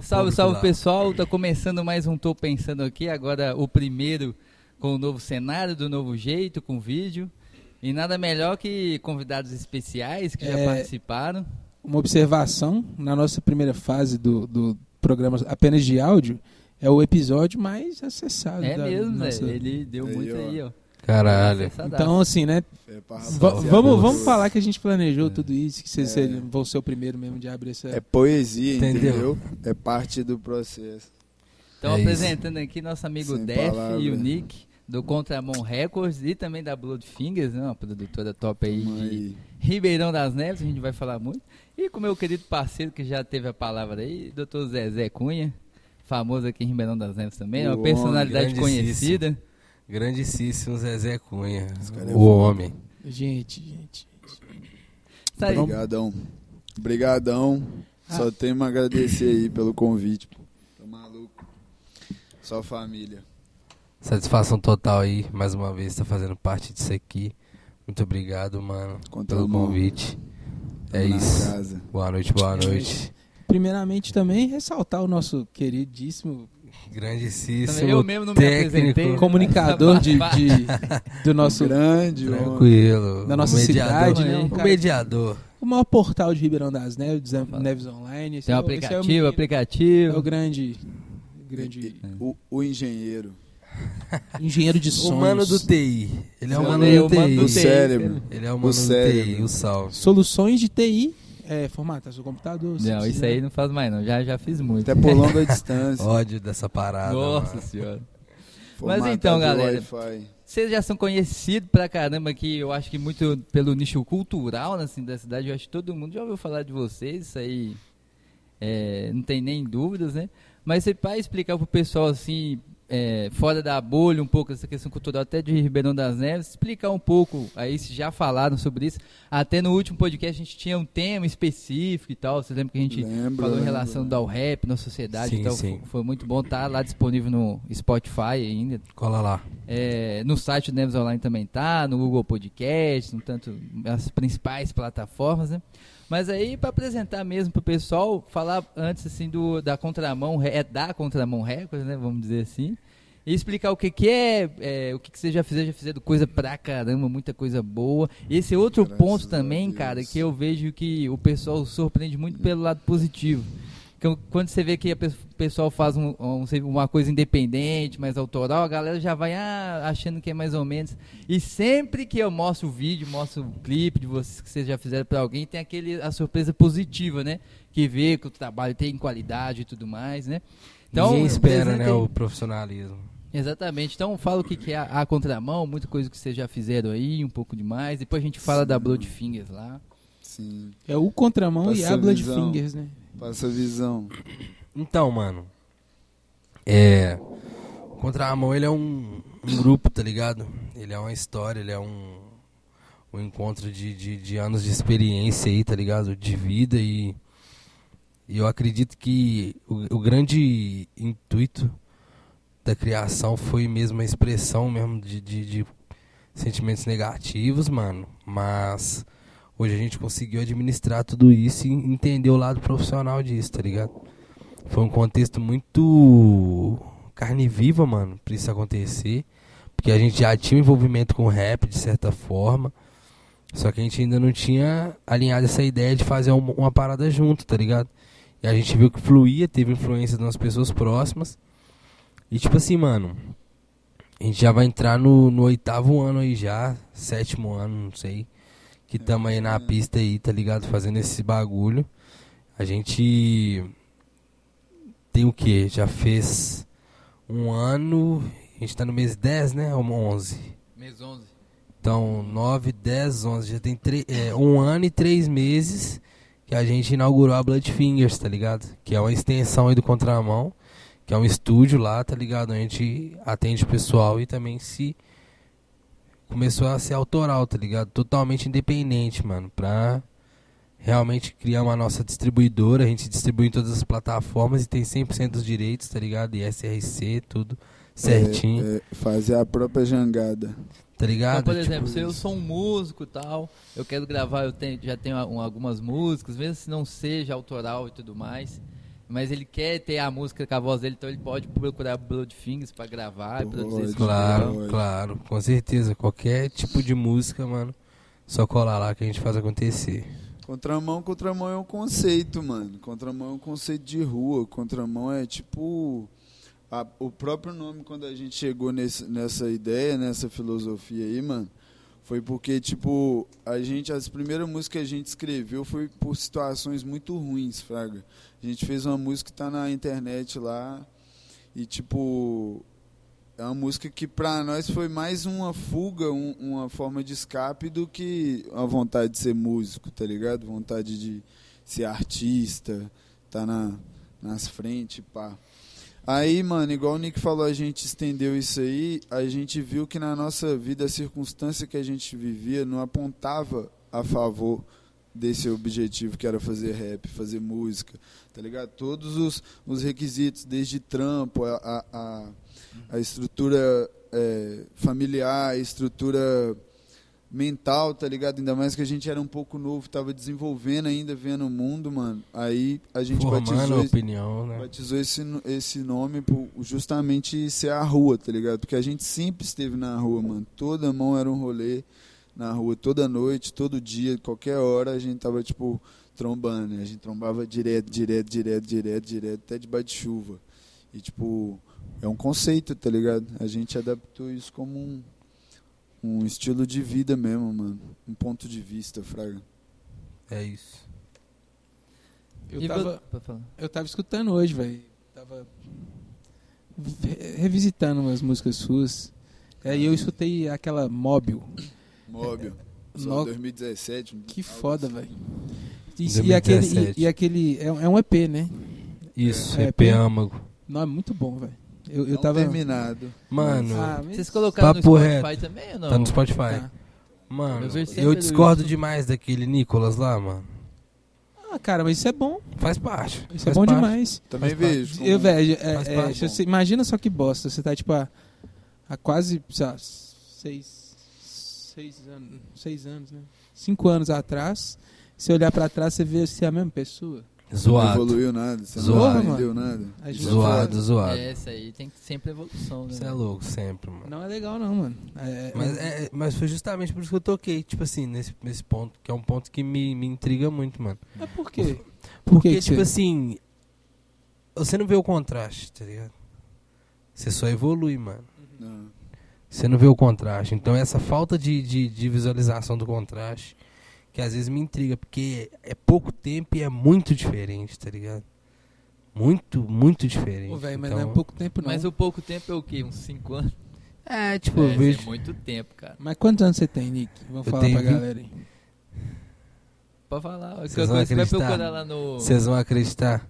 Salve, salve pessoal, tá começando mais um Tô Pensando aqui, agora o primeiro com o novo cenário, do novo jeito, com vídeo. E nada melhor que convidados especiais que já É. participaram. Uma observação, na nossa primeira fase do, do programa apenas de áudio, é o episódio mais acessado. É da mesmo, nossa- ele deu Aí, muito ó. aí, ó. Caralho. Então, assim, né? É vamos, vamos falar que a gente planejou tudo isso, que vocês É. vão ser o primeiro mesmo de abrir essa. É poesia, Entendeu? entendeu? É parte do processo. Então, É apresentando aqui nosso amigo Sem Def palavras. e o Nick, do Contramão Records e também da Blood Fingers, né, uma produtora top aí Tamo de. Ribeirão das Neves, a gente vai falar muito. E com o meu querido parceiro que já teve a palavra aí, Dr. Zezé Cunha, famoso aqui em Ribeirão das Neves também, é uma O personalidade conhecida. Grandíssimo Zezé Cunha. É O foda. homem. Gente, gente. Tá aí. Obrigadão. Obrigadão. Ah. Só tenho a agradecer aí pelo convite. pô. Tô maluco. Só família. Satisfação total aí, mais uma vez, tá fazendo parte disso aqui. Muito obrigado, mano, Contra pelo convite. É na isso. casa. Boa noite, boa noite. Primeiramente também ressaltar o nosso queridíssimo Grandíssimo. Eu mesmo não me técnico. apresentei. né? comunicador de, de- do nosso Grande. Tranquilo. Da nossa o mediador. cidade, né? Um O cara- mediador. o maior portal de Ribeirão das Neves, Neves Online. Esse Tem um é o- esse é o aplicativo, menino, aplicativo. É o grande, grande O, o engenheiro. engenheiro de O sonhos. mano do TI. Ele é o Seu mano nome é do o O TI. TI. cérebro. Ele é o mano do. TI. O salve. Soluções de TI. É, formatar seu computador. Não, isso aí não faz mais não, já, já fiz muito. Até por longa distância. Ódio dessa parada. Nossa mano. senhora. Formatar então, via galera. Vocês já são conhecidos pra caramba aqui, eu acho que muito pelo nicho cultural assim, da cidade, eu acho que todo mundo já ouviu falar de vocês, isso aí é, não tem nem dúvidas, né? Mas você para explicar pro pessoal assim, é, fora da bolha um pouco essa questão cultural até de Ribeirão das Neves, explicar um pouco, aí se já falaram sobre isso, até no último podcast a gente tinha um tema específico e tal, você lembra que a gente Lembro, falou em relação do rap na sociedade Sim, então sim. Foi, foi muito bom, tá lá disponível no Spotify ainda, Cola lá. é, no site do Neves Online também tá, no Google Podcast, no tanto as principais plataformas, né? Mas aí para apresentar mesmo pro pessoal, falar antes assim do da contramão, é da contramão Records, né? Vamos dizer assim. E explicar o que, que é, é, o que, que você já fizeram, já fizeram coisa pra caramba, muita coisa boa. Esse é outro Graças ponto também, cara, que eu vejo que o pessoal surpreende muito pelo lado positivo. Então, quando você vê que a o pessoal faz um- um- uma coisa independente, mais autoral, a galera já vai ah, achando que é mais ou menos. E sempre que eu mostro o vídeo, mostro o clipe de vocês que vocês já fizeram pra alguém, tem aquele a surpresa positiva, né? Que vê que o trabalho tem qualidade e tudo mais, né? Ninguém espera, né, o profissionalismo. Exatamente. Então fala o que, que é a, a contramão, muita coisa que vocês já fizeram aí, um pouco demais. Depois a gente fala da Blood Fingers lá. Sim. É o contramão e Passa a Blood visão. Fingers, né? Passa a visão. Então, mano. É. Contra a Mão, ele é um, um grupo, tá ligado? Ele é uma história, ele é um. Um encontro de, de, de anos de experiência aí, tá ligado? De vida e. E eu acredito que o, o grande intuito da criação foi mesmo a expressão mesmo de, de, de sentimentos negativos, mano. Mas hoje a gente conseguiu administrar tudo isso e entender o lado profissional disso, tá ligado? Foi um contexto muito carne viva, mano, pra isso acontecer. Porque a gente já tinha um envolvimento com rap, de certa forma. Só que a gente ainda não tinha alinhado essa ideia de fazer uma, uma parada junto, tá ligado? E a gente viu que fluía, teve influência das pessoas próximas. E tipo assim, mano, a gente já vai entrar no, no oitavo ano aí já, sétimo ano, não sei. Que tamo aí na pista aí, tá ligado? Fazendo esse bagulho. A gente tem o que? Já fez um ano, a gente tá no mês 10, né? Ou 11? Mês 11. Então, 9, 10, 11. Já tem tre- é, um ano e três meses que a gente inaugurou a Blood Fingers, tá ligado? Que é uma extensão aí do Contramão, que é um estúdio lá, tá ligado? A gente atende o pessoal e também se começou a ser autoral, tá ligado? Totalmente independente, mano, pra realmente criar uma nossa distribuidora, a gente distribui em todas as plataformas e tem 100% dos direitos, tá ligado? E SRC, tudo certinho, É, é, fazer a própria jangada. tá ligado? Então, por Tipo, exemplo, se eu sou um músico e tal, eu quero gravar, eu tenho- já tenho um- algumas músicas, mesmo se não seja autoral e tudo mais. Mas ele quer ter a música com a voz dele, então ele pode procurar Bloodfingers pra gravar e Pode. produzir esse Claro, material. Hoje. claro, com certeza. Qualquer tipo de música, mano, só colar lá que a gente faz acontecer. Contramão, contramão é um conceito, mano. Contramão é um conceito de rua. Contramão é tipo. a- o próprio nome, quando a gente chegou nesse, nessa ideia, nessa filosofia aí, mano, foi porque, tipo, a gente, as primeiras músicas que a gente escreveu foi por situações muito ruins, Fraga. A gente fez uma música que tá na internet lá e, tipo, é uma música que pra nós foi mais uma fuga, um- uma forma de escape do que a vontade de ser músico, tá ligado? Vontade de ser artista, tá na, nas frentes, pá. Aí, mano, igual o Nick falou, a gente estendeu isso aí, a gente viu que na nossa vida a circunstância que a gente vivia não apontava a favor desse objetivo que era fazer rap, fazer música, tá ligado? Todos os, os requisitos, desde trampo, a, a, a, a estrutura é, familiar, a estrutura mental, tá ligado? Ainda mais que a gente era um pouco novo, tava desenvolvendo ainda, vendo o mundo, mano. Aí a gente Formando batizou, opinião, né? batizou esse, esse nome por justamente ser a rua, tá ligado? Porque a gente sempre esteve na rua, mano. Toda mão era um rolê na rua, toda noite, todo dia, qualquer hora a gente tava, tipo, trombando. né? A gente trombava direto, direto, direto, direto, direto, até debaixo de chuva. E, tipo, é um conceito, tá ligado? A gente adaptou isso como um, um estilo de vida mesmo, mano. Um ponto de vista, fraga. É isso. Eu E tava, eu tava escutando hoje, velho. Tava re- revisitando umas músicas suas. Aí eu escutei aquela Móbil. Móvel. Só No- 2017. Que foda, assim. velho. E, e aquele, 2017. e, e aquele. É, um- é um EP, né? Isso, É, EP bem- âmago. Não, é muito bom, velho. Eu, eu Não tava. terminado. Mano, Ah, Vocês colocaram Papo no reto. Spotify também ou não? tá no Spotify. Tá. Mano, Eu vejo eu no discordo YouTube. demais daquele Nicolas lá, mano. Ah, cara, mas isso é bom. Faz parte. Isso faz é bom parte. demais. Também Faz vejo. como- Eu, velho, é, é, você- imagina só que bosta. Você tá, tipo, há, há quase, sei lá, seis, seis anos, seis anos, né? Cinco anos atrás. Se olhar pra trás, você vê se é a mesma pessoa. Não Zoado. evoluiu nada, você Zoado. não aprendeu nada. Zoado, zoado. É, essa aí tem sempre evolução, né? Você é louco sempre, mano. Não é legal, não, mano. É, Mas, é- mas foi justamente por isso que eu toquei, tipo assim, nesse, nesse ponto, que é um ponto que me, me intriga muito, mano. é por quê? Porque, que que tipo você- assim, você não vê o contraste, tá ligado? Você só evolui, mano. Não. Você não vê o contraste. Então essa falta de, de, de visualização do contraste, que às vezes me intriga, porque é pouco tempo e é muito diferente, tá ligado? Muito, muito diferente. Pô, velho, mas Então, não é pouco tempo, não. Mas o pouco tempo é o quê? Uns 5 anos? É, tipo, é, eu vejo... é muito tempo, cara. Mas quantos anos você tem, Nick? Vamos Eu falar tenho pra galera aí. Pode falar. Vocês vão vai acreditar? lá no... Vocês vão acreditar.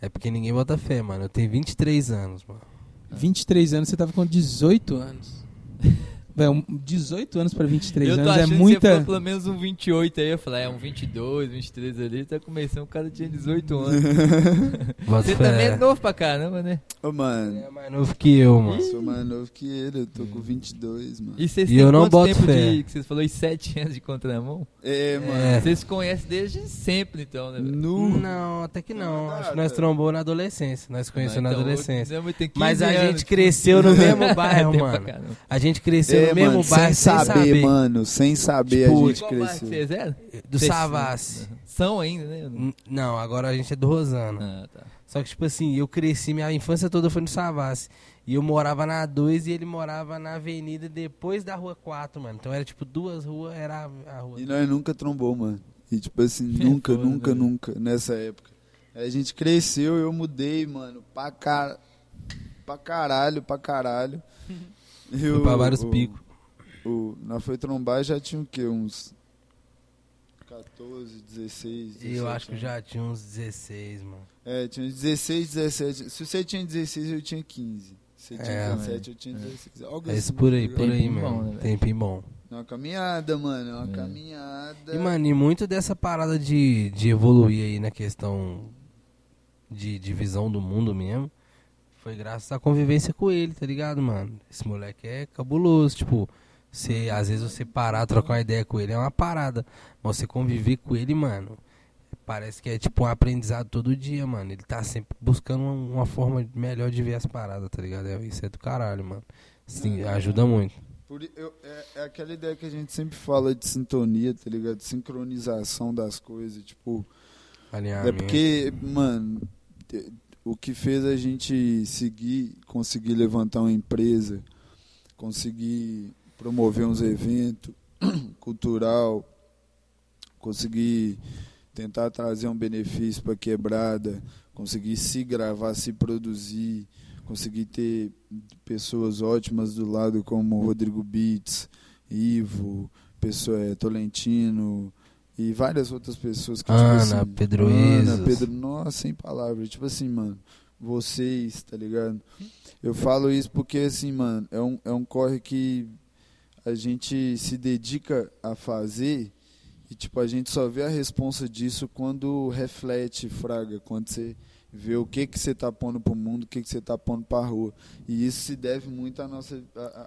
É porque ninguém bota fé, mano. Eu tenho 23 anos, mano. 23 anos, você tava com 18 anos. Um- 18 anos pra 23 eu tô anos é achando que você muita. falou pelo menos um 28 aí. Eu falei, é um 22, 23 ali. Tá começando, o cara tinha 18 anos. Você fé. também é novo pra caramba, né? Ô, mano, É mais novo que eu, mano. eu sou mais novo que ele, eu tô com 22, mano. E vocês E têm eu não quanto boto tempo fé. de... Que vocês falou, 7 anos de contramão? É, mano. É. Vocês se conhecem desde sempre, então, né? velho? Nu. Não, até que não. Não, Acho que nós trombou na adolescência. Nós conhecemos na Então, adolescência. eu tenho 15 Mas a gente cresceu no mesmo bairro, mano. A gente cresceu É, no mesmo mano, bairro sem saber, mano. Sem saber Tipo, a gente cresceu. vocês eram? Do Vocês- Savassi. São ainda, né? Não, agora a gente é do Rosana. Ah, tá. Só que, tipo assim, eu cresci, minha infância toda foi no Savassi. E eu morava na 2 e ele morava na avenida depois da rua 4, mano. Então era tipo duas ruas, era a rua. E nós nunca trombou, mano. E tipo assim, nunca, Foda, nunca, velho. nunca, nessa época. Aí a gente cresceu, eu mudei, mano, pra, car... pra caralho, pra caralho. Foi o- pra vários picos. O, nós foi trombar já tinha o quê? Uns 14, 16, 17 E eu acho que anos. já tinha uns 16, mano. É, tinha uns 16, 17. Se você tinha 16, eu tinha 15. Se você tinha É, 17, eu tinha 16. Algo É isso assim, por aí, por aí, mano. né? Tempinho bom. É uma caminhada, mano. É uma É. caminhada. E, mano, e muito dessa parada de, de evoluir aí na questão de, de visão do mundo mesmo, foi graças à convivência com ele, tá ligado, mano? Esse moleque é cabuloso, tipo, você, às vezes você parar, trocar uma ideia com ele é uma parada, mas você conviver com ele, mano, parece que é tipo um aprendizado todo dia, mano. Ele tá sempre buscando uma, uma forma melhor de ver as paradas, tá ligado? É, isso é do caralho, mano. Sim, ajuda muito. Por eu- é, é aquela ideia que a gente sempre fala de sintonia, tá ligado? De sincronização das coisas, tipo. É Alinhamento. porque, mano, o que fez a gente seguir, conseguir levantar uma empresa, conseguir promover uns eventos cultural, conseguir tentar trazer um benefício para quebrada, conseguir se gravar, se produzir, conseguir ter pessoas ótimas do lado como Rodrigo Beats, Ivo, pessoa, é, Tolentino e várias outras pessoas que Ana, tipo assim, Pedro Ana, Isos. Pedro, nossa, sem palavras, tipo assim, mano, vocês, tá ligado? Eu falo isso porque assim, mano, é um, é um corre que a gente se dedica a fazer e tipo a gente só vê a responsa disso quando reflete, fraga, quando você vê o que que você tá pondo pro mundo, o que que você tá pondo pra rua. E isso se deve muito à nossa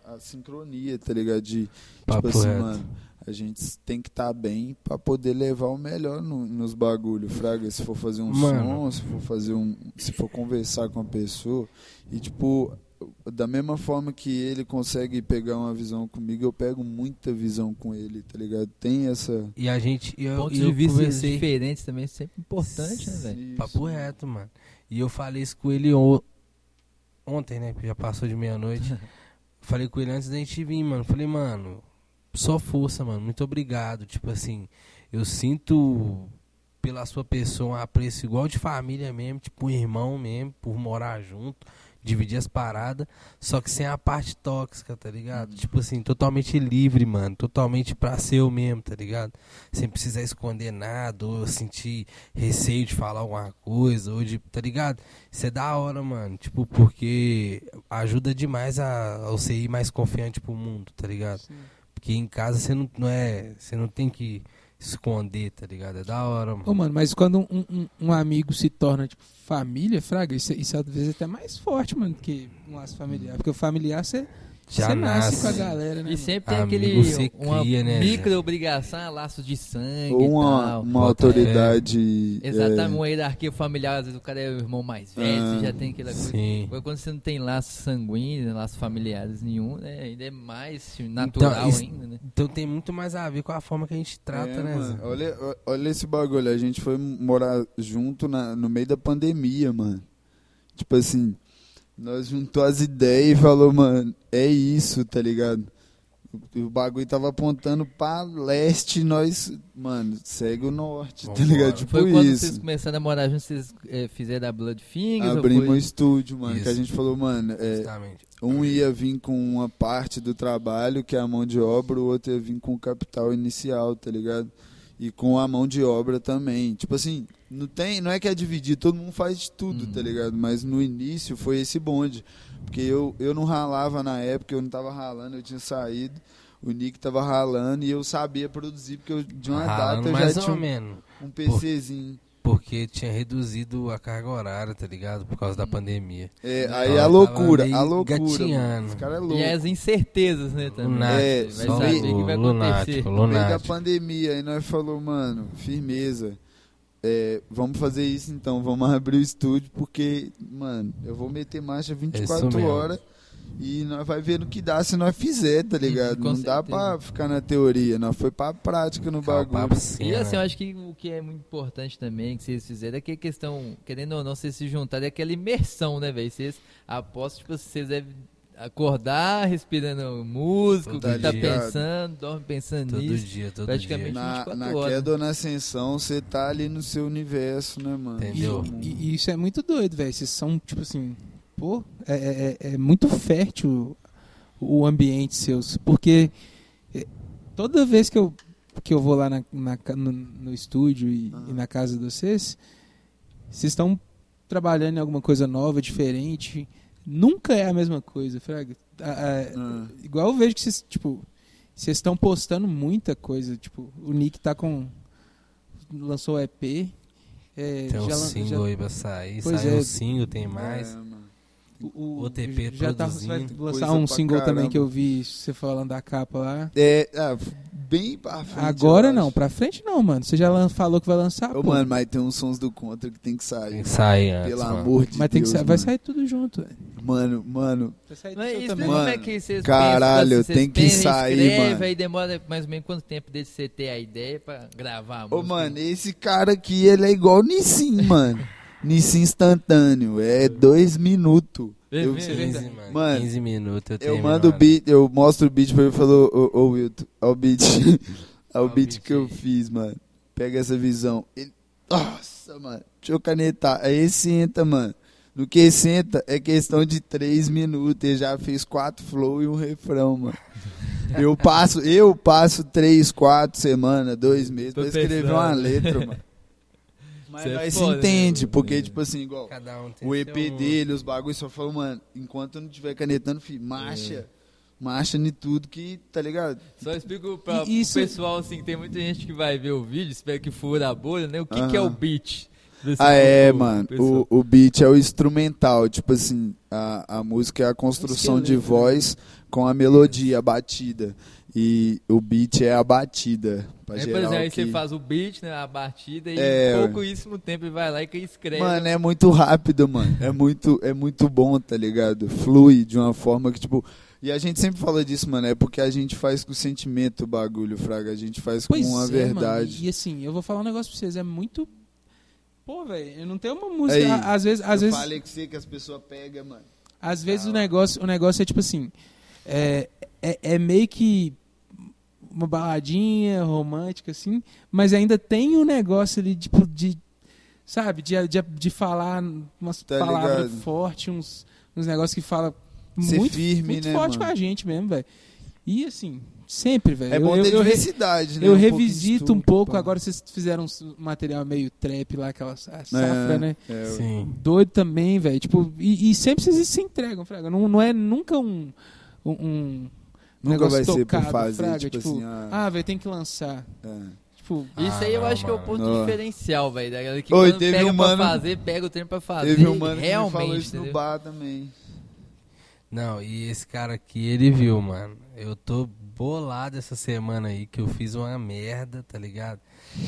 a sincronia, tá ligado? De Papo tipo assim, reto. mano, a gente tem que estar bem pra poder levar o melhor no- nos bagulho, fraga, se for fazer um Mano. som, se for fazer um, se for conversar com a pessoa e tipo da mesma forma que ele consegue pegar uma visão comigo, eu pego muita visão com ele, tá ligado? Tem essa E a gente. e Eu, Pontos e de eu vista conversei- diferentes também é sempre importante, né, velho? Papo reto, mano. E eu falei isso com ele o- ontem, né? Que já passou de meia-noite. falei com ele antes da gente vir, mano. Falei, mano, só força, mano. Muito obrigado. Tipo assim, eu sinto pela sua pessoa um apreço igual de família mesmo, tipo um irmão mesmo, por morar junto, dividir as paradas, só que sem a parte tóxica, tá ligado? Tipo assim, totalmente livre, mano, totalmente pra ser eu mesmo, tá ligado? Sem precisar esconder nada, ou sentir receio de falar alguma coisa, ou de, tá ligado? Isso é da hora, mano, tipo, porque ajuda demais a, a você ir mais confiante pro mundo, tá ligado? Porque em casa você não, não é, você não tem que esconder, tá ligado? É da hora, mano. Ô, mano, mas quando um, um, um amigo se torna, tipo, família, fraga, isso, isso às vezes é até mais forte, mano, que um laço familiar. Porque o familiar, você Já você nasce nasce. com a galera, né? E sempre tem aquele uma cria, né, micro obrigação, laços de sangue ou e uma, tal. uma autoridade Exatamente, é, uma hierarquia familiar, às vezes o cara é o irmão mais velho, Ah, você já tem aquela coisa. Sim. Quando você não tem laços sanguíneos, laços familiares nenhum, né, ainda é mais natural isso- ainda, né? Então tem muito mais a ver com a forma que a gente trata, É, né? mano, olha, olha esse bagulho, a gente foi morar junto na, no meio da pandemia, mano. Tipo assim, nós juntou as ideias e falou, mano, é isso, tá ligado? O, o bagulho tava apontando pra leste e nós, mano, segue o norte, tá Vambora. ligado? Tipo foi quando isso. vocês começaram a morar juntos, vocês eh, fizeram a Blood Fingers? Abrimos um estúdio, mano, que a Isso. gente falou, mano, é, um ia vir com uma parte do trabalho, que é a mão de obra, o outro ia vir com o capital inicial, tá ligado? E com a mão de obra também. Tipo assim, não tem, não é que é dividir, todo mundo faz de tudo, Uhum. tá ligado? Mas no início foi esse bonde. Porque eu, eu não ralava na época, eu não tava ralando, eu tinha saído. O Nick tava ralando e eu sabia produzir, porque eu, de uma Ralando data eu já tinha um, menos. um PCzinho. Porque tinha reduzido a carga horária, tá ligado? Por causa da pandemia. É, Então, aí eu a loucura, a loucura. gatinhando. Mano. Esse cara é louco. E as incertezas, né, também. Lunático, É, vai saber o o que vai acontecer. lunático, No meio da lunático. pandemia, aí nós falou, mano, firmeza. É, vamos fazer isso então, vamos abrir o estúdio, porque, mano, eu vou meter marcha 24 Isso mesmo. horas e nós vai ver no que dá se nós fizer, tá ligado? com Não dá certeza. pra ficar na teoria, nós foi pra prática no Calma, bagulho. papo sim, E assim, eu acho que o que é muito importante também que vocês fizeram é que a questão, querendo ou não, vocês se juntarem, é aquela imersão, né, velho? Vocês, aposto, tipo, vocês devem acordar respirando música, o Tá tá pensando, dorme pensando Todo nisso. dia, todo praticamente dia. Na, 24 na horas. queda ou na ascensão, você tá ali no seu universo, né, mano? Entendeu? e- e isso é muito doido, velho. Vocês são, tipo assim, pô, é, é- é muito fértil o ambiente seus. Porque é, toda vez que eu, que eu vou lá na, na no, no estúdio e, Ah. e na casa de vocês, vocês estão trabalhando em alguma coisa nova, diferente. Nunca é a mesma coisa, Fraga. A- a- Ah. Igual eu vejo que vocês, tipo, vocês estão postando muita coisa. Tipo, o Nick tá com. lançou o EP. é, Tem um já lan- single já- aí pra sair. Pois Saiu é. um single, tem mais. É, mano. O, O TP já tá, vai produzindo. lançar um single também caramba. que eu vi você falando da capa lá. É, ah, bem pra frente. Agora não, acho. pra frente não, mano. Você já falou que vai lançar, Ô, pô. mano, mas tem uns sons do Contra que tem que Tem sair. que sair antes, Pelo mano. amor de Mas tem que Deus, sair, vai mano. sair tudo junto, velho. Mano, mano, Vai sair Mas tudo também. como é Mano, que vocês caralho, pensam, tem que pensam, sair, escreve, mano. Aí demora mais ou menos quanto tempo desde você ter a ideia pra gravar a Ô, música? mano, esse cara aqui, ele é igual o Nissin, mano. Nissin instantâneo. É dois minutos. Eu, mesmo? 15, mano. Mano, 15 minutos eu eu mando o beat, eu mostro o beat pra ele e falo, ô, ô Wilton, ó o beat. Ó o Ó o beat que eu fiz, mano. Pega essa visão. Ele, nossa, mano, deixa eu canetar. Aí senta, mano. No que senta é questão de três minutos. Ele já fez quatro flow e um refrão, mano. Eu passo, eu passo três, quatro semanas, dois meses Tô pra escrever pensando. uma letra, mano. Mas é se foda, né, entende, porque, É. tipo assim, igual Cada um tem o seu- EP dele, os bagulhos, só falou, mano, enquanto eu não estiver canetando, filho, marcha. Marcha em tudo que, tá ligado? Só explico pra, E isso- pro pessoal, assim, que tem muita gente que vai ver o vídeo, espero que fura a bolha, né? O que, que é o beat? Ah, é, mano. pessoal- O, o beat é o instrumental. Tipo assim, a, a música é a construção de né? voz com a melodia, a batida. E o beat é a batida. Pra Aí, por geral exemplo, aí que- você faz o beat, né, a batida, e É, em pouquíssimo tempo ele vai lá e escreve. Mano, é muito rápido, mano. É muito, é muito bom, tá ligado? Flui de uma forma que, tipo. E a gente sempre fala disso, mano. É porque a gente faz com sentimento o bagulho, Fraga. A gente faz Pois com a é, verdade. Mano. E assim, eu vou falar um negócio pra vocês, é muito. Pô, velho, eu não tenho uma música. Aí, às vezes, às eu vezes, falei que você que as pessoas pegam, mano. às vezes o Fala. negócio, o negócio é tipo assim, é, é, é meio que uma baladinha romântica assim, mas ainda tem um negócio ali tipo de sabe, de, de, de falar umas Tá palavras ligado? fortes, uns, uns negócios que fala Ser muito firme, muito né, forte mano? com a gente mesmo, velho. E assim, sempre, velho. É bom eu, ter eu, eu, diversidade, né? eu Um revisito tudo, um pouco, pá. agora vocês fizeram um material meio trap lá, aquela sa- safra, É, né? é, Sim. Doido também, velho. Tipo, e, e sempre vocês se entregam, Fraga. Não, não é nunca um. um, um Nunca negócio vai ser por tocado, fazer, Fraga. tipo, tipo, assim, ah, ah, velho, tem que lançar. é. Tipo, Isso Ah, aí eu não, acho que é o mano. ponto Não. diferencial, velho. Da galera que Oi, quando teve pega um pra mano- fazer, pega o tempo pra fazer. Teve um mano que me realmente, falou isso no entendeu? bar também. Não, e esse cara aqui, ele viu, mano. Eu tô bolado essa semana aí que eu fiz uma merda, tá ligado?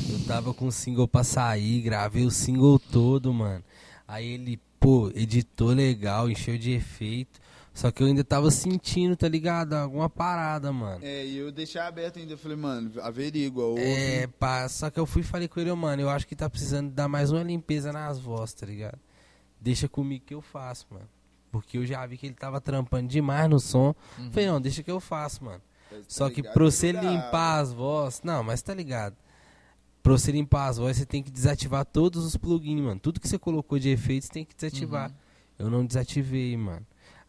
Eu tava com o single pra sair, gravei o single todo, mano. Aí ele, pô, editou legal, encheu de efeito. Só que eu ainda tava sentindo, tá ligado? Alguma parada, mano. É, e eu deixei aberto ainda. Eu falei, mano, averigua. Ouve. É, pá, só que eu fui e falei com ele, "Ô, mano, eu acho que tá precisando dar mais uma limpeza nas vozes, tá ligado? Deixa comigo que eu faço, mano. Porque eu já vi que ele tava trampando demais no som. Uhum. Falei, não, deixa que eu faço, mano. Tá Só que pra você Dá. limpar as vozes. Não, mas tá ligado. Pra você limpar as vozes, você tem que desativar todos os plugins, mano. Tudo que você colocou de efeitos tem que desativar. Uhum. Eu não desativei, mano.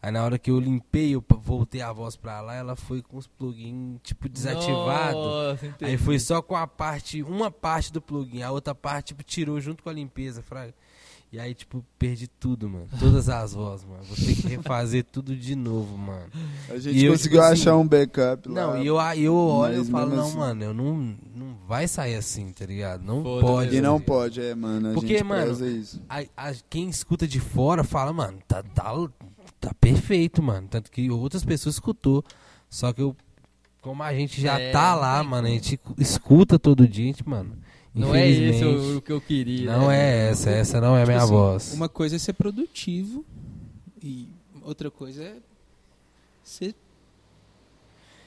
Aí na hora que eu limpei, eu voltei a voz pra lá, ela foi com os plugins, tipo, desativado. Nossa, entendi. Aí foi só com a parte, uma parte do plugin, a outra parte, tipo, tirou junto com a limpeza, fraga. E aí, tipo, perdi tudo, mano. Todas as vozes, mano. Vou ter que refazer tudo de novo, mano. A gente E eu, conseguiu tipo assim, achar um backup lá. Não, e eu, eu olho e falo, não, assim. mano, eu não, não vai sair assim, tá ligado? Não Foda-se. pode. E não tá pode, é, mano. A Porque, gente mano. A, a- quem escuta de fora fala, mano, tá, tá, tá perfeito, mano. Tanto que outras pessoas escutou. Só que eu, como a gente já É, tá lá, mano, a gente escuta todo dia, a gente, mano. Não é esse infelizmente, o, o que eu queria. Não né? é essa, essa não é a Tipo minha assim, voz. uma coisa é ser produtivo e outra coisa é ser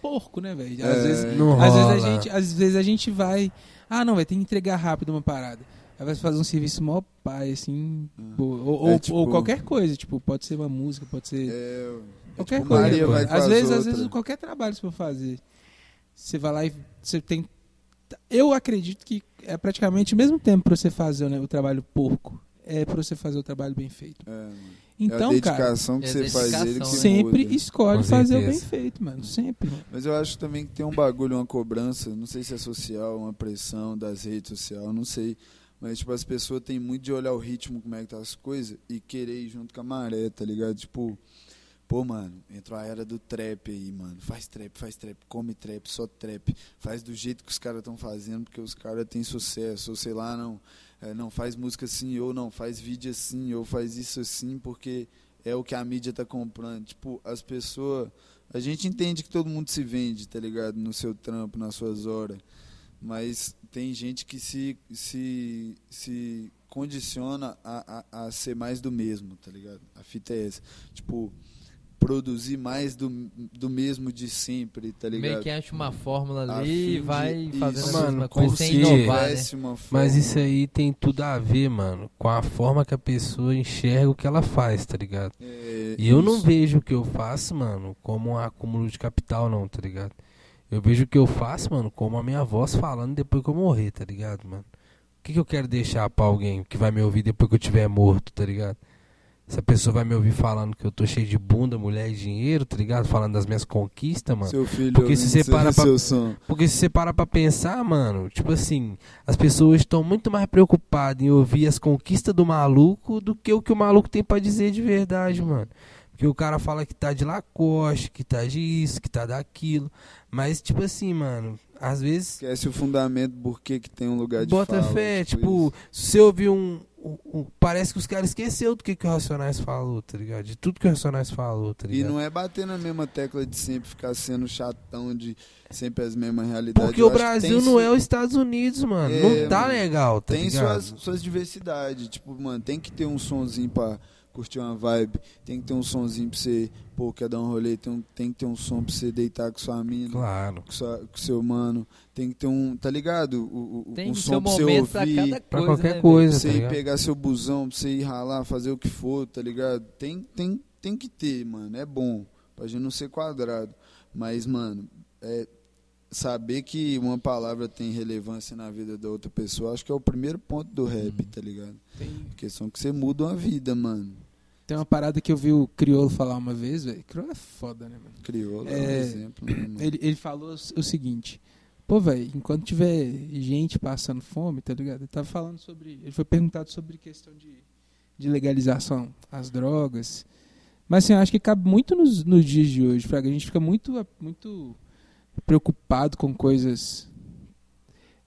porco, né, velho? Às É, vezes, às vezes a gente, às vezes a gente vai, ah, não, vai ter que entregar rápido uma parada. Aí vai fazer um serviço mó pai, assim, Ah. boa. ou, É ou- tipo- ou qualquer coisa, tipo, pode ser uma música, pode ser É, é qualquer tipo, coisa. Maria vai às vezes, às vezes qualquer trabalho que você for fazer, você vai lá e você tem eu acredito que é praticamente o mesmo tempo para você fazer né, o trabalho porco, é para você fazer o trabalho bem feito. É, mano. Então, é a cara, dedicação que É você faz ele que né? sempre muda. escolhe Com fazer o bem feito, mano. Sempre. mano. Mas eu acho também que tem um bagulho, uma cobrança, não sei se é social, uma pressão das redes sociais, não sei. Mas, tipo, as pessoas têm muito de olhar o ritmo, como é que tá as coisas, e querer ir junto com a maré, tá ligado? Tipo, pô, mano, entrou a era do trap aí, mano. Faz trap, faz trap, come trap, só trap. Faz do jeito que os caras estão fazendo, porque os caras têm sucesso, ou sei lá, não. é, não faz música assim, ou não, faz vídeo assim, ou faz isso assim, porque é o que a mídia tá comprando. Tipo, as pessoas. A gente entende que todo mundo se vende, tá ligado? No seu trampo, nas suas horas. Mas tem gente que se, se, se condiciona a, a, a ser mais do mesmo, tá ligado? A fita é essa. Tipo, produzir mais do, do mesmo de sempre, tá ligado? Meio que acha uma fórmula A ali e vai isso. fazendo a Mano, mesma coisa sem inovar, né? Mas isso aí tem tudo a ver, mano, com a forma que a pessoa enxerga o que ela faz, tá ligado? É, E eu não isso. vejo o que eu faço, mano, como um acúmulo de capital, não, tá ligado? Eu vejo o que eu faço, mano, como a minha voz falando depois que eu morrer, tá ligado, mano? O que, que eu quero deixar pra alguém que vai me ouvir depois que eu tiver morto, tá ligado? Essa pessoa vai me ouvir falando que eu tô cheio de bunda, mulher e dinheiro, tá ligado? Falando das minhas conquistas, mano. Seu filho Porque se ouvindo você para pra-. Porque se você parar pra pensar, mano, tipo assim, as pessoas estão muito mais preocupadas em ouvir as conquistas do maluco do que o que o maluco tem pra dizer de verdade, mano. Porque o cara fala que tá de Lacoste, que tá de isso, que tá daquilo. Mas, tipo assim, mano, às vezes. Esquece o fundamento por que que tem um lugar de Bota fala, fé, tipo tipo, se você ouvir um, um- um- Parece que os caras esqueceu do que, que o Racionais falou, tá ligado? De tudo que o Racionais falou, tá E ligado? não é bater na mesma tecla de sempre ficar sendo chatão de sempre as mesmas realidades. Porque Eu o que Brasil tem não su- é os Estados Unidos, mano. É, não tá mano. legal, tá tem ligado? suas, suas diversidades. Tipo, mano, tem que ter um sonzinho pra curtir uma vibe. Tem que ter um sonzinho pra você, pô, quer dar um rolê. Tem, um- tem que ter um som pra você deitar com sua mina, Claro. com, sua, com seu mano. Tem que ter um, tá ligado? O, o, Tem um som pra você pra ouvir. Pra coisa, qualquer né, coisa. Pra tá você ir ligado? pegar seu busão, pra você ir ralar, fazer o que for, tá ligado? Tem, tem, tem que ter, mano. É bom. Pra gente não ser quadrado. Mas, mano, é, saber que uma palavra tem relevância na vida da outra pessoa, acho que é o primeiro ponto do rap, tá ligado? Tem, Questão que você muda uma vida, mano. Tem uma parada que eu vi o Criolo falar uma vez, velho. Criolo é foda, né, mano? Criou lá um É, exemplo, né? Ele, ele falou o seguinte: Pô, velho, enquanto tiver gente passando fome, tá ligado? Ele tava falando sobre. Ele foi perguntado sobre questão de, de legalização, as drogas. Mas assim, eu acho que cabe muito nos, nos dias de hoje, Fraga. A gente fica muito, muito preocupado com coisas.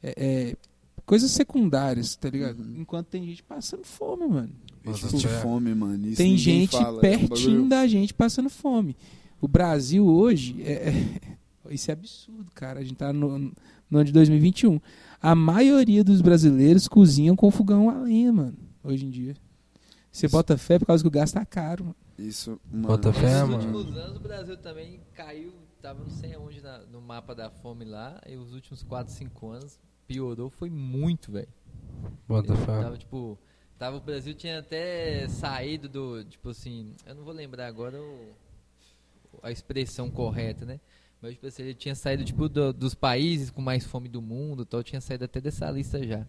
é, é, coisas secundárias, tá ligado? Uhum. Enquanto tem gente passando fome, mano. Existe Bota fé. fome, mano. Isso tem gente fala, é um pertinho da gente passando fome. O Brasil hoje, é, é- isso é absurdo, cara. A gente tá no, no ano de 2021. A maioria dos brasileiros cozinham com fogão a lenha, mano, hoje em dia. Você Isso. bota fé por causa que o gás tá caro, mano. Isso, mano. Bota fé, Nos mano. últimos anos o Brasil também caiu, tava não sei aonde na- no mapa da fome lá, e os últimos 4, 5 anos piorou, foi muito, velho. Bota fé. Tava tipo, tava o Brasil tinha até saído do, tipo assim, eu não vou lembrar agora o- a expressão correta, né? Mas tipo assim, ele tinha saído tipo do- dos países com mais fome do mundo, tal, tinha saído até dessa lista já.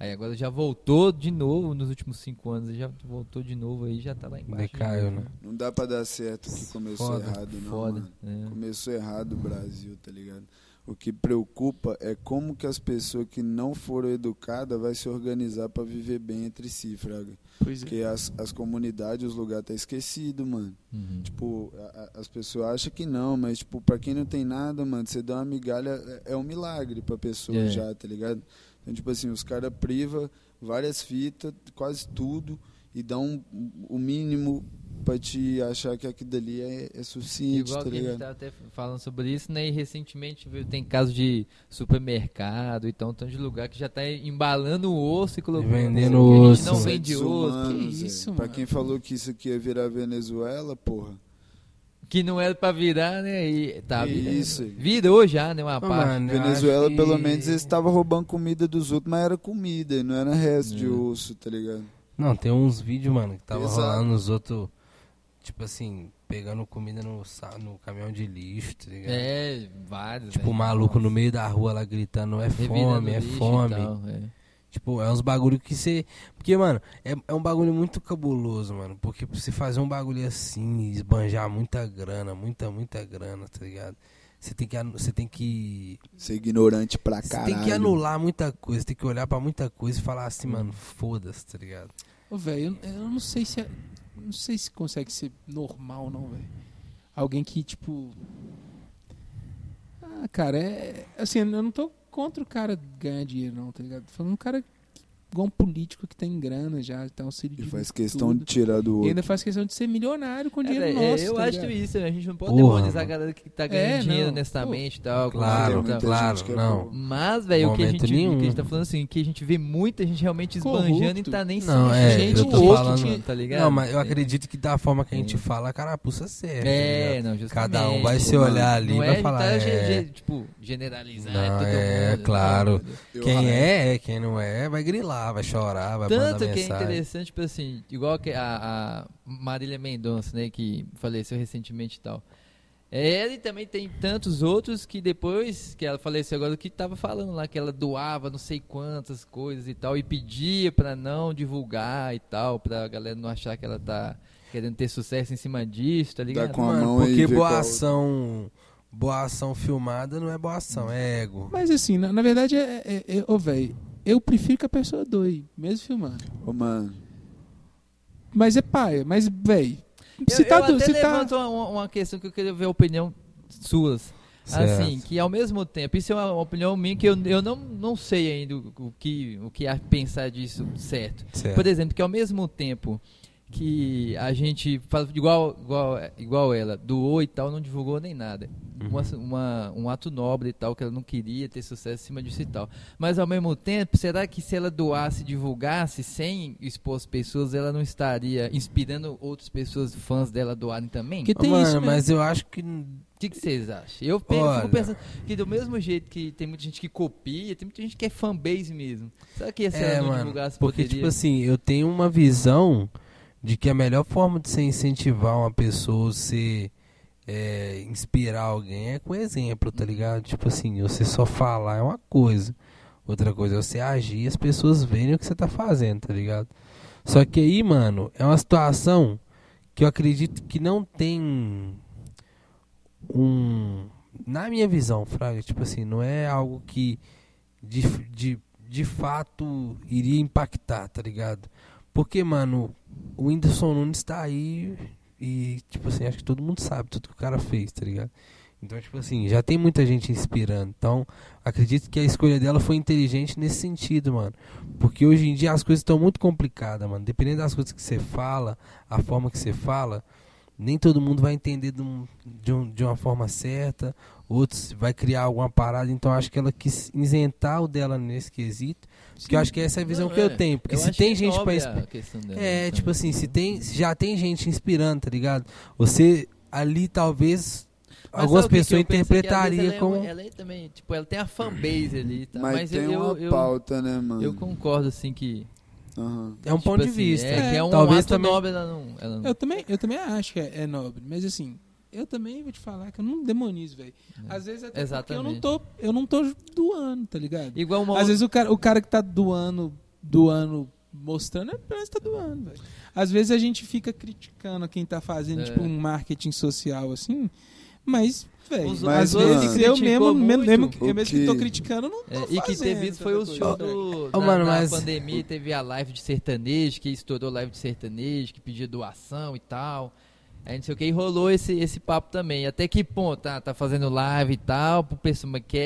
Aí agora já voltou de novo nos últimos cinco anos, já voltou de novo aí, já tá lá embaixo. de Decaiu, né? Não dá pra dar certo que começou Foda, errado, não, Foda. mano. é. Começou errado o Brasil, tá ligado? O que preocupa é como que as pessoas que não foram educadas vai se organizar pra viver bem entre si, fraga. Pois Porque as, as comunidades, os lugares tá esquecido, mano. Uhum. Tipo, a- a- as pessoas acham que não, mas tipo, pra quem não tem nada, mano, você dá uma migalha, é, é um milagre pra pessoa É. já, tá ligado? Então, tipo assim, os caras privam várias fitas, quase tudo, e dão um- o mínimo pra te achar que aquilo dali é, é suficiente, Igual tá que a gente ligado? tá até falando sobre isso, né? E recentemente viu, tem casos de supermercado, então tanto de lugar que já tá embalando o osso e colocando. vendendo que a gente osso. não Seres vende osso. humanos, Que é. isso, Pra mano? quem falou que isso aqui ia virar Venezuela, porra. Que não era pra virar, né? E tá isso. Virou já, né? Uma Não, parte. mano, Venezuela, acho que- pelo menos, eles estavam roubando comida dos outros, mas era comida, não era resto de É. osso, tá ligado? Não, tem uns vídeos, mano, que tava Exato. rolando nos outros. Tipo assim, pegando comida no, no caminhão de lixo, tá ligado? É, vários. Tipo, o né? maluco Nossa. no meio da rua lá gritando, é fome, é fome. tal, é. Tipo, é uns bagulho que você. Porque, mano, é, é um bagulho muito cabuloso, mano. Porque pra você fazer um bagulho assim, esbanjar muita grana, muita, muita grana, tá ligado? Você tem que. Você tem que. Ser ignorante pra Você caralho. tem que anular muita coisa, tem que olhar pra muita coisa e falar assim, Hum. mano, foda-se, tá ligado? Ô, velho, eu, eu não sei se é, não sei se consegue ser normal não, velho. Alguém que tipo Ah, cara, é assim, eu não tô contra o cara ganhar dinheiro não, tá ligado? Falando um cara igual um político que tem grana já, tem auxílio E de faz questão de tudo. tirar do E outro. ainda faz questão de ser milionário com É, dinheiro velho, nosso. eu tá acho ligado? isso, a gente não pode Porra, demonizar a galera que tá ganhando É, dinheiro honestamente e tal. Claro, claro, gente é não. Mas, velho, o que a gente, o que a nenhum. gente tá falando assim, que a gente vê muita gente realmente Corrupto. esbanjando e tá nem se Não, é, mexendo eu tô outro, falando- tá ligado? Não, mas eu É. acredito que da forma que a gente É. fala, a carapuça serve. tá É, ligado? não, justamente. Cada um vai se Mano, olhar ali e vai é falar. tá, é, tipo, generalizar é, claro. Quem é, é, quem não é, vai grilar, vai chorar, vai Tanto mandar que é mensagem. interessante, tipo assim, igual que a, a Marília Mendonça, né, que faleceu recentemente e tal. Ela e também tem tantos outros que depois que ela faleceu agora, que tava falando lá que ela doava não sei quantas coisas e tal, e pedia pra não divulgar e tal, pra galera não achar que ela tá querendo ter sucesso em cima disso, tá ligado? com a Mano, mão e porque boa ação, boa ação filmada não é boa ação, é ego. Mas assim, na, na verdade, é, é, é- ô, velho, eu prefiro que a pessoa doe, mesmo filmando. Ô, mano, Mas é paia, mas, velho, se eu, tá... eu se tá levanto uma, uma questão que eu queria ver a opinião suas. Certo. Assim, que ao mesmo tempo, isso é uma opinião minha que eu, eu não, não sei ainda o, o que, o que a pensar disso certo. Certo. Por exemplo, que ao mesmo tempo que a gente fala igual, igual, igual ela, doou e tal, não divulgou nem nada. Uhum. Uma, uma- um ato nobre e tal, que ela não queria ter sucesso em cima disso e tal. Mas ao mesmo tempo, será que se ela doasse, divulgasse, sem expor as pessoas, ela não estaria inspirando outras pessoas, fãs dela, a doarem também? Que tem mano, isso mesmo. mas eu acho que O que, que vocês acham? Eu pe- Olha. fico pensando que do mesmo jeito que tem muita gente que copia, tem muita gente que é fanbase mesmo. Será que se é, ela não mano, divulgasse porque poderia? tipo assim, eu tenho uma visão de que a melhor forma de você incentivar uma pessoa, você é, inspirar alguém é com exemplo, tá ligado? Tipo assim, você só falar é uma coisa. Outra coisa é você agir e as pessoas verem o que você tá fazendo, tá ligado? Só que aí, mano, é uma situação que eu acredito que não tem um. Na minha visão, Fraga, tipo assim, não é algo que de, de, de fato iria impactar, tá ligado? Porque, mano, o Whindersson Nunes tá aí e, tipo assim, acho que todo mundo sabe tudo que o cara fez, tá ligado? Então, tipo assim, já tem muita gente inspirando. Então, acredito que a escolha dela foi inteligente nesse sentido, mano. Porque hoje em dia as coisas estão muito complicadas, mano. Dependendo das coisas que você fala, a forma que você fala, nem todo mundo vai entender de, um- de um- de uma forma certa. Outros vai criar alguma parada. Então, acho que ela quis isentar o dela nesse quesito. Porque eu acho que essa é a visão Não, que eu é. tenho. Porque Eu se tem que gente pra inspirar. É, tipo assim, se, tem, se já tem gente inspirando, tá ligado? Você ali talvez Mas algumas que que pessoas eu? É que, interpretariam como. Ela, é, ela é também, tipo, ela tem a fanbase ali, tá? mas, mas, tem eu, uma eu, pauta, né, mano? eu concordo assim que Aham. É um tipo ponto de assim, vista. É, que é um Talvez ato também- nobre, ela não, ela não- Eu também, eu também acho que é, é nobre, mas assim, eu também vou te falar que eu não demonizo, velho. Às vezes até porque eu não Exatamente. tô, eu não tô doando, tá ligado? Igual uma Às vezes o cara, o cara que tá doando, doando, mostrando, é parece que tá doando, velho. Às vezes a gente fica criticando quem tá fazendo, É. tipo, um marketing social, assim, mas, velho, às mano, vezes eu mesmo, mesmo, mesmo, eu mesmo que tô criticando, não tô É, e que teve isso foi o show do. Ô, na, mano, na mas- pandemia teve a live de sertanejo, que estourou live de sertanejo, que pedia doação e tal. Aí não sei o que, e rolou esse, esse papo também. Até que ponto, tá, tá fazendo live e tal, pro pessoal que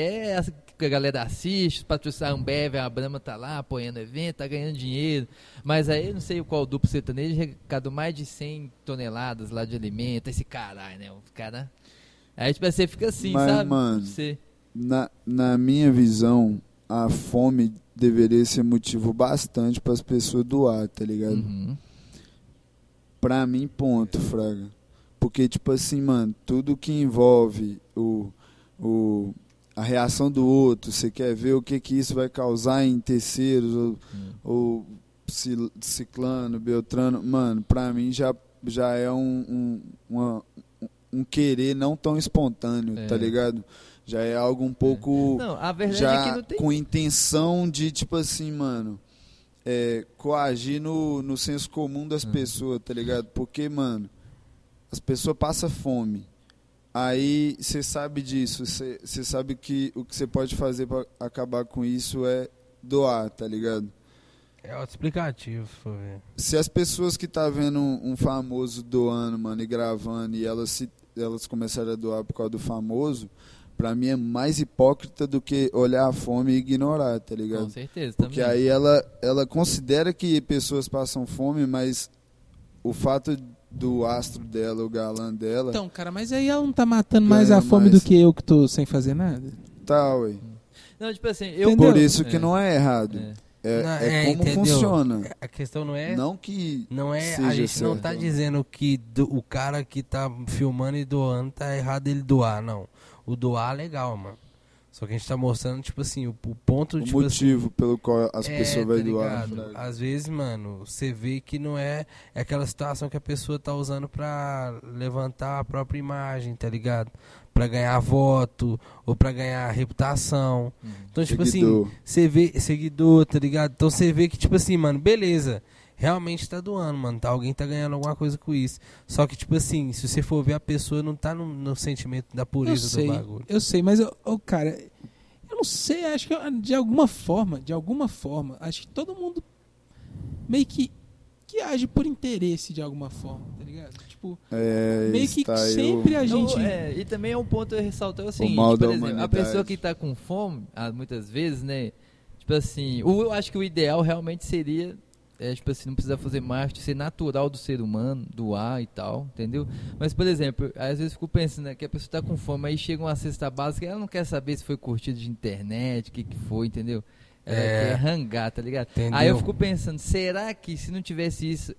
que a galera assiste, patrocinar Ambev, a Brahma tá lá apoiando o evento, tá ganhando dinheiro. Mas aí, não sei qual duplo sertanejo, arrecadou mais de 100 toneladas lá de alimento, esse caralho, né? O cara... Aí, tipo, você fica assim, Mas, sabe? mano, Você... Na, na minha visão, a fome deveria ser motivo bastante para as pessoas doar, tá ligado? Uhum. Pra mim, ponto, Fraga. Porque, tipo assim, mano, tudo que envolve o, o, a reação do outro, você quer ver o que, que isso vai causar em terceiros, ou, Hum. ou ciclano, beltrano, mano, pra mim já, já é um, um, uma- um querer não tão espontâneo, É. tá ligado? Já é algo um pouco Não, a verdade já é que não tem. com intenção de, tipo assim, mano, é, coagir no, no senso comum das Uhum. pessoas, tá ligado? Porque, mano, as pessoas passam fome. Aí você sabe disso, você sabe que o que você pode fazer pra acabar com isso é doar, tá ligado? É ver. Se as pessoas que tá vendo um, um famoso doando, mano, e gravando, e elas, se, elas começaram a doar por causa do famoso, pra mim é mais hipócrita do que olhar a fome e ignorar, tá ligado? Com certeza, Porque também. aí ela, ela considera que pessoas passam fome, mas o fato do astro dela, o galã dela, Então, cara, mas aí ela não tá matando mais a fome mais. do que eu que tô sem fazer nada? tá, ué. Não, tipo assim, eu... Entendeu? Por isso que É. não é errado. É. É, Não, é é, como entendeu? funciona. A questão não é. Não que Não é, seja a gente não certo. tá dizendo que do- o cara que tá filmando e doando tá errado ele doar, não. O doar é legal, mano. Só que a gente tá mostrando, tipo assim, o, o ponto, o tipo assim, motivo pelo qual as é, pessoas vão tá doar. fraga. Às vezes, mano, você vê que não é, é aquela situação que a pessoa tá usando pra levantar a própria imagem, tá ligado? Pra ganhar voto ou pra ganhar reputação. Uhum. Então, tipo assim, Seguidor. você vê seguidor, tá ligado? Então você vê que, tipo assim, mano, beleza. Realmente tá doando, mano. Tá, alguém tá ganhando alguma coisa com isso. Só que, tipo assim, se você for ver a pessoa, não tá no, no sentimento da Eu pureza sei, do bagulho. eu sei, mas, ô, ô, cara, eu não sei, acho que de alguma forma, de alguma forma, acho que todo mundo meio que, que age por interesse de alguma forma, tá ligado? Tipo, É, meio que sempre o- a gente... É, e também é um ponto a ressaltar é o seguinte, mal por da exemplo, a pessoa que tá com fome, ah, muitas vezes, né, tipo assim, o- eu acho que o ideal realmente seria, é, tipo assim, não precisar fazer marketing, ser natural do ser humano, doar e tal, entendeu? Mas, por exemplo, às vezes eu fico pensando né, que a pessoa tá com fome, aí chega uma cesta básica, ela não quer saber se foi curtido de internet, o que que foi, entendeu? Ela É. quer rangar, tá ligado? Entendeu? Aí eu fico pensando, será que se não tivesse isso,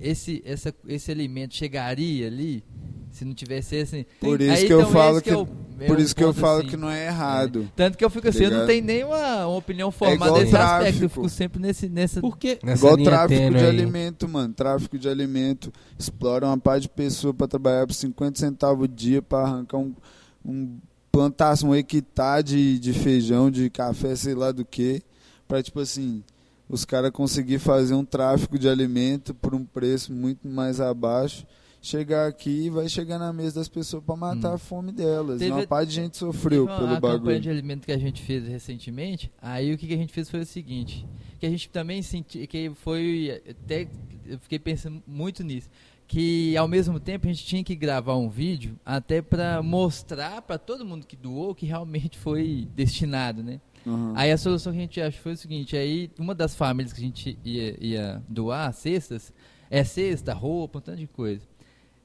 esse, essa, esse alimento chegaria ali? Se não tivesse esse. Por isso Aí, que eu então, falo que, é é por isso que eu falo assim, que não é errado. Tanto que eu fico assim, eu não Ligado? tenho nenhuma uma opinião formada igual nesse aspecto. Eu tráfico. fico sempre nesse, nessa. Porque Nessa Igual tráfico de aí. alimento, mano. Tráfico de alimento. Exploram uma par de pessoa pra trabalhar por 50 centavos o dia pra arrancar um, um plantação, um hectare de, de feijão, de café, sei lá do que. Pra, tipo assim, os caras conseguir fazer um tráfico de alimento por um preço muito mais abaixo. Chegar aqui e vai chegar na mesa das pessoas pra matar Hum. a fome delas. Teve- uma par de gente sofreu uma- pelo a campanha bagulho. de alimento que a gente fez recentemente, aí o que, que a gente fez foi o seguinte, que a gente também sentiu, que foi, até eu fiquei pensando muito nisso, que ao mesmo tempo a gente tinha que gravar um vídeo até pra mostrar pra todo mundo que doou que realmente foi destinado, né? Uhum. Aí a solução que a gente achou foi o seguinte, aí uma das famílias que a gente ia, ia doar cestas, é cesta, roupa, um tanto de coisa.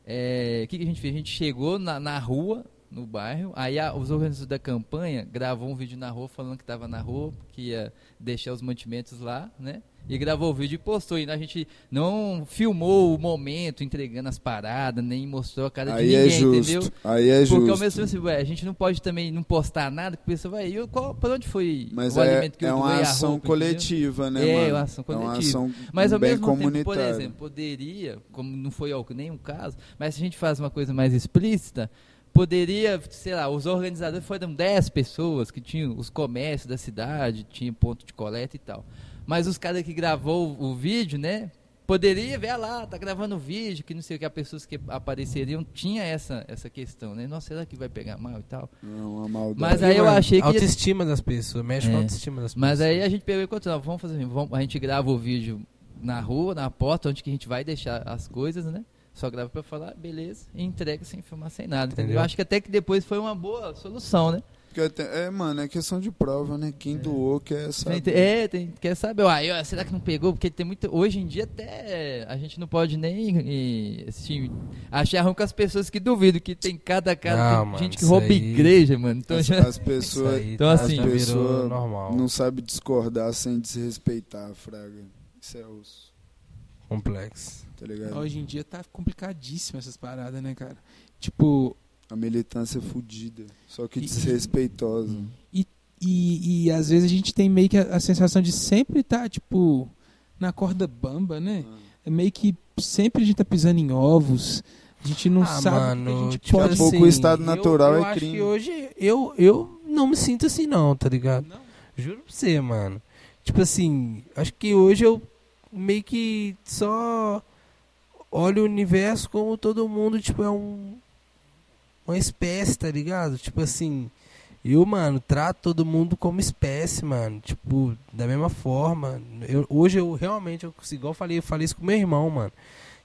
É, O que, que a gente fez? A gente chegou na, na rua, no bairro, aí a- os organizadores da campanha gravou um vídeo na rua falando que estava na rua, que ia deixar os mantimentos lá, né? E gravou o vídeo e postou. E a gente não filmou o momento entregando as paradas, nem mostrou a cara Aí de é ninguém, justo. entendeu? Aí é Porque justo. ao mesmo tempo, assim, ué, a gente não pode também não postar nada, porque a pessoa vai, e qual, pra onde foi Mas o é, alimento que é eu doei, a ação roupa, entendeu? coletiva, né, É, mano? uma ação É uma coletiva. ação Mas ao mesmo tempo, por exemplo, poderia, como não foi nenhum caso, mas se a gente faz uma coisa mais explícita, poderia, sei lá, os organizadores foram 10 pessoas que tinham os comércios da cidade, tinha ponto de coleta e tal. Mas os caras que gravou o, vídeo, né, poderia ver ah lá, tá gravando o vídeo, que não sei o que, as pessoas que apareceriam tinha essa essa questão, né? Nossa, será que vai pegar mal e tal? Não, uma maldade. Mas aí eu achei que- Autoestima das pessoas, mexe com a É. autoestima das Mas pessoas. aí a gente pegou e contou, vamos fazer assim, vamos, a gente grava o vídeo na rua, na porta, onde que a gente vai deixar as coisas, né? Só grava pra falar, beleza, e entrega sem filmar, sem nada. Entendeu? Eu acho que até que depois foi uma boa solução, né? É, mano, é questão de prova, né? Quem doou quer saber. É, tem, quer saber, uai, será que não pegou? Porque tem muito. Hoje em dia até a gente não pode nem e, assim, achar ruim com as pessoas que duvidam, que tem cada cara, Não, tem mano, gente que rouba aí- igreja, mano. Então As, já. as pessoas, aí então, tá- assim, as pessoas não sabem discordar sem desrespeitar, fraga. Isso é osso, complexo. tá ligado? hoje em dia tá complicadíssimo essas paradas, né, cara? Tipo, A militância é fodida, só que E- desrespeitosa. Hum. e, e às vezes a gente tem meio que a, a sensação de sempre estar, tipo, na corda bamba, né? Ah. É meio que sempre a gente tá pisando em ovos. A gente não Ah, sabe o que a mano, gente tipo pode a pouco assim, o estado eu- natural eu é acho crime. que hoje eu, eu não me sinto assim não, tá ligado? Não. Juro pra você, mano. Tipo assim, acho que hoje eu meio que só olho o universo como todo mundo, tipo, é um uma espécie, tá ligado? Tipo assim, eu, mano, trato todo mundo como espécie, mano. Tipo, da mesma forma. Eu, hoje eu realmente, eu, igual eu falei, eu falei isso com meu irmão, mano.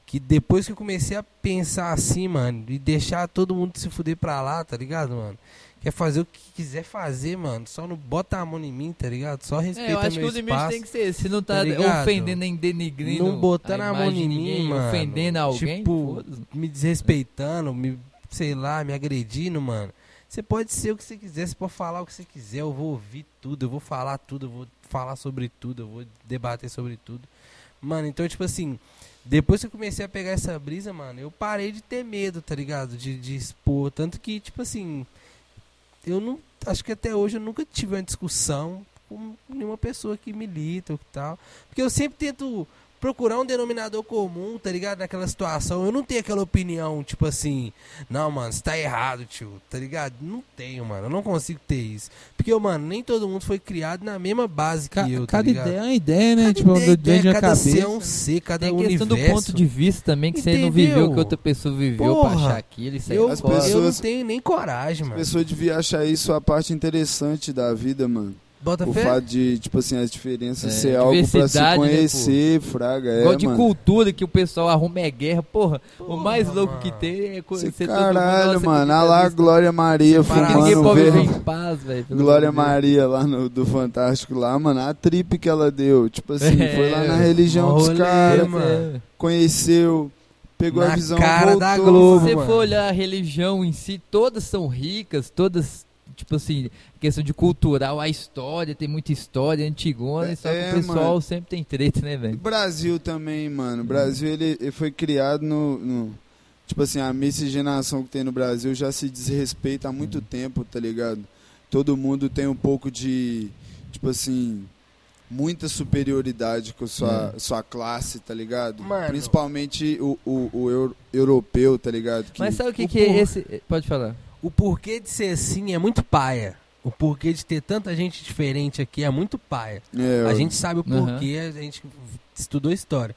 Que depois que eu comecei a pensar assim, mano, e deixar todo mundo se fuder pra lá, tá ligado, mano? Quer fazer o que quiser fazer, mano. Só não bota a mão em mim, tá ligado? Só respeita É, eu acho que o limite tem que ser. Se não tá, tá ofendendo nem denigrindo. Não botando a a mão em mim, ninguém, mano. Ofendendo alguém. Tipo, me desrespeitando, me, sei lá, me agredindo, mano. Você pode ser o que você quiser, você pode falar o que você quiser, eu vou ouvir tudo, eu vou falar tudo, eu vou falar sobre tudo, eu vou debater sobre tudo. Mano, então, tipo assim, depois que eu comecei a pegar essa brisa, mano, eu parei de ter medo, tá ligado? De, de expor. Tanto que, tipo assim, eu não. Acho que até hoje eu nunca tive uma discussão com nenhuma pessoa que milita ou que tal. Porque eu sempre tento procurar um denominador comum, tá ligado? Naquela situação. Eu não tenho aquela opinião, tipo assim, não, mano, você tá errado, tio, tá ligado? Não tenho, mano. Eu não consigo ter isso. Porque, mano, nem todo mundo foi criado na mesma base que Ca- eu, tá cada ligado? ideia é uma ideia, né? Cada tipo, ideia, de uma cada cabeça. ser é um ser, cada Tem a questão universo. do ponto de vista também, que você não Entendeu? viveu o que outra pessoa viveu pra Porra, achar aquilo. Isso aí Eu, é As foda. eu não pessoas- tenho nem coragem, A mano. pessoa devia achar isso a parte interessante da vida, mano. Bota O fé? fato de, tipo assim, as diferenças É, ser algo pra se né, conhecer, fraga. É, Igual de mano. cultura que o pessoal arruma é guerra. Porra, o Porra, mais louco mano. que tem é co- Esse ser todo mundo, caralho, nossa, mano. Olha lá. Glória Maria fumando verde. em paz, Glória. Maria lá no do Fantástico lá, mano, a trip que ela deu, tipo assim, É, foi lá na religião dos caras, mano. conheceu, pegou Na a visão, cara voltou. da Se Globo. você mano. for olhar a religião em si, todas são ricas, todas, tipo assim, questão de cultural, a história, tem muita história antigona, só que É, o pessoal mano. sempre tem treta, né, O velho? Brasil também, mano. O Brasil ele, ele foi criado no, no- tipo assim, a miscigenação que tem no Brasil já se desrespeita há muito tempo, tá ligado? Todo mundo tem um pouco de, tipo assim, muita superioridade com sua, sua classe, tá ligado? Mano. Principalmente o, o, o eu- europeu, tá ligado? Que- Mas sabe o que, o que é esse. Pode falar. O porquê de ser assim é muito paia. O porquê de ter tanta gente diferente aqui é muito paia. é, A gente sabe o porquê, a gente estudou história.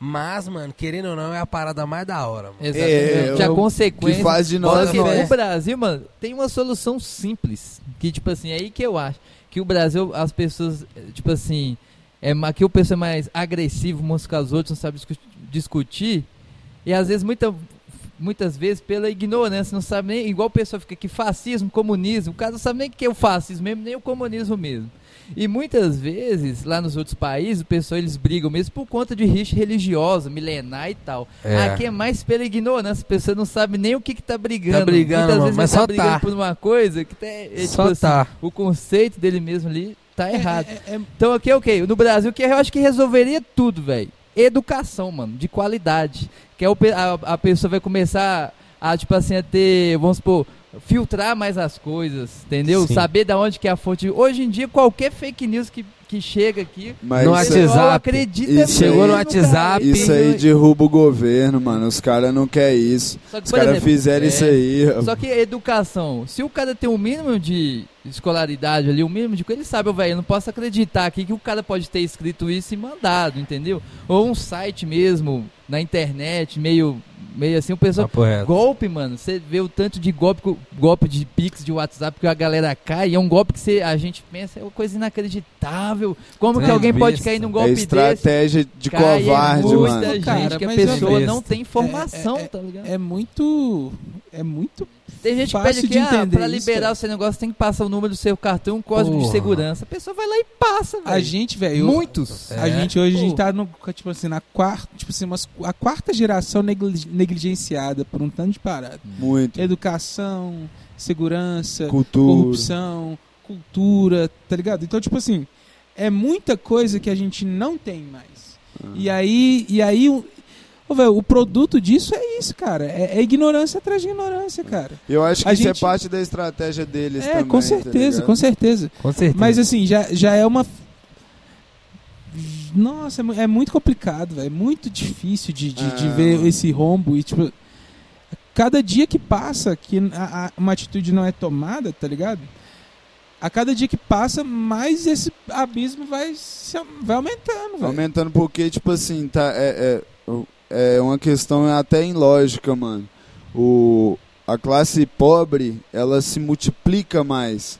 Mas, mano, querendo ou não, é a parada mais da hora, mano. Exatamente. é a o consequência. que faz de nós que nós. o Brasil, mano, tem uma solução simples. Que, tipo assim, é aí que eu acho. Que o Brasil, as pessoas, tipo assim, é, aqui o pessoal é mais agressivo uns com as outras, não sabe discu- discutir. E às vezes, muita, muitas vezes, pela ignorância, não sabe nem. Igual o pessoal fica aqui, fascismo, comunismo. O cara não sabe nem o que é o fascismo mesmo, nem o comunismo mesmo. E muitas vezes, lá nos outros países, o pessoal eles brigam mesmo por conta de rixa religiosa, milenar e tal. É. Aqui é mais pela ignorância, a pessoa não sabe nem o que, que tá brigando. Tá brigando, Muitas mano, vezes mas vai só tá brigando tá. por uma coisa que tá, é, tipo Só assim, tá. o conceito dele mesmo ali tá errado. É, é- é- Então aqui é o quê? No Brasil que eu acho que resolveria tudo, velho. Educação, mano, de qualidade. Que é o, a, a pessoa vai começar a, tipo assim, a ter, vamos supor, filtrar mais as coisas, entendeu? Sim. Saber da onde que é a fonte. Hoje em dia, qualquer fake news que, que chega aqui, mas no o isso- pessoal WhatsApp. acredita Isso mesmo, Chegou no. WhatsApp. Isso aí derruba o governo, mano. Os caras não querem isso. Que, Os caras fizeram é, isso aí. Só que educação, se o cara tem um mínimo de escolaridade ali, o mínimo de coisa, ele sabe, velho, eu não posso acreditar aqui que o cara pode ter escrito isso e mandado, entendeu? Ou um site mesmo, na internet, meio, meio assim, o pessoal... Reto. Golpe, mano, você vê o tanto de golpe, golpe de pix de WhatsApp que a galera cai, e é um golpe que você, a gente pensa, é uma coisa inacreditável. Como que alguém pode besta. cair num É golpe desse? estratégia de Cai, covarde, é muita mano. gente Cara, que a mas pessoa é não tem informação, É- é- tá ligado? é muito. É muito. Tem gente que pede de aqui, ah, isso, liberar o seu negócio tem que passar o número do seu cartão, um código de Porra. segurança. A pessoa vai lá e passa, velho. A gente, velho. Muitos. A É. gente hoje a gente tá no, tipo assim, na quarta, tipo assim, umas- a quarta geração negli- negligenciada por um tanto de parada. Muito. Educação, segurança, Cultura. corrupção, cultura, tá ligado? Então, tipo assim, é muita coisa que a gente não tem mais. Ah. E aí, e aí ô, velho, o produto disso é isso, cara. É, é ignorância atrás de ignorância, cara. Eu acho que A isso gente- é parte da estratégia deles é, também. com tá certeza, ligado? com certeza. Com certeza. Mas assim, já, já é uma. Nossa, é é muito complicado, velho. É muito difícil de, de, de Ah, ver esse rombo. E, tipo, cada dia que passa que a- a- uma atitude não é tomada, tá ligado? A cada dia que passa, mais esse abismo vai, se, vai aumentando, velho. Aumentando porque, tipo assim, tá, é, é, é uma questão até ilógica, mano. O, a classe pobre, ela se multiplica mais.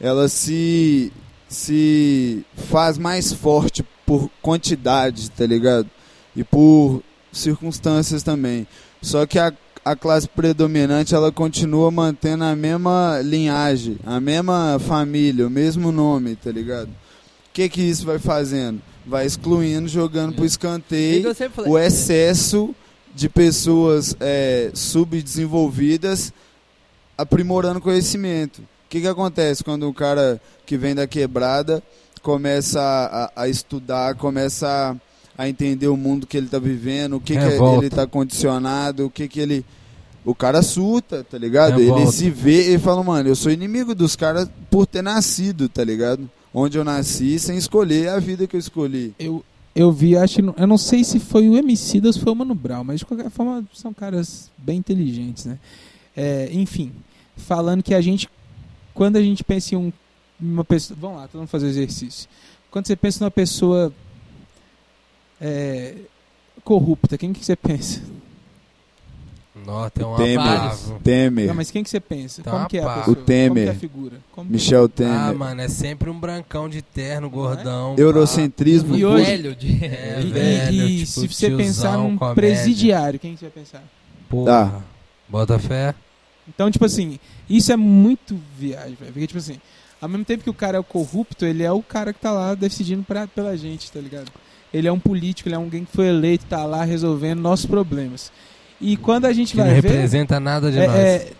Ela se, se faz mais forte por quantidade, tá ligado? E por circunstâncias também. Só que a, a classe predominante ela continua mantendo a mesma linhagem, a mesma família, o mesmo nome, tá ligado? O que que isso vai fazendo? Vai excluindo, jogando pro É escanteio que eu sempre falei- o excesso de pessoas é, subdesenvolvidas aprimorando conhecimento. O que, que acontece quando um cara que vem da quebrada começa a, a estudar, começa a, a entender o mundo que ele está vivendo, o que, que Revolta. ele está condicionado, o que, que ele. O cara surta, tá ligado? Revolta. Ele se vê e fala, mano, eu sou inimigo dos caras por ter nascido, tá ligado? Onde eu nasci sem escolher a vida que eu escolhi. Eu, eu vi, acho Eu não sei se foi o MC ou se foi o Mano Brown, mas de qualquer forma são caras bem inteligentes, né? É, enfim, falando que a gente. Quando a gente pensa em um, uma pessoa. Vamos lá, mundo fazer o exercício. Quando você pensa numa pessoa. é, corrupta, quem que você pensa? Nossa, tem uma Temer. Temer. Não, mas quem que você pensa? Tá Como que é a pessoa? O Temer. Como que é a figura? Como que- Michel Temer. Ah, mano, é sempre um brancão de terno, gordão. Eurocentrismo. E hoje- velho de... É, E, velho, e tipo, se você tiozão, pensar num comédia. presidiário, quem que você vai pensar? Porra. Bota fé. Então, tipo assim, isso é muito viagem, velho. Porque, tipo assim, ao mesmo tempo que o cara é o corrupto, ele é o cara que tá lá decidindo pra, pela gente, tá ligado? Ele é um político, ele é alguém que foi eleito, tá lá resolvendo nossos problemas. E quando a gente Que não vai ver. representa nada de nós. É, é,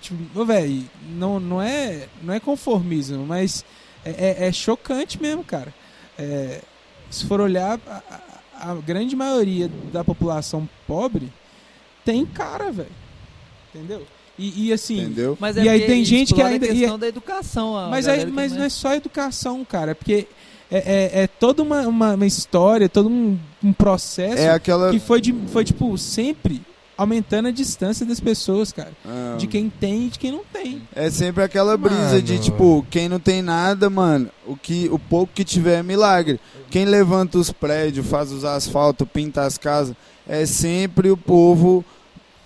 tipo, velho, não, não, é, não é conformismo, mas é, é- é chocante mesmo, cara. É, se for olhar, a, a- grande maioria da população pobre tem cara, velho. Entendeu? E, e assim. Entendeu? Mas E aí tem gente que ainda- a e questão da educação. Mas, aí, que mas não é só educação, cara. é Porque é, é, é toda uma, uma, uma história, todo um, um processo É aquela. que foi, de, foi, tipo, sempre aumentando a distância das pessoas, cara. Ah, De quem tem e de quem não tem. É sempre aquela brisa de Mano. tipo, quem não tem nada, mano, o que o pouco que tiver é milagre. Quem levanta os prédios, faz os asfaltos, pinta as casas, é sempre o povo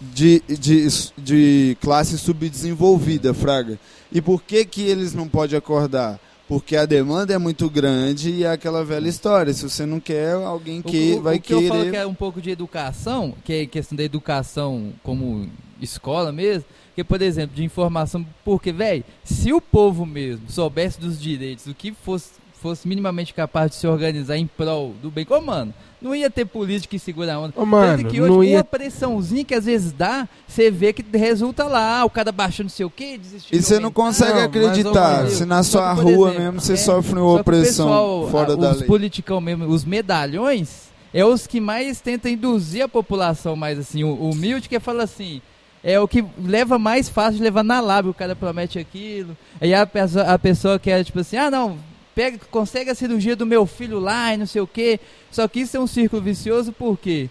de, de, de classe subdesenvolvida, fraga. E por que que eles não podem acordar? Porque a demanda é muito grande e é aquela velha história. Se você não quer, alguém O- que o, vai o que eu falo querer. que é um pouco de educação, que é questão da educação como escola mesmo, que por exemplo, de informação, porque, velho, se o povo mesmo soubesse dos direitos, o que fosse, fosse minimamente capaz de se organizar em prol do bem, como, mano, não ia ter política que segura a onda. Ô, mano, Tanto que hoje, não uma ia. pressãozinha que às vezes dá, você vê que resulta lá, o cara baixando não sei o que, desistindo. E você não consegue Não, mas, ô, acreditar. se na sua que, rua exemplo, mesmo você é, sofre uma opressão pessoal, fora a- da os lei. politicão mesmo, os medalhões, é os que mais tentam induzir a população mais assim, humilde que fala assim, é o que leva mais fácil de levar na lábia, o cara promete aquilo, aí a pessoa, a pessoa quer tipo assim, ah não, pega, consegue a cirurgia do meu filho lá e não sei o que, só que isso é um círculo vicioso porque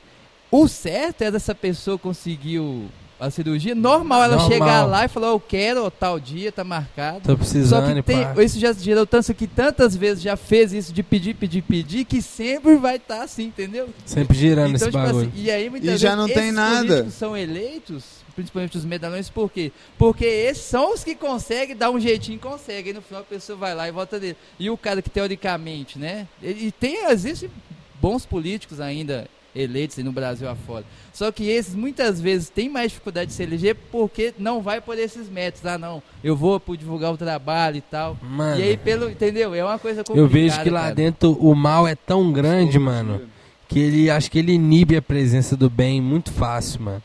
o certo é dessa pessoa conseguir o- a cirurgia, normal ela Normal. chegar lá e falar, eu quero, ó, tal dia, tá marcado. Tô Só precisando, que e tem, pá. isso já gerou tanto que tantas vezes já fez isso de pedir, pedir, pedir, que sempre vai estar assim, entendeu? Sempre girando então, esse tipo bagulho. assim, e aí muitas E vezes já não tem nada. são eleitos, principalmente os medalhões, por quê? Porque esses são os que conseguem dar um jeitinho, conseguem, e no final a pessoa vai lá e vota dele. E o cara que teoricamente, né? E tem, existem bons políticos ainda eleitos aí no Brasil afora. Só que esses muitas vezes têm mais dificuldade de se eleger porque não vai por esses métodos. Ah, não, eu vou por divulgar o trabalho e tal. Mano, E aí, pelo, entendeu? É uma coisa complicada. eu vejo que lá cara. dentro o mal é tão grande, mano, que ele acho que ele inibe a presença do bem muito fácil, mano.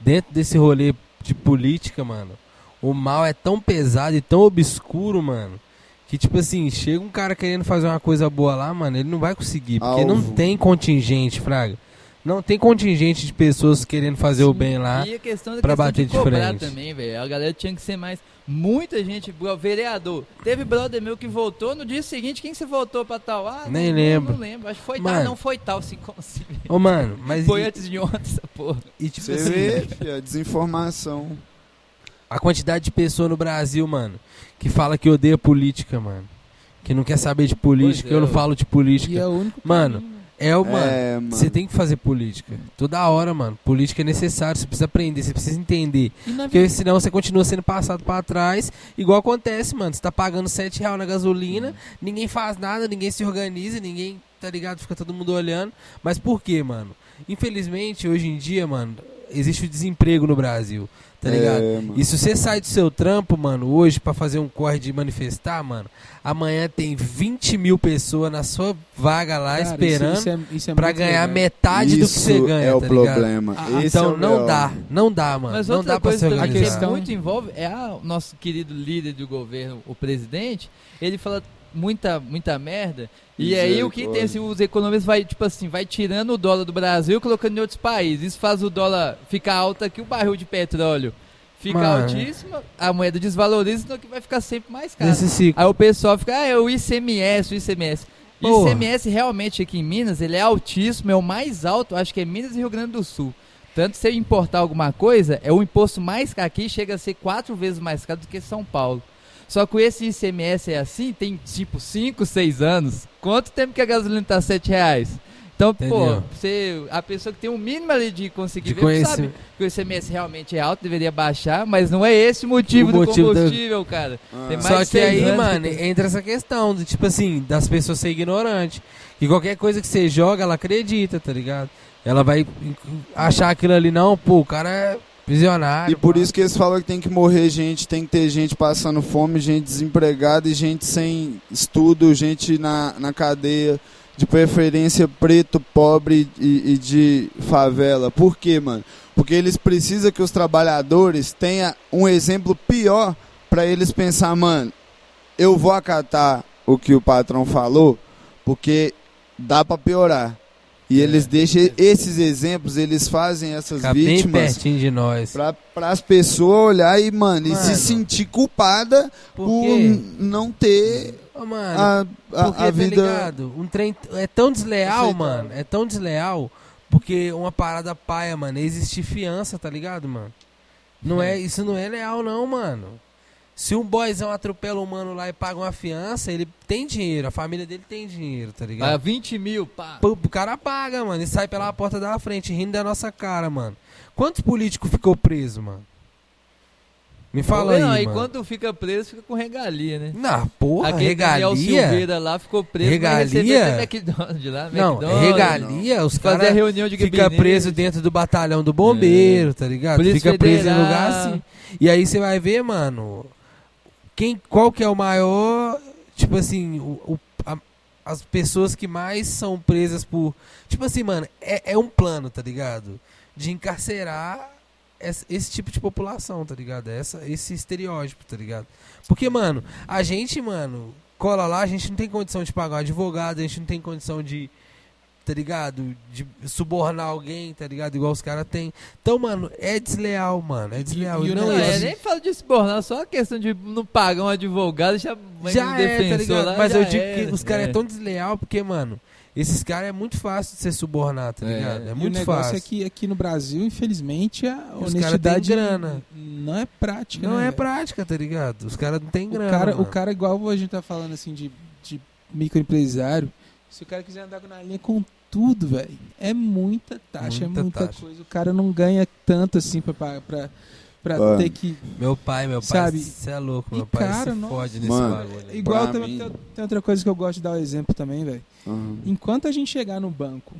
Dentro desse rolê de política, mano, o mal é tão pesado e tão obscuro, mano, que tipo assim, chega um cara querendo fazer uma coisa boa lá, mano, ele não vai conseguir, porque não Alvo. tem contingente, fraga. Não tem contingente de pessoas querendo fazer o bem lá. E a questão da pra questão bater de de cobrar frente. também, velho. A galera tinha que ser mais. Muita gente, o vereador. Teve brother meu que votou no dia seguinte. Quem você votou pra tal? Ah, Nem não, lembro. Não lembro. Acho que foi Mano. tal. Não foi tal, assim como assim. velho. Ô, mano, mas Foi e, antes de ontem essa porra. e, tipo Você assim, vê, filho, a desinformação. A quantidade de pessoa no Brasil, mano, que fala que odeia política, mano. Que não quer saber de política, é, eu não ó. falo de E política. é o único Mano, caminho. É mano, é, mano. você tem que fazer política. Toda hora, mano. Política é necessário, você precisa aprender, você precisa entender. Na Porque senão você continua sendo passado pra trás, igual acontece, mano. Você tá pagando 7 reais na gasolina, ninguém faz nada, ninguém se organiza, ninguém, tá ligado? Fica todo mundo olhando. Mas por quê, mano? Infelizmente, hoje em dia, mano, existe o desemprego no Brasil, tá ligado? É, mano. E se você sai do seu trampo, mano, hoje pra fazer um corre de manifestar, mano, amanhã tem 20 mil pessoas na sua vaga lá Cara, esperando isso, isso é, isso é pra ganhar legal. metade do que Isso você ganha, é o tá ligado? problema. Ah, Esse então é não dá, não dá, mano. Mas não outra dá pra coisa se organizar. questão- muito envolve é a- o nosso querido líder do governo, o presidente, ele fala muita, muita merda. E aí o que tem assim, os economistas vai, tipo assim, vai tirando o dólar do Brasil e colocando em outros países. Isso faz o dólar ficar alto aqui, o barril de petróleo fica Mano. altíssimo, a moeda desvaloriza, então que vai ficar sempre mais caro. Aí o pessoal fica, ah, é o ICMS, o ICMS. Porra. ICMS realmente aqui em Minas, ele é altíssimo, é o mais alto, acho que é Minas e Rio Grande do Sul. Tanto se você importar alguma coisa, é o imposto mais caro aqui, chega a ser quatro vezes mais caro do que São Paulo. Só que esse ICMS é assim, tem tipo 5, 6 anos. Quanto tempo que a gasolina tá 7 reais? Então, pô, Entendeu? você, a pessoa que tem um mínimo ali de conseguir De ver, sabe que o ICMS realmente é alto, deveria baixar, mas não é esse o motivo, O do motivo combustível, cara. Ah. Tem mais Só de que seis aí, anos mano, que tem- entra essa questão, do, tipo assim, das pessoas ser ignorantes. E qualquer coisa que você joga, ela acredita, tá ligado? Ela vai achar aquilo ali, não, pô, o cara é visionário. E por pá. isso que eles falam que tem que morrer gente, tem que ter gente passando fome, gente desempregada e gente sem estudo, gente na, na cadeia, de preferência preto, pobre e, e de favela. Por quê, mano? Porque eles precisam que os trabalhadores tenham um exemplo pior para eles pensar, mano, eu vou acatar o que o patrão falou, porque dá para piorar. E eles deixam esses exemplos, eles fazem essas Fica bem vítimas pertinho de nós. Pra, as pessoas olhar e, mano, e se Mano. sentir culpada Por por, não ter Ô, mano, a, a, a tá vida. ligado? Um trem é tão desleal, mano. É tão desleal porque uma parada paia, mano, existir fiança, tá ligado, mano? Não é, isso não é leal não, mano. Se um boyzão atropela um mano lá e paga uma fiança, ele tem dinheiro, a família dele tem dinheiro, tá ligado? Ah, 20 mil, pá. O cara paga, mano, e sai pela porta da frente, rindo da nossa cara, mano. Quantos políticos ficou preso, mano? Me fala aí, não, aí mano. quando fica preso, fica com regalia, né? Não, porra, Aquele Daniel regalia? Silveira lá ficou preso, Regalia? mas McDonald's lá, Não, McDonald's. regalia, os Fazer caras reunião de fica gabinete. preso dentro do batalhão do bombeiro, tá ligado? Polícia fica preso em Federal. lugar assim. E aí você vai ver, mano, quem, qual que é o maior, tipo assim, o, o- a- as pessoas que mais são presas por, tipo assim, mano, é, é um plano, tá ligado? De encarcerar esse, esse tipo de população, tá ligado? Essa, esse estereótipo, tá ligado? Porque, mano, a gente, mano, cola lá, a gente não tem condição de pagar um advogado, a gente não tem condição de, tá ligado? De subornar alguém, tá ligado? Igual os caras têm. Então, mano, é desleal, mano. É desleal. e E o não Não, é, existe- nem falo de subornar, só a questão de não pagar um advogado já já um é, tá defensor ligado? lá, Mas já eu digo era. que os caras é. É. tão desleal porque, mano, esses caras é muito fácil de ser subornar, tá É. ligado? É, E o muito negócio fácil. é que aqui no Brasil, infelizmente, a Os honestidade grana. não é prática. Não né, é velho? prática, tá ligado? Os caras não têm O grana. cara, o cara, igual a gente tá falando assim de, de microempresário, se o cara quiser andar na linha com tudo, velho, é muita taxa, Muita é muita taxa. coisa. O cara não ganha tanto assim pra, pra, pra, pra ter que. Meu pai, meu pai, Sabe? você é louco, E, meu pai cara, se nossa. fode nesse Mano, bagulho. Igual tem, mim- tem- outra coisa que eu gosto de dar o exemplo também, velho. Uhum. Enquanto a gente chegar no banco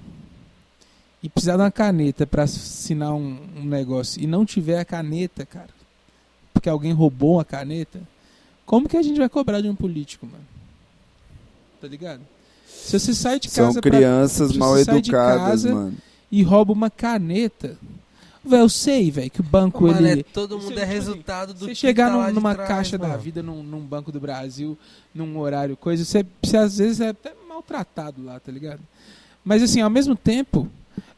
e precisar de uma caneta pra assinar um, um negócio e não tiver a caneta, cara, porque alguém roubou a caneta, como que a gente vai cobrar de um político, mano? Tá ligado? Se você sai de São casa pra- crianças se mal educadas, mano. e rouba uma caneta, velho, eu sei, velho, que o banco Mano, ele é, todo mundo é resultado do você que chegar tá num- lá de numa trás, caixa da mano. vida, num, num Banco do Brasil, num horário, coisa, você, você às vezes é até maltratado lá, tá ligado? Mas assim, ao mesmo tempo,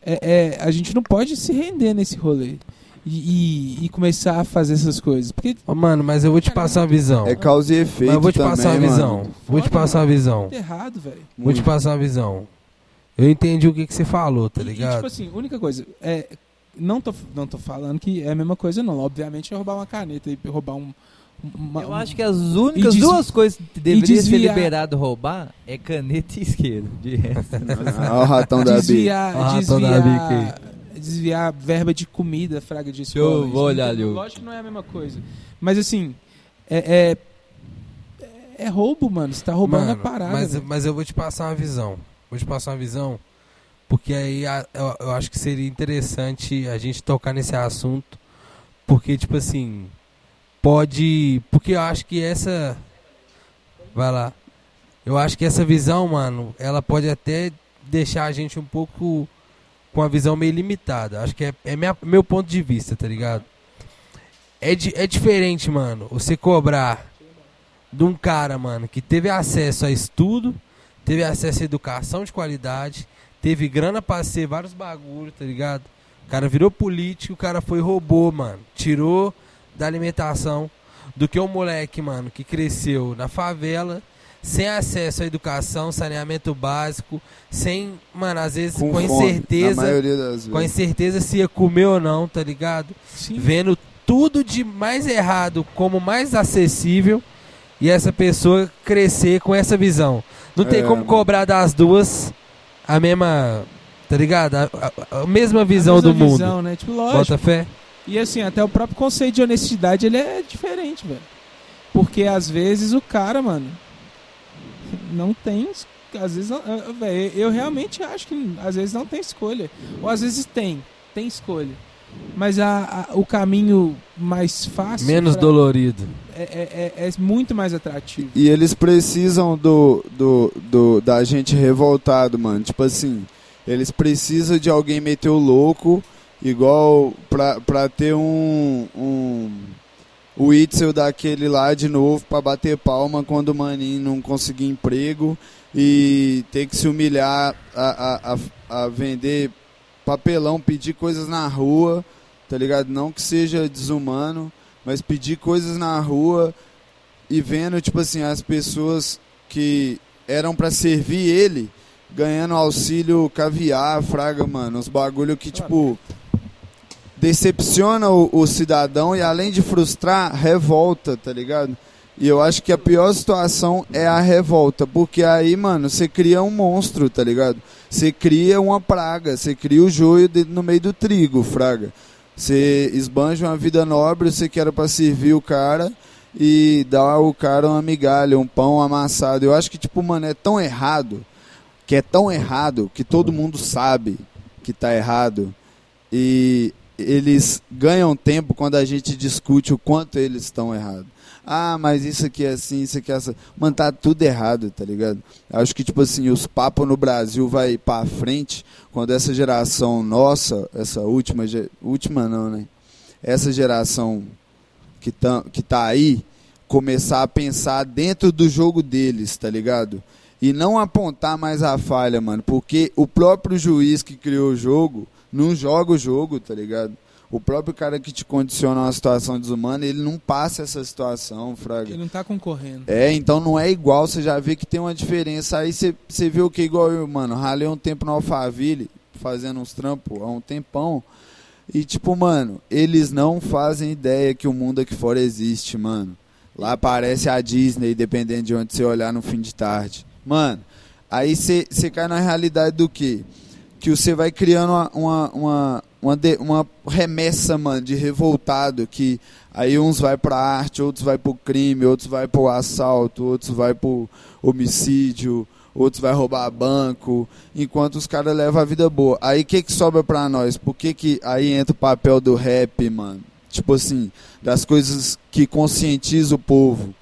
é, é, a gente não pode se render nesse rolê e, e- e começar a fazer essas coisas. Porque Ô, mano, mas eu vou te passar a visão. É causa e efeito Mas eu vou te também, passar a mano. visão. Vou te Foda, passar a mano. visão. é errado, velho. Vou te passar a visão. Eu entendi o que, que você falou, tá E- e, ligado? tipo assim, única coisa, é, não, tô, não tô falando que é a mesma coisa, não. Obviamente é roubar uma caneta e roubar um. uma- Eu acho que as únicas desvi- duas coisas que deveriam ser liberado roubar é caneta e isqueiro. De resto. Olha o ratão da Bi. desviar, Ah, toda a desviar, desviar verba de comida, fraga de escola. eu vou olhar não- ali Lógico que não é a mesma coisa. Mas assim, é, é, é roubo, mano. Você tá roubando Mano, a parada. mas, velho. mas eu vou te passar uma visão. Vou te passar uma visão. Porque aí a- eu, eu acho que seria interessante a gente tocar nesse assunto. Porque, tipo assim, pode. Porque eu acho que essa. Vai lá. Eu acho que essa visão, mano, ela pode até deixar a gente um pouco com a visão meio limitada. Acho que é, é minha- meu ponto de vista, tá ligado? É, di- é diferente, mano, você cobrar de um cara, mano, que teve acesso a estudo, teve acesso a educação de qualidade, teve grana pra ser vários bagulhos, tá ligado? O cara virou político, o cara foi robô, mano. Tirou da alimentação do que o moleque, mano, que cresceu na favela, sem acesso à educação, saneamento básico, sem, mano, às vezes com, fome, incerteza, Na maioria das com a vezes. incerteza se ia comer ou não, tá ligado? Sim. Vendo tudo de mais errado como mais acessível e essa pessoa crescer com essa visão. Não tem É, como mano. cobrar das duas a mesma, tá ligado? A, a- a mesma visão A mesma do mundo. visão, né? Tipo, lógico. Bota fé? E assim, até o próprio conceito de honestidade, ele é diferente, velho. Porque às vezes o cara, mano, não tem. Às vezes, não- ah, velho, eu realmente acho que às vezes não tem escolha. Ou às vezes tem, tem escolha. Mas a, a- o caminho mais fácil. Menos pra- dolorido. é, é, é- é muito mais atrativo. E eles precisam do, do, do da gente revoltado, mano. Tipo assim, eles precisam de alguém meter o louco, igual pra, pra ter um, um o Itzel daquele lá de novo pra bater palma quando o maninho não conseguir emprego e ter que se humilhar a, a, a, vender papelão, pedir coisas na rua, tá ligado? Não que seja desumano, mas pedir coisas na rua e vendo, tipo assim, as pessoas que eram pra servir ele ganhando auxílio caviar, fraga, mano. Uns bagulho que, tipo, decepciona o, o cidadão e além de frustrar, revolta, tá ligado? E eu acho que a pior situação é a revolta, porque aí, mano, você cria um monstro, tá ligado? Você cria uma praga, você cria o joio no meio do trigo, fraga. Você esbanja uma vida nobre, você quer pra servir o cara e dá ao cara uma migalha, um pão amassado. Eu acho que, tipo, mano, é tão errado, que é tão errado, que todo mundo sabe que tá errado. E eles ganham tempo quando a gente discute o quanto eles estão errados. Ah, mas isso aqui é assim, isso aqui é assim. Mano, tá tudo errado, tá ligado? Acho que, tipo assim, os papos no Brasil vai pra frente quando essa geração nossa, essa última, última não, né? Essa geração que tá, que tá aí, começar a pensar dentro do jogo deles, tá ligado? E não apontar mais a falha, mano, porque o próprio juiz que criou o jogo não joga o jogo, tá ligado? O próprio cara que te condiciona a uma situação desumana, ele não passa essa situação, fraga. Ele não tá concorrendo. É, então não é igual, você já vê que tem uma diferença. Aí você, você vê o que igual eu, mano. Ralei um tempo no Alphaville, fazendo uns trampos há um tempão. E tipo, mano, eles não fazem ideia que o mundo aqui fora existe, mano. Lá parece a Disney, dependendo de onde você olhar no fim de tarde. Mano, aí você você cai na realidade do quê? Que você vai criando uma, uma, uma, uma, remessa, mano, de revoltado que Aí uns vai pra arte, outros vai pro crime, outros vai pro assalto, outros vai pro homicídio, outros vai roubar banco, enquanto os caras levam a vida boa. Aí o que que sobra pra nós? Por que que aí entra o papel do rap, mano? Tipo assim, das coisas que conscientizam o povo.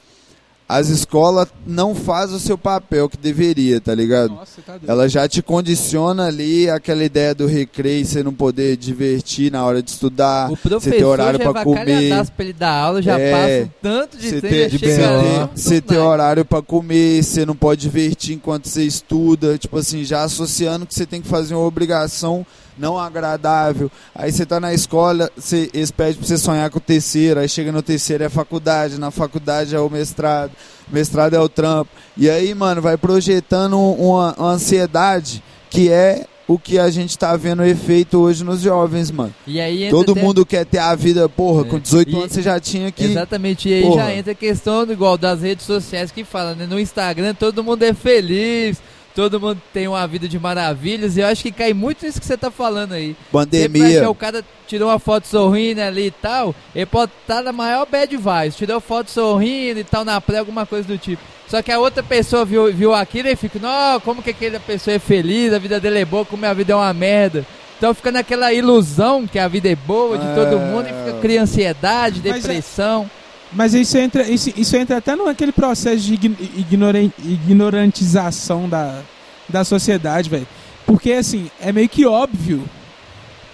As escolas não fazem o seu papel que deveria, tá ligado? Nossa, tá. Ela já te condiciona ali aquela ideia do recreio, você não poder divertir na hora de estudar, você ter horário é comer. pra ele dar aula, já É. passa um tanto de Você tempo, ter, você ter horário pra comer, você não pode divertir enquanto você estuda, tipo assim, já associando que você tem que fazer uma obrigação não agradável. Aí você tá na escola, você, eles pedem pra você sonhar com o terceiro, aí chega no terceiro é a faculdade, na faculdade é o mestrado, mestrado é o trampo. E aí, mano, vai projetando uma, uma ansiedade que é o que a gente tá vendo efeito hoje nos jovens, mano. E aí Todo até- mundo quer ter a vida, porra, É. com 18 E- anos você já tinha que Exatamente, e aí Porra. já entra a questão igual das redes sociais que fala, né? No Instagram todo mundo é feliz, todo mundo tem uma vida de maravilhas, e eu acho que cai muito nisso que você tá falando aí. Pandemia. o cara tirou uma foto sorrindo ali e tal, ele pode estar na maior bad vibes, tirou foto sorrindo e tal na praia, alguma coisa do tipo. Só que a outra pessoa viu, viu aquilo e fica, não, como que aquela pessoa é feliz, a vida dele é boa, como a vida é uma merda. Então fica naquela ilusão que a vida é boa de todo É. mundo e fica cria ansiedade, Mas é- depressão. Mas isso entra, isso, isso entra até naquele processo de ign- ignoran- ignorantização da, da sociedade, velho. Porque, assim, é meio que óbvio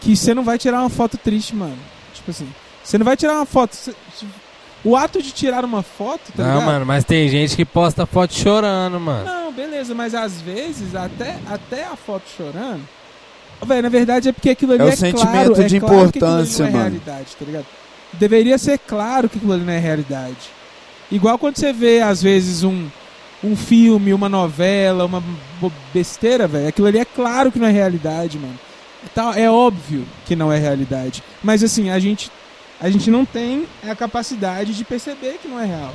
que você não vai tirar uma foto triste, mano. Tipo assim, você não vai tirar uma foto. cê- o ato de tirar uma foto, tá Não, ligado? mano, mas tem gente que posta foto chorando, mano. Não, beleza, mas às vezes, até, até a foto chorando. Velho, na verdade é porque aquilo ali É é, o sentimento claro, é de claro que aquilo ali importância, não é mano. realidade, tá ligado? Deveria ser claro que aquilo ali não é realidade. Igual quando você vê, às vezes, um, um filme, uma novela, uma besteira, velho. Aquilo ali é claro que não é realidade, mano. Tá, é óbvio que não é realidade. Mas assim, a gente, a gente não tem a capacidade de perceber que não é real.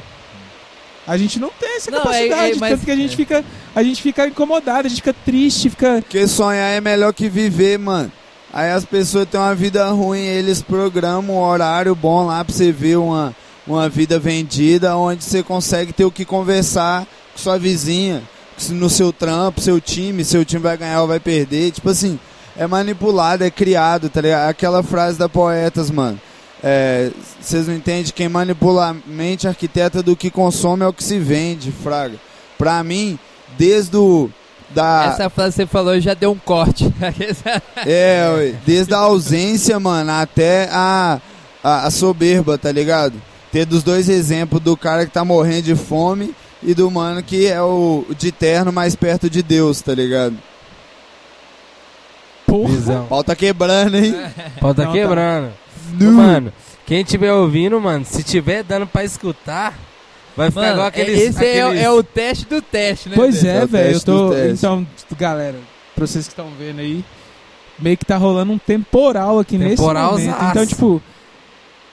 A gente não tem essa Não, é- capacidade, é, mas- tanto que a gente é. fica, a gente fica incomodado, a gente fica triste, fica Porque sonhar é melhor que viver, mano. Aí as pessoas têm uma vida ruim, eles programam um horário bom lá pra você ver uma, uma vida vendida, onde você consegue ter o que conversar com sua vizinha, no seu trampo, seu time, seu time vai ganhar ou vai perder. Tipo assim, é manipulado, é criado, tá ligado? Aquela frase da Poetas, mano. É, Vocês não entendem? Quem manipula a mente arquiteta do que consome é o que se vende, Fraga. Pra mim, desde o. Da, Essa frase que você falou já deu um corte. é, desde a ausência, mano, até a, a, a soberba, tá ligado? Ter dos dois exemplos do cara que tá morrendo de fome e do mano que é o de terno mais perto de Deus, tá ligado? porra. Pau tá quebrando, hein? Pau tá Não, tá. quebrando. Mano, quem tiver ouvindo, mano, se tiver dando pra escutar, vai ficar Mano, igual aqueles. esse é, aqueles- é o teste do teste, né? Pois é, É velho. Eu tô. Então, galera, pra vocês que estão vendo aí, meio que tá rolando um temporal aqui Temporal nesse momento. zaço. Então, tipo,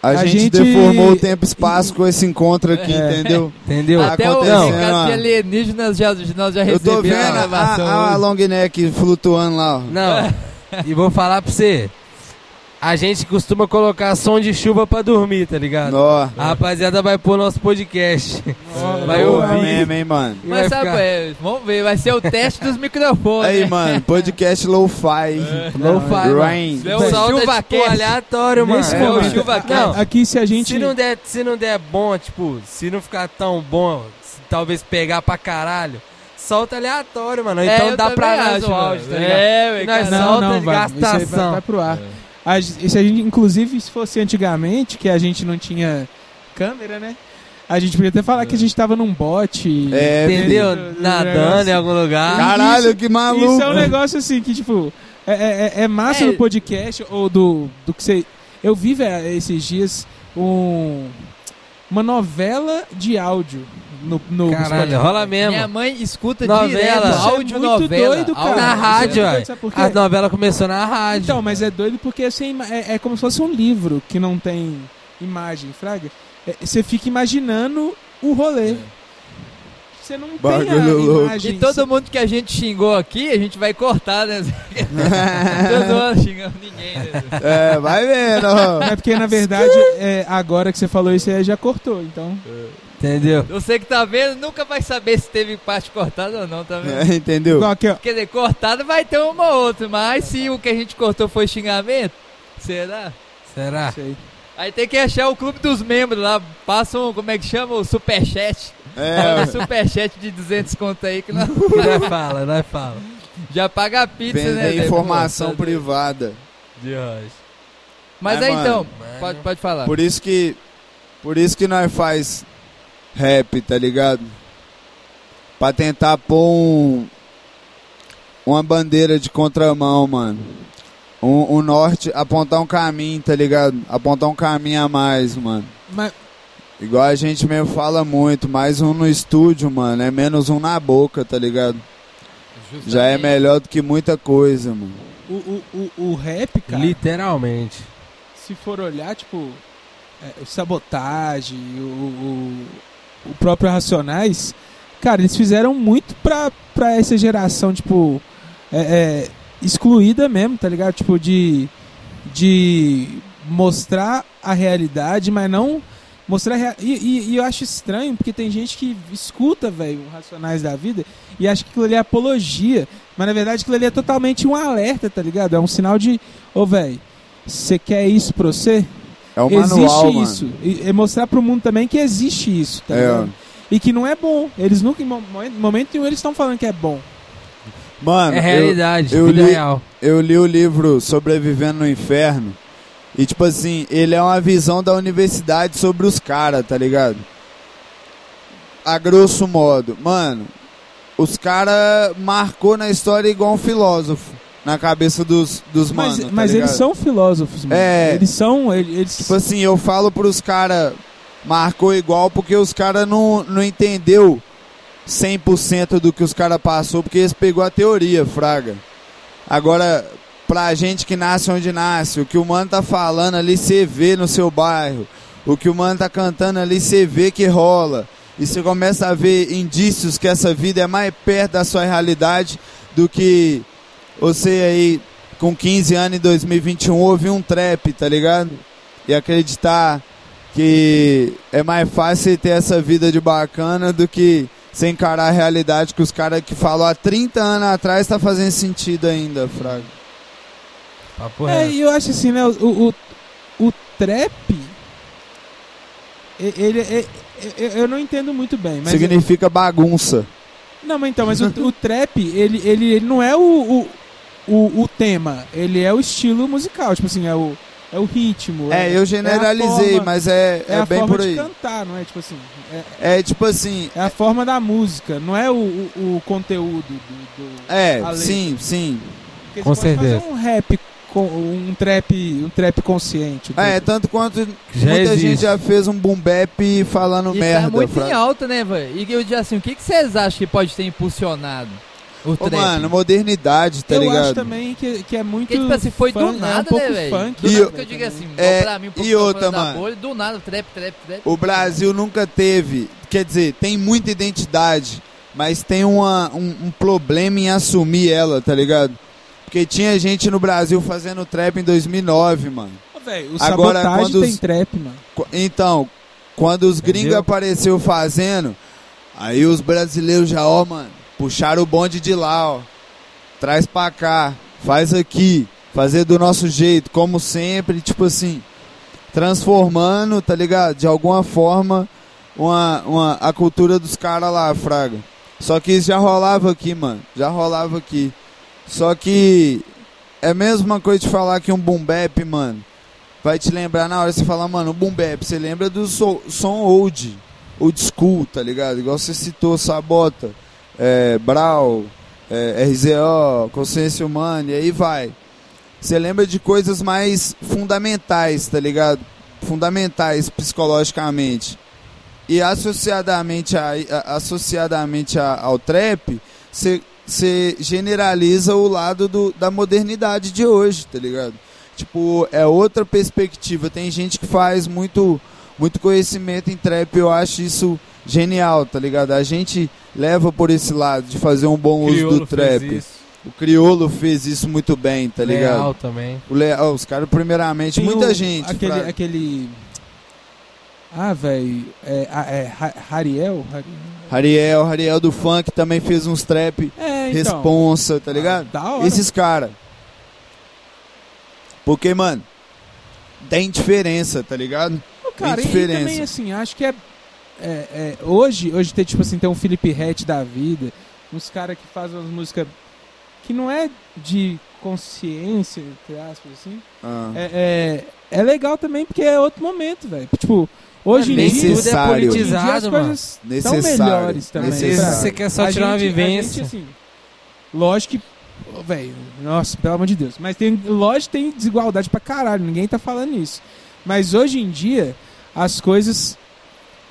A, A gente, gente- deformou o tempo e espaço com esse encontro aqui, É. entendeu? Entendeu? Tá Até o recado de alienígenas já, nós já Eu tô recebemos vendo a a, a, long neck flutuando lá, ó. Não. e vou falar pra você. A gente costuma colocar som de chuva pra dormir, tá ligado? Ó. A rapaziada vai pôr nosso podcast. Vai Boa ouvir. mesmo, hein, mano? E Mas sabe, ficar- é, vamos ver, vai ser o teste dos microfones. Aí, né? mano, podcast lo-fi. Lo-fi, Rain. É o Solta, tipo, ChuvaCast. aleatório, mano. Nesse É momento, ChuvaCast. Não, aqui se a gente. se, não der, se não der bom, tipo, se não ficar tão bom, se talvez pegar pra caralho, solta aleatório, mano. É, Então dá pra nós o áudio, tá ligado? É, velho, Nós cara. Não, solta não, de vai, isso aí vai, gastação. vai pro ar. A, se a gente, inclusive, se fosse antigamente, que a gente não tinha câmera, né? A gente podia até falar que a gente tava num bote. É, Entendeu? Nadando em algum lugar. Caralho, que maluco. Isso é um negócio assim que, tipo, é, é, é massa É. no podcast ou do, do que você. Eu vi, velho, esses dias um, uma novela de áudio no, no Caralho, Spotify. rola mesmo. Minha mãe escuta Novela. direto, é áudio muito novela. doido, cara. Na é rádio, muito doido, velho. sabe por quê? A novela começou na rádio. Então, mas é doido porque assim, é, é como se fosse um livro que não tem imagem, fraga. É, Você fica imaginando o rolê. Você não tem Bagulho a louco. imagem. E todo mundo que a gente xingou aqui, a gente vai cortar, né? todo ano xingando ninguém, né? É, vai vendo. É porque, na verdade, é, agora que você falou isso aí, já cortou, então... Entendeu? Você que tá vendo nunca vai saber se teve parte cortada ou não, tá vendo? É, entendeu? Aqui. Quer dizer, cortada vai ter uma ou outra, mas se o que a gente cortou foi xingamento, será? Será? Isso aí. Tem que achar o clube dos membros lá, passa um, como é que chama? O superchat. É, o superchat de 200 conto aí que nós nós fala, nós fala. já paga a pizza, né? vender Zé? informação privada. De hoje. Mas É, aí mano. então, Mano. pode, pode falar. Por isso que. Por isso que nós faz rap, tá ligado? Pra tentar pôr um, uma bandeira de contramão, mano. Um, um norte, apontar um caminho, tá ligado? Apontar um caminho a mais, mano. Mas, Igual a gente mesmo fala muito, mais um no estúdio, mano, é menos um na boca, tá ligado? Já é melhor do que muita coisa, mano. o, o, o, o rap, cara, Literalmente. se for olhar, tipo, é, o Sabotagem, o, o, o próprio Racionais, cara, eles fizeram muito pra, pra essa geração, tipo, é, é, excluída mesmo, tá ligado? Tipo, de, de mostrar a realidade, mas não Mostrar rea- e, e- e eu acho estranho porque tem gente que escuta, velho, Racionais da Vida e acha que aquilo ali é apologia. Mas na verdade aquilo ali é totalmente um alerta, tá ligado? É um sinal de, ô, velho, você quer isso pra você? É o existe manual, mano. isso. E, e mostrar pro mundo também que existe isso, tá É. ligado? E que não é bom. Eles nunca, em mo- momento nenhum, eles estão falando que é bom. Mano, É eu- realidade, eu vida li- real. eu li o livro Sobrevivendo no Inferno. E, tipo assim, ele é uma visão da universidade sobre os caras, tá ligado? A grosso modo. Mano, os caras marcou na história igual um filósofo. Na cabeça dos, dos Mas, mano, tá mas eles ligado? são filósofos, mano. É. Eles são. Eles, eles- Tipo assim, eu falo pros caras, marcou igual porque os caras não, não entendeu 100% do que os caras passou, porque eles pegou a teoria, fraga. Agora, pra gente que nasce onde nasce, o que o mano tá falando ali, você vê no seu bairro. O que o mano tá cantando ali, você vê que rola. E você começa a ver indícios que essa vida é mais perto da sua realidade do que você aí com 15 anos em 2021 ouvir um trap, tá ligado? E acreditar que é mais fácil ter essa vida de bacana do que você encarar a realidade que os caras que falou há 30 anos atrás tá fazendo sentido ainda, Fraga. Papo É, e eu acho assim, né? O, o, o trap. Ele, é- é- eu não entendo muito bem, mas. Significa bagunça. Não, mas então, mas o, o trap, ele, ele, ele não é o, o, o, o tema, ele é o estilo musical, tipo assim, é o, é o ritmo. É, eu a generalizei, forma- mas é, é, é, a bem forma por de aí. cantar, não é? Tipo assim, é, É tipo assim, é a forma da música, não é o, o, o conteúdo do. do é, a sim, sim. Porque Com você pode certeza. fazer um rap, com, um trap, um trap consciente. É, tanto quanto Já muita existe. gente já fez um boom bap falando E merda. tá muito Fraga. em alta, né, velho? E eu digo assim, o que, que vocês acham que pode ter impulsionado o Ô, trap? mano, modernidade, tá eu ligado? acho também que, que é muito. Porque, tipo assim, foi do nada, é um pouco né, velho? funk. Do E nada eu- que eu digo assim, É, pra mim, um pouco e outra, mano. bolha, do nada, trap, trap, trap. O Brasil nunca teve, quer dizer, tem muita identidade, mas tem uma, um, um problema em assumir ela, tá ligado? Porque tinha gente no Brasil fazendo trap em 2009, mano. Ô, velho, o Agora, sabotagem quando tem os- trap, mano. Então, quando os gringos apareceu fazendo, aí os brasileiros já, ó, mano, puxaram o bonde de lá, ó. Traz pra cá, faz aqui, fazer do nosso jeito, como sempre, tipo assim, transformando, tá ligado? De alguma forma, uma, uma, a cultura dos caras lá, Fraga. Só que isso já rolava aqui, mano, já rolava aqui. Só que é a mesma coisa de falar que um boom bap, mano, vai te lembrar na hora você falar, mano, boom bap, você lembra do so- som old, old school, tá ligado? Igual você citou, Sabota, é, Brau, é, RZO, Consciência Humana, e aí vai. Você lembra de coisas mais fundamentais, tá ligado? Fundamentais psicologicamente. E associadamente, a, a- associadamente a- ao trap, você generaliza o lado do, da modernidade de hoje, tá ligado? Tipo, é outra perspectiva. Tem gente que faz muito, muito conhecimento em trap, eu acho isso genial, tá ligado? A gente leva por esse lado de fazer um bom uso do fez trap. isso. O Criolo fez isso muito bem, tá ligado? Leal também. O Leal, os caras, primeiramente, Tem muita o- gente. Aquele. fraga. aquele... Ah, velho. É, ah, é Ha- Hariel? Hari- Ariel, Ariel do funk também fez uns trap É, então. responsa, tá ligado? Ah, da hora. Esses caras. Porque, mano, tem diferença, tá ligado? Cara, tem e diferença. também, assim, acho que é, é, é, hoje, hoje tem, tipo assim, tem um Felipe Rett da vida, uns caras que fazem umas músicas que não é de consciência, entre aspas, assim. Ah. É, é, é legal também porque é outro momento, velho. Tipo, hoje em dia, hoje em dia as Politizado, mano. coisas estão Necessário. melhores também. Necessário. você quer só A tirar uma gente- a vivência. gente, assim, lógico que. Velho, nossa, pelo amor de Deus. Mas tem, lógico que tem desigualdade pra caralho, ninguém tá falando isso. Mas hoje em dia, as coisas.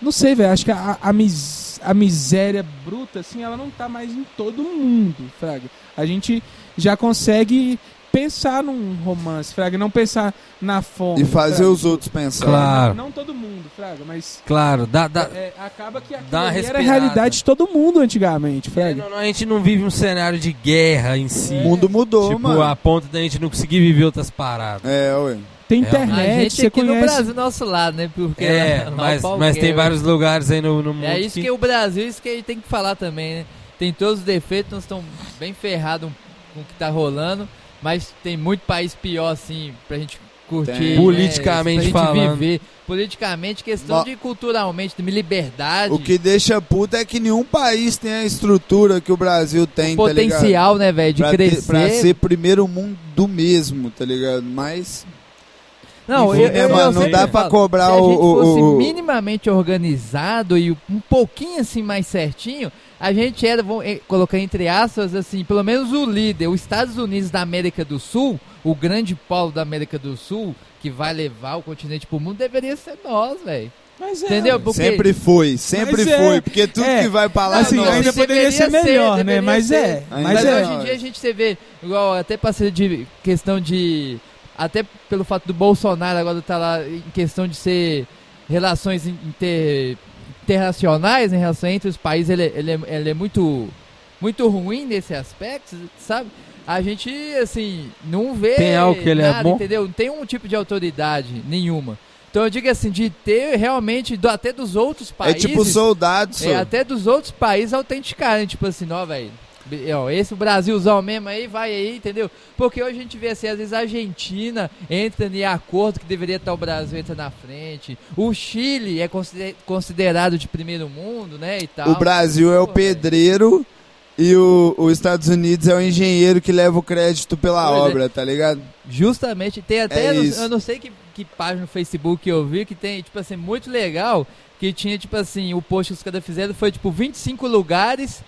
Não sei, velho, acho que a, a, mis- a miséria bruta, assim, ela não tá mais em todo mundo, Fraga. A gente já consegue pensar num romance, Fraga, não pensar na fome. E fazer Fraga. os outros pensar. Claro. Não, não todo mundo, Fraga, mas. Claro, dá, dá, é, acaba que dá era a realidade de todo mundo antigamente, É, Fraga. não, não, a gente não vive um cenário de guerra em si. O mundo mudou, tipo, mano. a ponto da gente não conseguir viver outras paradas. É, ué. Tem. A internet, gente você aqui no conhece. Brasil, nosso lado, né? Porque É, lá- lá mas, o mas tem vários lugares aí no, no mundo. É isso que o Brasil, isso que a gente tem que falar também, né? Tem todos os defeitos, nós estamos bem ferrados com o que tá rolando, mas tem muito país pior, assim, pra gente curtir. Tem. né? Politicamente pra gente falando. viver. Politicamente, questão de culturalmente, de liberdade, O que deixa puta é que nenhum país tem a estrutura que o Brasil tem, tá ligado? potencial, né, velho, de pra, ter- crescer. pra ser primeiro mundo mesmo, tá ligado? Mas, Não, eu, né, eu, mano, eu não dá falo, cobrar se a o... gente o- fosse o- minimamente organizado e um pouquinho assim mais certinho, a gente era, vou eh, colocar entre aspas, assim, pelo menos o líder, os Estados Unidos da América do Sul, o grande polo da América do Sul, que vai levar o continente pro mundo, deveria ser nós, velho. Mas é, Entendeu? Porque Sempre foi, sempre Mas é, foi, porque tudo é, que vai pra lá assim, nós. ainda poderia ser ser, melhor, né? deveria Mas ser. é, mas Mas é. hoje em dia a gente vê, igual até passei de questão de. Até pelo fato do Bolsonaro agora tá lá em questão de ser relações inter, internacionais, em relação entre os países, ele, ele, é, ele é muito, muito ruim nesse aspecto, sabe? A gente, assim, não vê Tem algo que ele é nada, bom? entendeu? Não tem um tipo de autoridade nenhuma. Então eu digo assim, de ter realmente, do, até dos outros É países... tipo soldado, só. É, até dos outros países autenticarem, tipo assim, ó, velho. Ó, Esse Brasilzão mesmo aí, vai aí, entendeu? Porque hoje a gente vê assim, às vezes a Argentina entra em acordo que deveria estar o Brasil entra na frente. O Chile é consider- considerado de primeiro mundo, né? E tal. O Brasil é o pedreiro e o, os Estados Unidos é o engenheiro que leva o crédito pela Pois é. obra, tá ligado? Justamente, tem até, É eu eu não sei que, que página no Facebook que eu vi, que tem, tipo assim, muito legal, que tinha, tipo assim, o post que os caras fizeram foi, tipo, 25 lugares,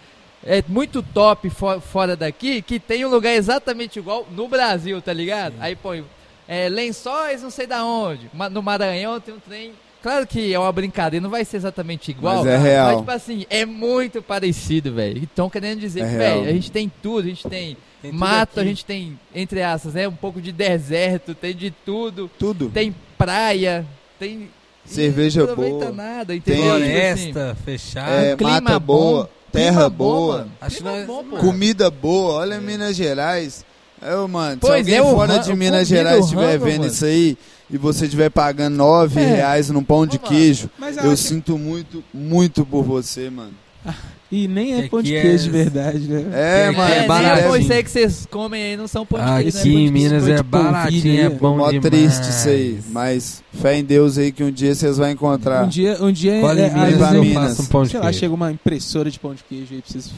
é muito top fo- fora daqui, que tem um lugar exatamente igual no Brasil, tá ligado? Aí põe, é, lençóis não sei da onde, no Maranhão tem um trem... Claro que é uma brincadeira, não vai ser exatamente igual. Mas é real. Mas, tipo assim, é muito parecido, velho. Então, querendo dizer É que, velho, a gente tem tudo, a gente tem Tem tudo mato, a gente tem, entre aspas, né? Um pouco de deserto, tem de tudo. Tudo. Tem praia, tem. Cerveja não aproveita boa. nada, Tem- entendeu? Tipo assim, Floresta, fechada. É, clima mata bom, boa, terra boa, mano. Que nós- comida boa. Olha Minas Gerais. Eu, mano, se Pois alguém é, fora ran- de Minas Gerais estiver vendo mano. isso aí e você estiver pagando nove É. reais num pão de Ô, mano, queijo, eu acho- sinto muito, muito por você, mano. E nem é Que pão de queijo de é- verdade, né? É, É, mano. É, é nem baratinho. isso aí que vocês comem aí não são pão de queijo, né? Aqui de em. Minas é de baratinho, é é. bom Mó demais. triste isso aí, mas fé em Deus aí que um dia vocês vão encontrar. Um dia, um dia Olha, é, em às Minas pra vezes, eu Minas. faço um pão de sei lá, chega uma impressora de pão de queijo aí pra vocês.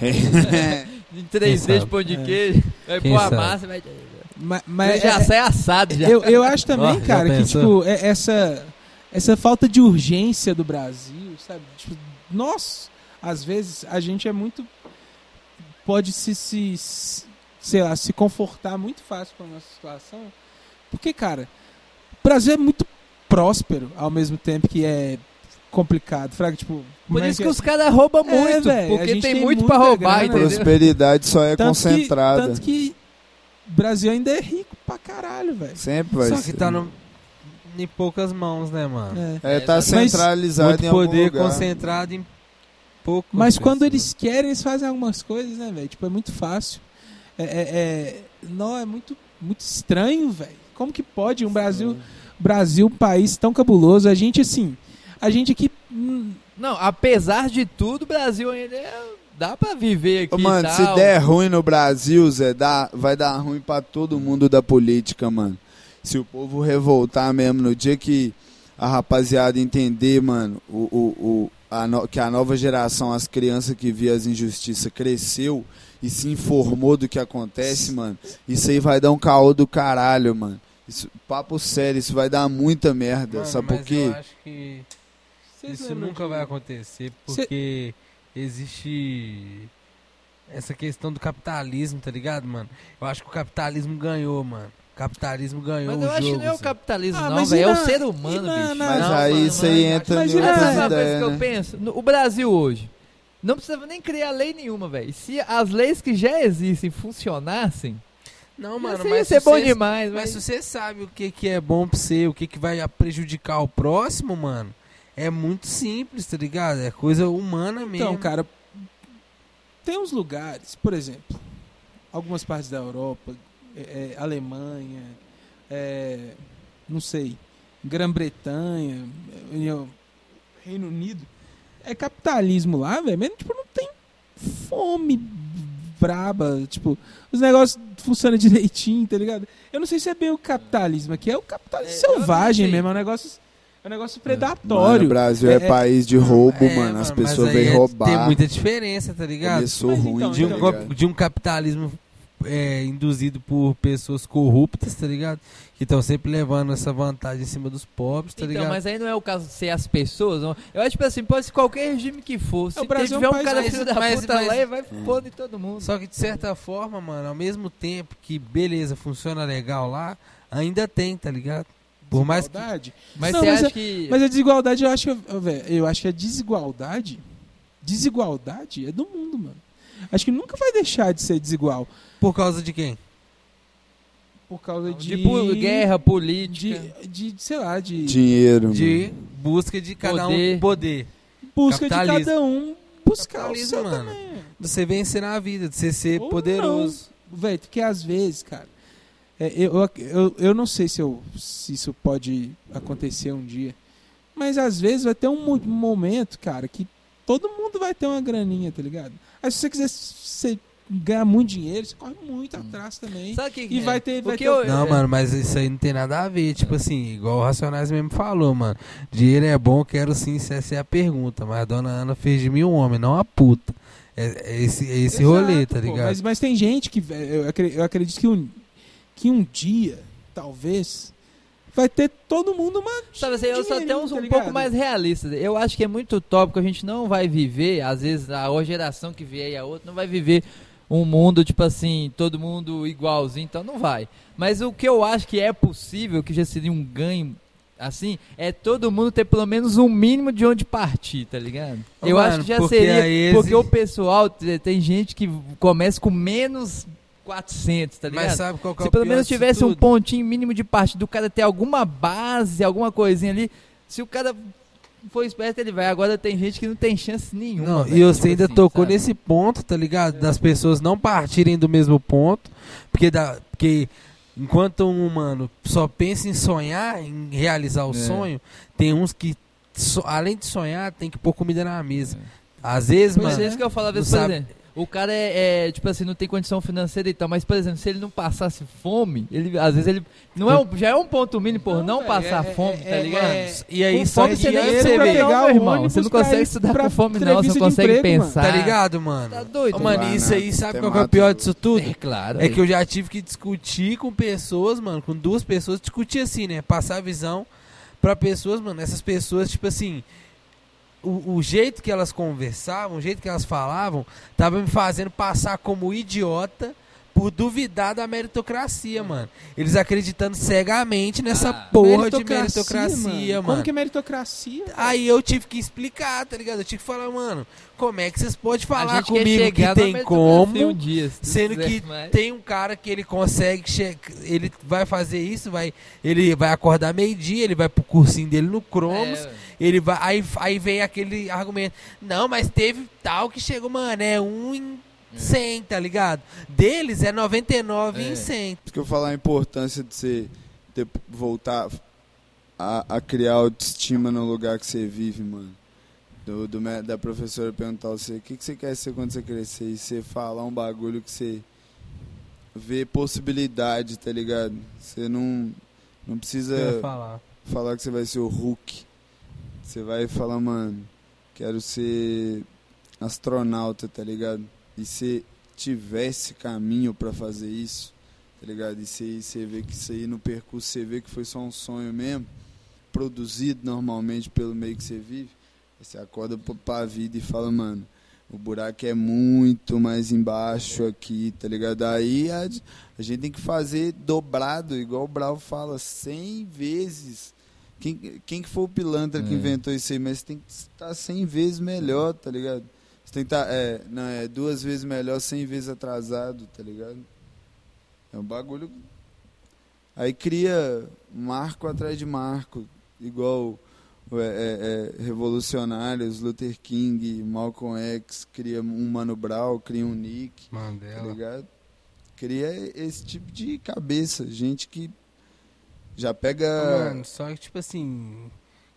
Em 3D de pão de É. queijo. Vai Quem pôr a massa, vai. Mas, mas já é- sai assado já. eu, eu acho também, cara, que tipo, é- essa, essa falta de urgência do Brasil, sabe? Tipo, nós, às vezes, a gente é muito. Pode se, se, se- sei lá, se confortar muito fácil com a nossa situação. Porque, cara, o Brasil é muito próspero ao mesmo tempo que é complicado. Fraga, tipo, Por é isso que é? os caras roubam É, muito. velho, a porque tem, tem muito pra muita roubar, grana. entendeu? Prosperidade só é Tanto concentrada. Que, tanto que o Brasil ainda é rico pra caralho, velho. Sempre vai Só ser. que tá no, em poucas mãos, né, mano? É. É, tá centralizado Muito em algum poder lugar. concentrado em pouco. Mas quando eles querem, eles fazem algumas coisas, né, velho? Tipo, é muito fácil. É, é, é- não, é muito, muito estranho, velho. Como que pode um Brasil, Brasil, um país tão cabuloso? A gente, assim, a gente aqui. hum, Não, apesar de tudo, o Brasil ainda é- dá pra viver aqui Ô, mano, se der ruim no Brasil, Zé, dá, vai dar ruim pra todo mundo da política, mano. Se o povo revoltar mesmo no dia que a rapaziada entender, mano, o, o, o, a no- que a nova geração, as crianças que via as injustiças, cresceu e se informou do que acontece, mano, isso aí vai dar um caô do caralho, mano. Isso, papo sério, isso vai dar muita merda. Mano, sabe por quê? Eu acho que vocês isso nunca de- vai acontecer Cê- porque existe essa questão do capitalismo, tá ligado, mano? Eu acho que o capitalismo ganhou, mano. O capitalismo ganhou Mas o eu acho jogo. que não é o capitalismo, Ah, não, mas velho. É o ser humano, na- bicho. Mas Não, aí mano, isso aí mano. entra Mas em na- outras Essa é uma coisa ideias, que eu né? penso. No- O Brasil hoje não precisa nem criar lei nenhuma, velho. Se as leis que já existem funcionassem, Não, mano, mas ser se bom você- demais, Mas mas se você sabe o que, que é bom pra você, o que, que vai prejudicar o próximo, mano, é muito simples, tá ligado? É coisa humana mesmo. Então, cara, tem uns lugares, por exemplo, algumas partes da Europa, é, é, Alemanha, é, não sei, Grã-Bretanha, União- Reino Unido, é capitalismo lá, velho, mas tipo, não tem fome braba, tipo, os negócios funcionam direitinho, tá ligado? Eu não sei se é bem o capitalismo aqui, é o capitalismo É, selvagem mesmo, é um negócio, é um negócio Mano, predatório. o Brasil é, É- país de roubo, É, mano. As mas pessoas vêm é- roubar. Tem muita diferença, tá ligado? Começou Mas ruim, então, de, um, tá então- ligado? de um capitalismo é, induzido por pessoas corruptas, tá ligado? Que estão sempre levando essa vantagem em cima dos pobres, tá Então, ligado? mas aí não é o caso de ser as pessoas. não. Eu acho tipo assim, pode ser qualquer regime que for. Se o Brasil tiver é um um país- cara filho da mas- puta mas- lá, vai foder todo mundo. Só que de certa forma, mano, ao mesmo tempo que beleza, funciona legal lá, ainda tem, tá ligado? Por mais que. Mas Não, você mas acha é- que. Mas a desigualdade, eu acho que, velho, eu acho que a desigualdade, desigualdade é do mundo, mano. Acho que nunca vai deixar de ser desigual Por causa de quem? por causa de, de guerra política. de, de, sei lá, de Dinheiro, De mano. busca de cada Poder. um poder. busca de cada um buscar o seu mano. também. De você vencer na vida, de você ser Ou poderoso. Velho, porque às vezes, cara, é, eu, eu, eu não sei se, eu, se isso pode acontecer um dia, mas às vezes vai ter um mo- momento, cara, que todo mundo vai ter uma graninha, tá ligado? Aí se você quiser você ganhar muito dinheiro, você corre muito atrás também. Sabe o que E é? vai ter- vai ter- eu- Não, é- mano, mas isso aí não tem nada a ver. Tipo assim, igual o Racionais mesmo falou, mano. Dinheiro é bom, quero sim, se essa é a pergunta. Mas a dona Ana fez de mim um homem, não a puta. É, é esse, é esse Exato, rolê, tá pô, ligado? Mas, mas tem gente que, velho, eu eu acredito que um, que um dia, talvez, vai ter todo mundo uma. Sabe assim, eu sou até um, tá um pouco mais realista. Eu acho que é muito tópico, a gente não vai viver, às vezes a geração que vier e a outra não vai viver um mundo, tipo assim, todo mundo igualzinho, então não vai. Mas o que eu acho que é possível, que já seria um ganho, assim, é todo mundo ter pelo menos um mínimo de onde partir, tá ligado? Ô, eu mano, acho que já porque seria, aí porque o pessoal, te- tem gente que começa com menos 400, tá ligado? Mas sabe qual que é Se pelo menos tivesse um pontinho mínimo de parte do cara ter alguma base, alguma coisinha ali, se o cara for esperto, ele vai. Agora tem gente que não tem chance nenhuma. Não, velho, e você tipo ainda assim, tocou sabe? nesse ponto, tá ligado? Das pessoas não partirem do mesmo ponto. Porque, da, porque enquanto um humano só pensa em sonhar, em realizar o É. sonho, tem uns que, so- além de sonhar, tem que pôr comida na mesa. Às vezes, Mas mano. é isso que eu falo, às vezes, por sabe- exemplo, o cara é, é, tipo assim, não tem condição financeira e tal, mas, por exemplo, se ele não passasse fome, ele, às vezes ele. Não é um- já é um ponto mínimo por não, Não, passar é- fome, é- tá é- ligado? é- E aí Com só fome você nem você vê, pegar irmão. ônibus Você não consegue estudar pra com fome, não. Você não consegue emprego, mano. pensar. Tá ligado, mano? Tá doido, Ô, mano, Vai isso aí, sabe qual que é o pior disso tudo? É claro. É que eu já tive que discutir com pessoas, mano, com duas pessoas, discutir assim, né? Passar a visão pra pessoas, mano. Essas pessoas, tipo assim, o, o jeito que elas conversavam, o jeito que elas falavam, tava me fazendo passar como idiota por duvidar da meritocracia, mano. Eles acreditando cegamente nessa Ah, porra de meritocracia, mano. Como que é meritocracia? Aí eu tive que explicar, tá ligado? Eu tive que falar, mano, como é que vocês podem falar comigo que tem meritocracia como um dia, sendo quiser, que mas- tem um cara que ele consegue, che- ele vai fazer isso, vai, ele vai acordar meio-dia, ele vai pro cursinho dele no Cromos, É, ele vai, aí, aí vem aquele argumento, não, mas teve tal que chegou, mano, é um em 100, tá ligado? Deles é 99 É. em 100. Por isso que eu falar a importância de você ter- voltar a, a criar autoestima no lugar que você vive, mano. Do, do da professora perguntar você o que, que você quer ser quando você crescer e você falar um bagulho que você vê possibilidade, tá ligado? Você não, não precisa falar. falar que você vai ser o Hulk. Você vai falar, mano, quero ser astronauta, tá ligado? E se tivesse caminho pra fazer isso, tá ligado? E você, você vê que isso aí no percurso, você vê que foi só um sonho mesmo, produzido normalmente pelo meio que você vive, você acorda pra- vida e fala, mano, o buraco é muito mais embaixo aqui, tá ligado? Aí a, a gente tem que fazer dobrado, igual o Brau fala, 100 vezes. Quem, quem que foi o pilantra que É. inventou isso aí? Mas você tem que estar 100 vezes melhor, tá ligado? Você tem que estar, é, não, é duas vezes melhor, 100 vezes atrasado, tá ligado? É um bagulho. Aí cria marco atrás de marco, igual é, é, é, revolucionários, Luther King, Malcolm X, cria um Mano Brown, cria um Nick, tá. Mandela. ligado? Cria esse tipo de cabeça, gente que Já pega. Mano, só que, tipo assim,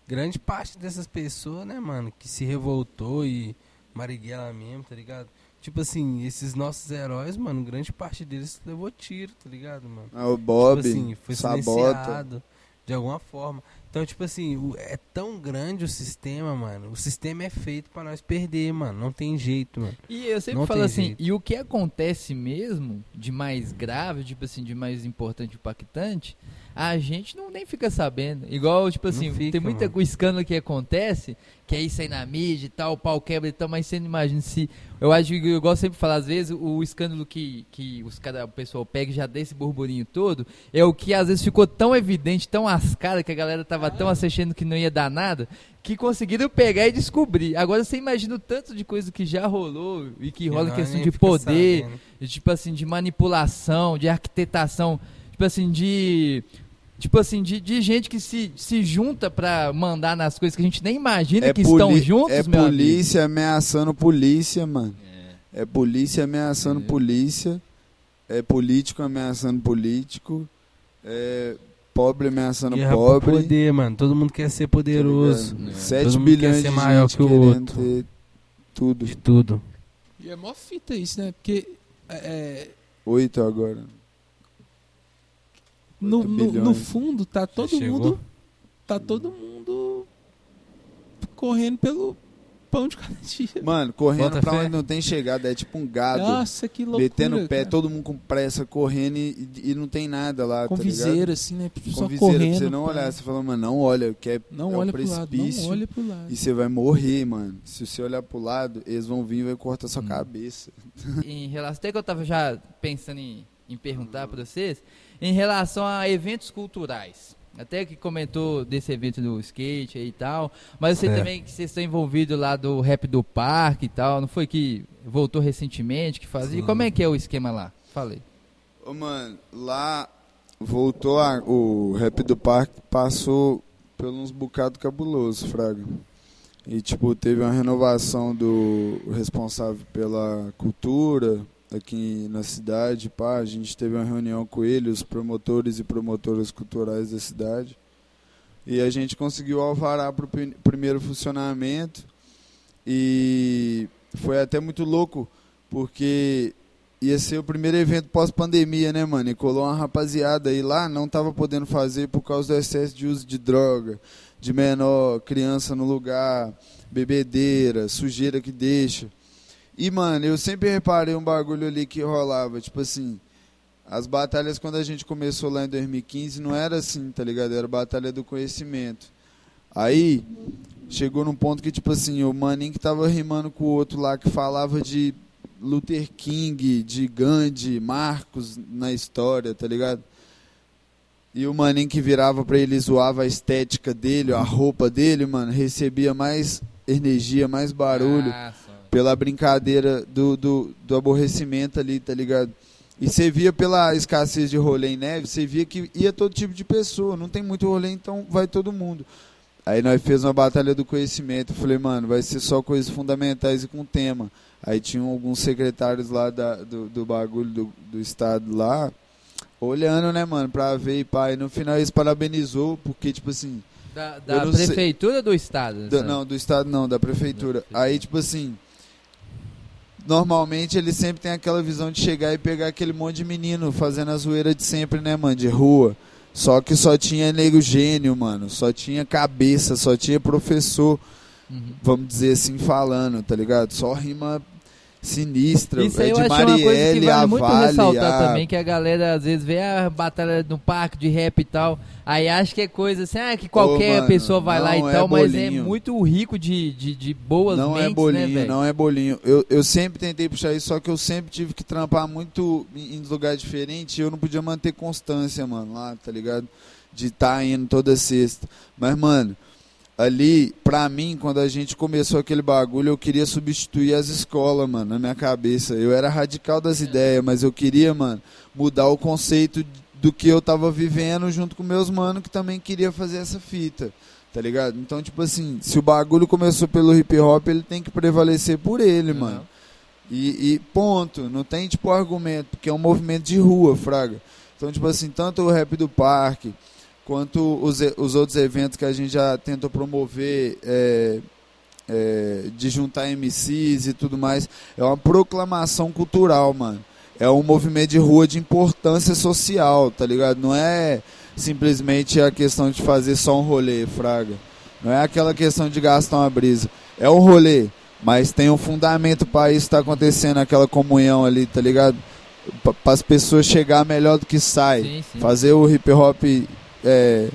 grande parte dessas pessoas, né, mano, que se revoltou e Marighella mesmo, tá ligado? Tipo assim, esses nossos heróis, mano, grande parte deles levou tiro, tá ligado, mano? Ah, o Bob, tipo assim, foi Sabota. silenciado de alguma forma. Então, tipo assim, o- é tão grande o sistema, mano. O sistema é feito pra nós perder, mano. Não tem jeito, mano. E eu sempre Não falo assim, jeito. e o que acontece mesmo de mais grave, tipo assim, de mais importante, impactante, a gente não nem fica sabendo. Igual, tipo assim, fica, tem muita mano. escândalo que acontece, que é isso aí na mídia e tal, o pau quebra e tal, mas você não imagina se. Eu acho que eu gosto sempre de falar, às vezes, o escândalo que, que os cara, o pessoal pega e já dá esse burburinho todo, é o que às vezes ficou tão evidente, tão ascado, que a galera tava tão assistindo que não ia dar nada, que conseguiram pegar e descobrir. Agora você imagina o tanto de coisa que já rolou e que rola em questão de poder, de, tipo assim, de manipulação, de arquitetação, tipo assim, de. Tipo assim, de, de gente que se, se junta pra mandar nas coisas que a gente nem imagina que estão juntos, é meu amigo. polícia ameaçando polícia, mano. É polícia ameaçando É. polícia. É político ameaçando político. É pobre ameaçando Guerra pro pobre. poder, mano. Todo mundo quer ser tá poderoso. É. 7 Todo mundo bilhões quer ser de maior gente que o querendo outro. ter tudo. De tudo. E é mó fita isso, né? Porque é, 8 agora. No, no, fundo tá todo mundo. Tá todo mundo correndo pelo pão de cada dia. Mano, correndo Bota pra fé. onde não tem chegada. É tipo um gado. Nossa, que loucura. metendo o pé, cara. todo mundo com pressa, correndo e, e não tem nada lá, Com tá ligado? viseira, assim, né? Com Só viseira, correndo. pra você não olhar. Você fala, mano, não olha, que é, Não é olha um pro lado, precipício. não olha pro lado. E você vai morrer, mano. Se você olhar pro lado, eles vão vir e vai cortar sua Hum. cabeça. em relação, até que eu tava já pensando em, em perguntar pra vocês, em relação a eventos culturais. Até que comentou desse evento do skate aí e tal, mas eu sei É. também que vocês estão envolvidos lá do rap do parque e tal, não foi que voltou recentemente que fazia? Sim. Como é que é o esquema lá? Falei. Ô, mano, lá voltou a- o rap do parque, passou por uns bocados cabulosos, Fraga. E, tipo, teve uma renovação do responsável pela cultura aqui na cidade, pá. A gente teve uma reunião com ele, os promotores e promotoras culturais da cidade. E a gente conseguiu alvará para o primeiro funcionamento. E foi até muito louco, porque ia ser o primeiro evento pós-pandemia, né, mano? E colou uma rapaziada aí lá, não tava podendo fazer por causa do excesso de uso de droga, de menor, criança no lugar, bebedeira, sujeira que deixa. E, mano, eu sempre reparei um bagulho ali que rolava, tipo assim, as batalhas quando a gente começou lá em 2015 não era assim, tá ligado? Era batalha do conhecimento. Aí, chegou num ponto que, tipo assim, o maninho que tava rimando com o outro lá, que falava de Luther King, de Gandhi, Marcos na história, tá ligado? E o maninho que virava pra ele zoava a estética dele, a roupa dele, mano, recebia mais energia, mais barulho só. Pela brincadeira do, do, do aborrecimento ali, tá ligado? E você via pela escassez de rolê em neve, você via que ia todo tipo de pessoa, não tem muito rolê, então vai todo mundo. Aí nós fez uma batalha do conhecimento, falei, mano, vai ser só coisas fundamentais e com tema. Aí tinham alguns secretários lá da, do, do bagulho do, do estado lá, olhando, né, mano, pra ver e pá. E no final eles parabenizou, porque, tipo assim, Da, da sei- prefeitura ou do estado? sabe? não, do estado não, da prefeitura. Da prefeitura. Aí, tipo assim, normalmente ele sempre tem aquela visão de chegar e pegar aquele monte de menino fazendo a zoeira de sempre, né, mano, de rua. Só que só tinha nego gênio, mano. Só tinha cabeça, só tinha professor, Uhum. vamos dizer assim, falando, tá ligado? Só rima sinistra. Isso aí é eu de acho uma coisa que Marielle, vale a muito Vale, ressaltar a- também, que a galera às vezes vê a batalha no parque de rap e tal, aí acha que é coisa assim, ah, que qualquer mano, pessoa vai lá e é tal, mas é muito rico de, de, de boas não mentes, é bolinho, né, não é bolinho. Eu, eu sempre tentei puxar isso, só que eu sempre tive que trampar muito em, em lugar diferente e eu não podia manter constância, mano, lá, tá ligado? De estar tá indo toda sexta. Mas, mano, ali, pra mim, quando a gente começou aquele bagulho, eu queria substituir as escolas, mano, na minha cabeça. Eu era radical das ideias, mas eu queria, mano, mudar o conceito do que eu tava vivendo junto com meus manos que também queria fazer essa fita. Tá ligado? Então, tipo assim, se o bagulho começou pelo hip hop, ele tem que prevalecer por ele, Uhum. mano. E, e ponto. Não tem, tipo, argumento, porque é um movimento de rua, fraga. Então, tipo assim, tanto o rap do parque, quanto os, os outros eventos que a gente já tentou promover, é, é, de juntar MCs e tudo mais. É uma proclamação cultural, mano. É um movimento de rua de importância social, tá ligado? Não é simplesmente a questão de fazer só um rolê, fraga. Não é aquela questão de gastar uma brisa. É um rolê, mas tem um fundamento para isso estar acontecendo, aquela comunhão ali, tá ligado? Para as pessoas chegar melhor do que sai. Sim, sim. Fazer o hip hop é,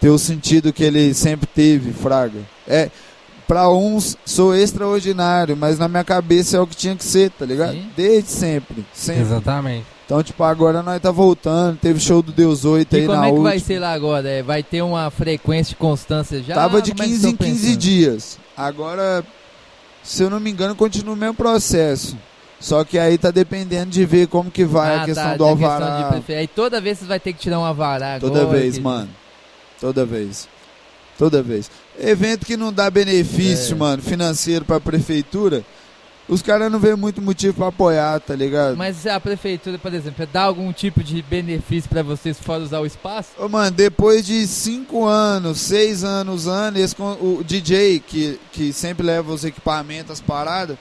ter o sentido que ele sempre teve, fraga. É, para uns sou extraordinário, mas na minha cabeça é o que tinha que ser, tá ligado? Sim. Desde sempre, sempre. Exatamente. Então, tipo, agora nós tá voltando, teve show do Deus 8 E aí como na é que vai última. ser lá agora? É, vai ter uma frequência de constância já? Tava de Como é que 15 em estão 15 pensando? dias. Agora, se eu não me engano, continua o mesmo processo. Só que aí tá dependendo de ver como que vai Ah, a questão tá, do tem a questão alvará. de Aí toda vez você vai ter que tirar um alvará Toda agora, vez, que- mano. Toda vez. Toda vez. Evento que não dá benefício, É. mano, financeiro pra prefeitura, os caras não vê muito motivo pra apoiar, tá ligado? Mas a prefeitura, por exemplo, dá algum tipo de benefício pra vocês fora usar o espaço? Ô, mano, depois de cinco anos, seis anos esse, con- o DJ, que, que sempre leva os equipamentos, as paradas,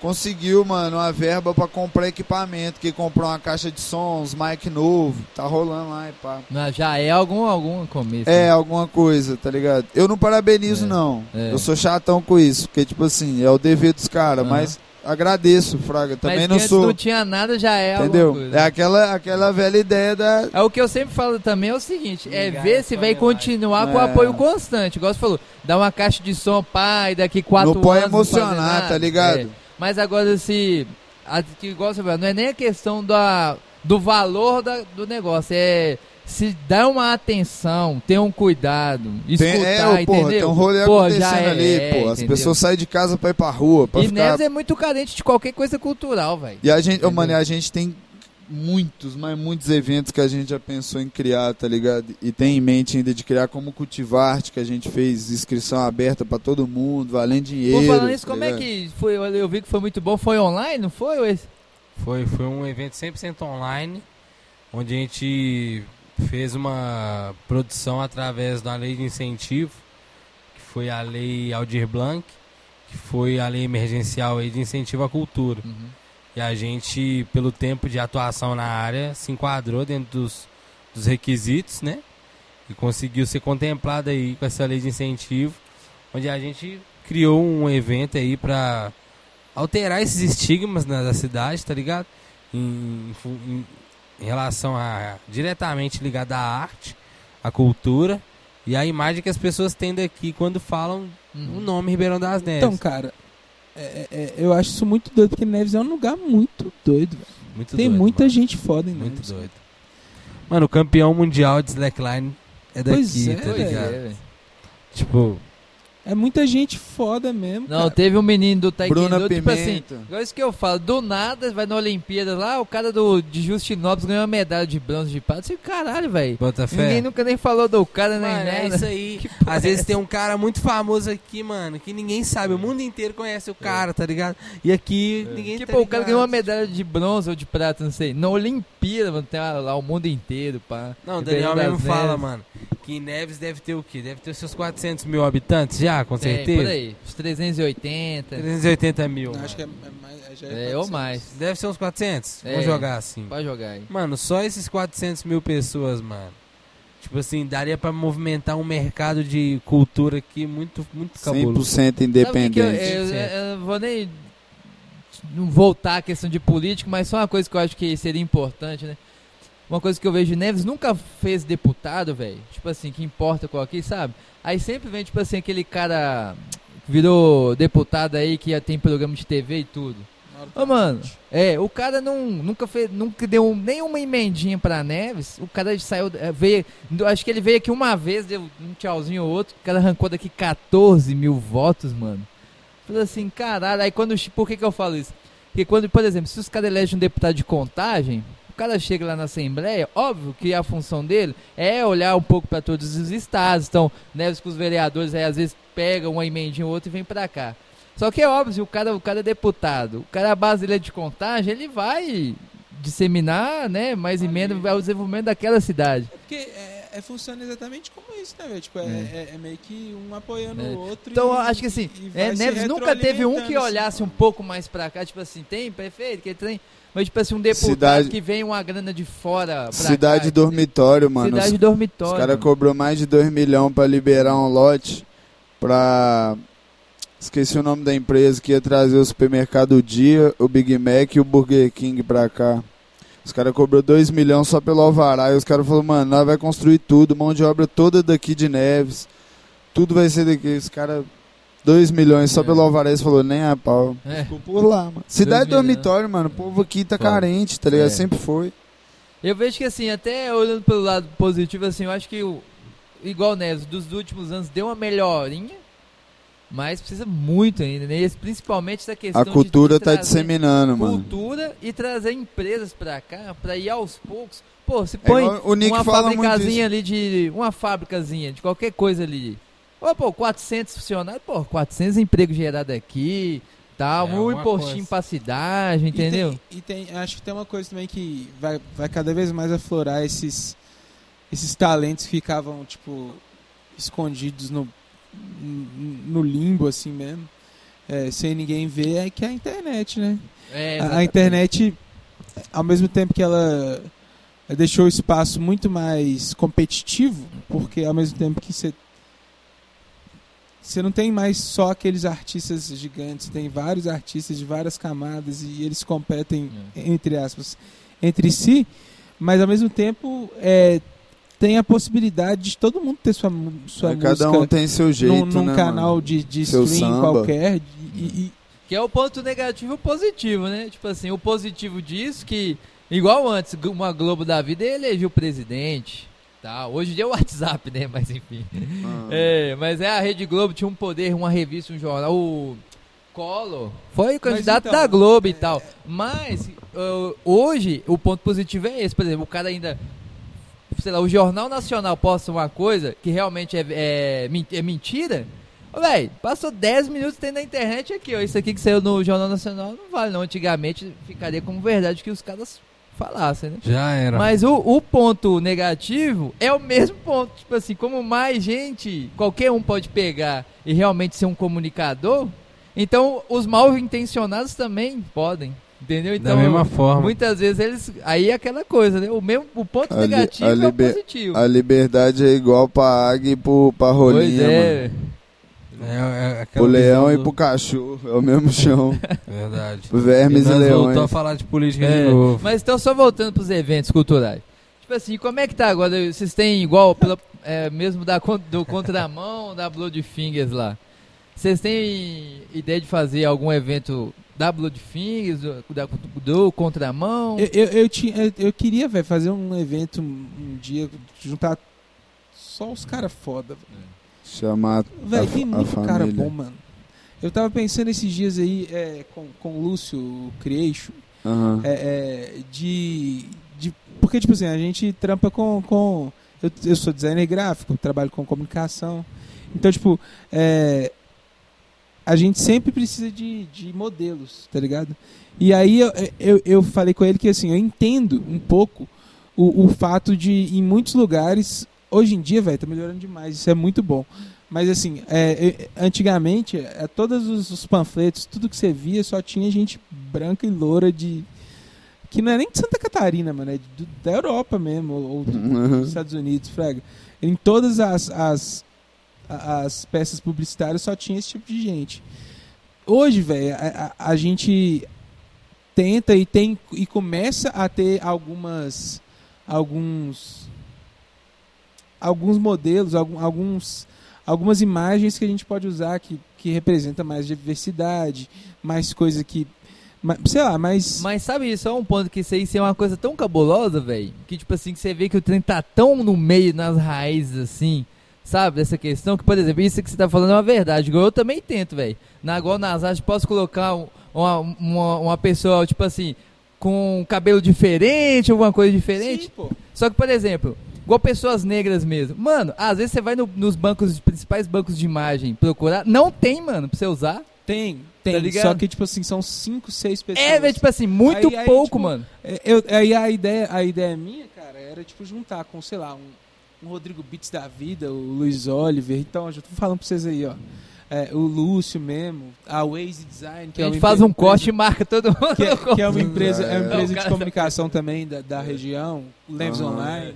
conseguiu, mano, uma verba pra comprar equipamento, que comprou uma caixa de sons, mic novo, tá rolando lá e pá. Não, já é algum, algum começo. É, né? alguma coisa, tá ligado? Eu não parabenizo, É, não. é. Eu sou chatão com isso, porque, tipo assim, é o dever dos caras, Aham. mas agradeço, Fraga. Também Mas não sou. não tinha nada, já é entendeu? alguma coisa. É aquela, aquela velha ideia da. É o que eu sempre falo também é o seguinte, é Ligar ver se vai continuar com É. apoio constante. Igual você falou, dá uma caixa de som, pai, daqui quatro não pode anos não fazer emocionar, tá ligado? É. Mas agora se. que igual você falou, não é nem a questão da, do valor da- do negócio, é se dá uma atenção, ter um cuidado, escutar, Tem, é, porra, entendeu? tem um rolê já acontecendo é, ali, é, pô. As entendeu? pessoas saem de casa pra ir pra rua, pra E ficar. Neves é muito carente de qualquer coisa cultural, velho. E a gente, Entendeu? mano, a gente tem muitos, mas muitos eventos que a gente já pensou em criar, tá ligado? E tem em mente ainda de criar como Cultivarte, que a gente fez inscrição aberta pra todo mundo, valendo dinheiro. Por falando nisso, tá como é que foi? Eu vi que foi muito bom. Foi online, não foi? Ou esse? Foi, foi um evento 100% online, onde a gente fez uma produção através da lei de incentivo, que foi a lei Aldir Blanc, que foi a lei emergencial aí de incentivo à cultura. E a gente, pelo tempo de atuação na área, se enquadrou dentro dos, dos requisitos, né? E conseguiu ser contemplado aí com essa lei de incentivo, onde a gente criou um evento aí para alterar esses estigmas na, da cidade, tá ligado? Em, em- em relação a diretamente ligado à arte, à cultura e à imagem que as pessoas têm daqui quando falam Uhum. o nome Ribeirão das Neves. Então, cara, é- é- é- eu acho isso muito doido, porque Neves é um lugar muito doido, velho. muito Tem doido, muita mano. gente foda em Muito Neves. doido. Mano, o campeão mundial de slackline é daqui, Pois é, tá Pois ligado? é. Tipo, É muita gente foda mesmo. Não, cara. teve um menino do Taekwondo, Bruna tipo assim, Pimenta. igual isso que eu falo, do nada vai na Olimpíada lá, o cara do, de Justinópolis ganhou uma medalha de bronze de prata. Assim, caralho, velho. bota fé. Ninguém nunca nem falou do cara, nem Mano, é isso aí. Às é vezes tem um cara muito famoso aqui, mano, que ninguém sabe. O mundo inteiro conhece o cara, tá ligado? E aqui ninguém Tipo, tá o cara ganhou uma medalha de bronze ou de prata, não sei. Na Olimpíada, mano, tem lá, lá o mundo inteiro, pá. Não, o Daniel mesmo das fala, Neves. mano, que em Neves deve ter o quê? Deve ter os seus 400 mil habitantes já, com Tem, certeza? por aí, uns 380. 380 mil. Não, acho que é, mais. é- É, é ou 400. mais. Deve ser uns 400? É. Vamos jogar assim. Pode jogar aí. Mano, só esses 400 mil pessoas, mano. Tipo assim, daria pra movimentar um mercado de cultura aqui muito, muito cabuloso. 100% Sabe o que que eu, independente. eu, eu- eu vou nem voltar à questão de político, mas só uma coisa que eu acho que seria importante, né? Uma coisa que eu vejo, Neves nunca fez deputado, velho. Tipo assim, que importa qual aqui, sabe? Aí sempre vem, tipo assim, aquele cara que virou deputado aí, que já tem programa de TV e tudo. Ô, mano, é, o cara não, nunca fez, nunca deu nenhuma emendinha pra Neves. O cara saiu, é, veio, acho que ele veio aqui uma vez, deu um tchauzinho ou outro. O cara arrancou daqui 14 mil votos, mano. Falei assim, caralho. Aí quando, por que que eu falo isso? Porque quando, por exemplo, se os caras elegem um deputado de contagem, o cara chega lá na Assembleia, óbvio que a função dele é olhar um pouco pra todos os estados. Então, com os vereadores aí às vezes pega uma emendinha ou outra e vem pra cá. Só que é óbvio, o cara, o cara é deputado, o cara a base dele é de contagem, ele vai disseminar, né, mais emenda ao desenvolvimento daquela cidade. É porque é, é, funciona exatamente como isso, né, velho? Tipo, é, É. é- é meio que um apoiando É. o outro. Então, e- acho que assim, é, Neves nunca teve um que retroalimentando, olhasse assim. um pouco mais pra cá, tipo assim, tem prefeito, que tem, mas tipo assim, um deputado Cidade- que vem uma grana de fora pra Cidade cá, dormitório, mano. Cidade Os- dormitório. Os caras cobrou mais de 2 milhões pra liberar um lote pra. Esqueci o nome da empresa que ia trazer o supermercado Dia, o Big Mac e o Burger King pra cá. Os caras cobrou 2 milhões só pelo alvará. E os caras falaram, mano, nós vai construir tudo, mão de obra toda daqui de Neves. Tudo vai ser daqui. Os caras. 2 milhões só É. pelo alvará. Eles falaram, nem a pau. É. Ficou por lá, mano. Cidade milhões. dormitório, mano. O povo aqui tá carente, tá ligado? É. Sempre foi. Eu vejo que assim, até olhando pelo lado positivo, assim, eu acho que o igual Neves, dos últimos anos deu uma melhorinha, mas precisa muito ainda, né? E Principalmente essa questão A cultura de tá trazer disseminando, mano. cultura e trazer empresas pra cá, pra ir aos poucos. Pô, se É põe Nick uma fabricazinha ali de. Uma fábricazinha de qualquer coisa ali. Ô, pô, 400 funcionários, pô, 400 empregos gerados aqui, tal, É, um impostinho pra cidade, E entendeu? tem- E tem, acho que tem uma coisa também que vai, vai cada vez mais aflorar esses, esses talentos que ficavam, tipo, escondidos no, no limbo, assim mesmo, é, sem ninguém ver, é que é a internet, né? É, A- internet, ao mesmo tempo que ela deixou o espaço muito mais competitivo, porque ao mesmo tempo que você você não tem mais só aqueles artistas gigantes, tem vários artistas de várias camadas e eles competem É. entre aspas entre si, mas ao mesmo tempo é, tem a possibilidade de todo mundo ter sua, sua Cada música um tem seu jeito, num, num né, canal mano? de, de Seu stream samba. qualquer e- e- Que é o ponto negativo e o positivo, né? Tipo assim, o positivo disso que, igual antes, uma Globo da vida elegeu o presidente. Tá? Hoje em dia é o WhatsApp, né? Mas enfim. Ah. É, mas é a Rede Globo tinha um poder, uma revista, um jornal. O Collor foi o candidato então, da Globo e é- tal. Mas uh, hoje o ponto positivo é esse. Por exemplo, o cara ainda. Sei lá, o Jornal Nacional posta uma coisa que realmente é, é, é mentira. Véi, passou 10 minutos tem na internet aqui, ó. Isso aqui que saiu no Jornal Nacional não vale, não. Antigamente ficaria como verdade que os caras falassem, né? Já era. Mas o, o ponto negativo é o mesmo ponto. Tipo assim, como mais gente, qualquer um pode pegar e realmente ser um comunicador, então os mal intencionados também podem. Entendeu? Então, da mesma forma. muitas vezes eles. Aí é aquela coisa, né? O, mesmo, o ponto A li- negativo a é o positivo. A liberdade é igual pra águia e pro, pra pois rolinha, mano. é. É, é Pro aquela leão visão e do- pro cachorro. É o mesmo chão. Verdade. Vermes e e, nós voltou a leões. falar de política É, de novo. Mas então, só voltando pros eventos culturais. Tipo assim, como é que tá agora? Vocês têm igual, pela- é, mesmo da, do contramão, da Blood Fingers lá? Vocês têm ideia de fazer algum evento da Blood Fingers, do, da- do contramão? Eu, eu, eu, tinha, eu, eu queria, velho, fazer um evento um, dia, juntar só os caras foda. Chamar Velho, a, tem a muito cara família. bom, mano. Eu tava pensando esses dias aí é, com, com o Lúcio Creation, Aham. é, é, de, de. Porque, tipo assim, a gente trampa com. com eu, eu sou designer gráfico, trabalho com comunicação. Então, tipo, é, a gente sempre precisa de, de modelos, tá ligado? E aí eu, eu, eu falei com ele que assim, eu entendo um pouco o, o fato de, em muitos lugares, hoje em dia, velho, tá melhorando demais, isso é muito bom. Mas assim, é, é, antigamente, é, todos os, os panfletos, tudo que você via, só tinha gente branca e loura de. Que não é nem de Santa Catarina, mano, é do- da Europa mesmo, ou, ou do- Uhum. dos Estados Unidos, fraga. Em todas as, as, as peças publicitárias só tinha esse tipo de gente. Hoje, velho, a, a- a gente tenta e tem e começa a ter algumas alguns alguns modelos, alguns algumas imagens que a gente pode usar que, que representa mais diversidade, mais coisa que sei lá, mais Mas sabe isso, é um ponto que isso aí é uma coisa tão cabulosa, velho, que tipo assim, que você vê que o trem tá tão no meio, nas raízes, assim, sabe, dessa questão, que, por exemplo, isso que você tá falando é uma verdade, eu também tento, velho. Na igual nas artes, posso colocar um- uma, uma, uma pessoa, tipo assim, com cabelo diferente, alguma coisa diferente, Sim, pô. só que, por exemplo, igual pessoas negras mesmo. Mano, às vezes você vai no- nos bancos, os principais bancos de imagem procurar, não tem, mano, pra você usar. Tem, tem. Tá só que, tipo assim, são cinco, seis pessoas. É, tipo assim, muito Aí- aí, pouco, tipo, mano. É, Eu, aí a ideia, a ideia minha, cara, era, tipo, juntar com, sei lá, um, um Rodrigo Beats da vida, o Luiz Oliver. Então, eu já tô falando pra vocês aí, ó. É, o Lúcio mesmo, a Waze Design, que a é gente uma faz um empresa- corte e marca todo mundo. que é, que é uma É, empresa, é uma é. empresa O de comunicação também da, da região, Leves Aham. Online,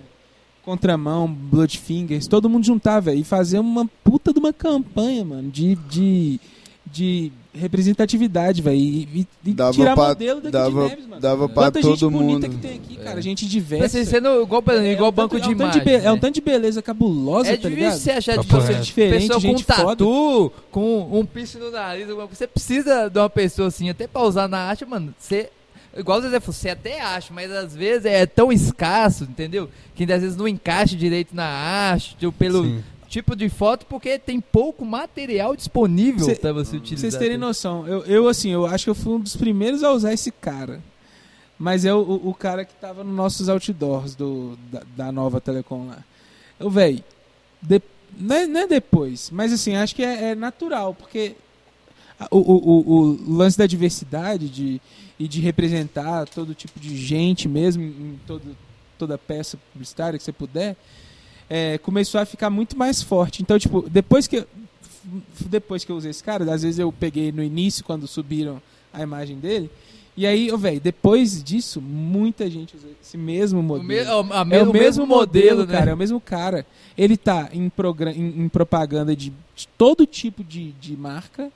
Contramão, Bloodfingers, todo mundo juntar, velho, e fazer uma puta de uma campanha, mano, de, de, de representatividade, velho, e, e- Dava tirar pra- modelo daqui dava, de Neves, mano. dava pra Quanta gente todo bonita mundo. que tem aqui, É. cara, gente Mas diversa. assim, sendo igual, É igual um banco tanto- de é um tanto imagem. be- É um né? tanto de beleza cabulosa, É tá difícil ligado? você achar, tipo, assim, reto. Diferente, pessoa com gente foda. tatu, com um piercing no nariz. Você precisa de uma pessoa assim, até pra usar na arte, mano, você... Igual o Zezé falou, você até acha, mas às vezes é tão escasso, entendeu? Que às vezes não encaixa direito na arte, tipo, pelo Sim. Tipo de foto, porque tem pouco material disponível pra você Pra utilizar. vocês terem noção, eu, eu, assim, eu acho que eu fui um dos primeiros a usar esse cara. Mas é o, o, cara que tava nos nossos outdoors do, da, da nova Telecom lá. Eu, velho, não, é, não é depois, mas assim, acho que é, é natural, porque o, o, o lance da diversidade de, e de representar todo tipo de gente mesmo em todo, toda peça publicitária que você puder, é, começou a ficar muito mais forte. Então, tipo, depois que eu, depois que eu usei esse cara, às vezes eu peguei no início quando subiram a imagem dele. E aí, ô, velho, depois disso, muita gente usa esse mesmo O, modelo. me, a- a- É o mesmo modelo, né? cara, é o mesmo cara. Ele tá em, em, em propaganda de, de todo tipo de, de marca.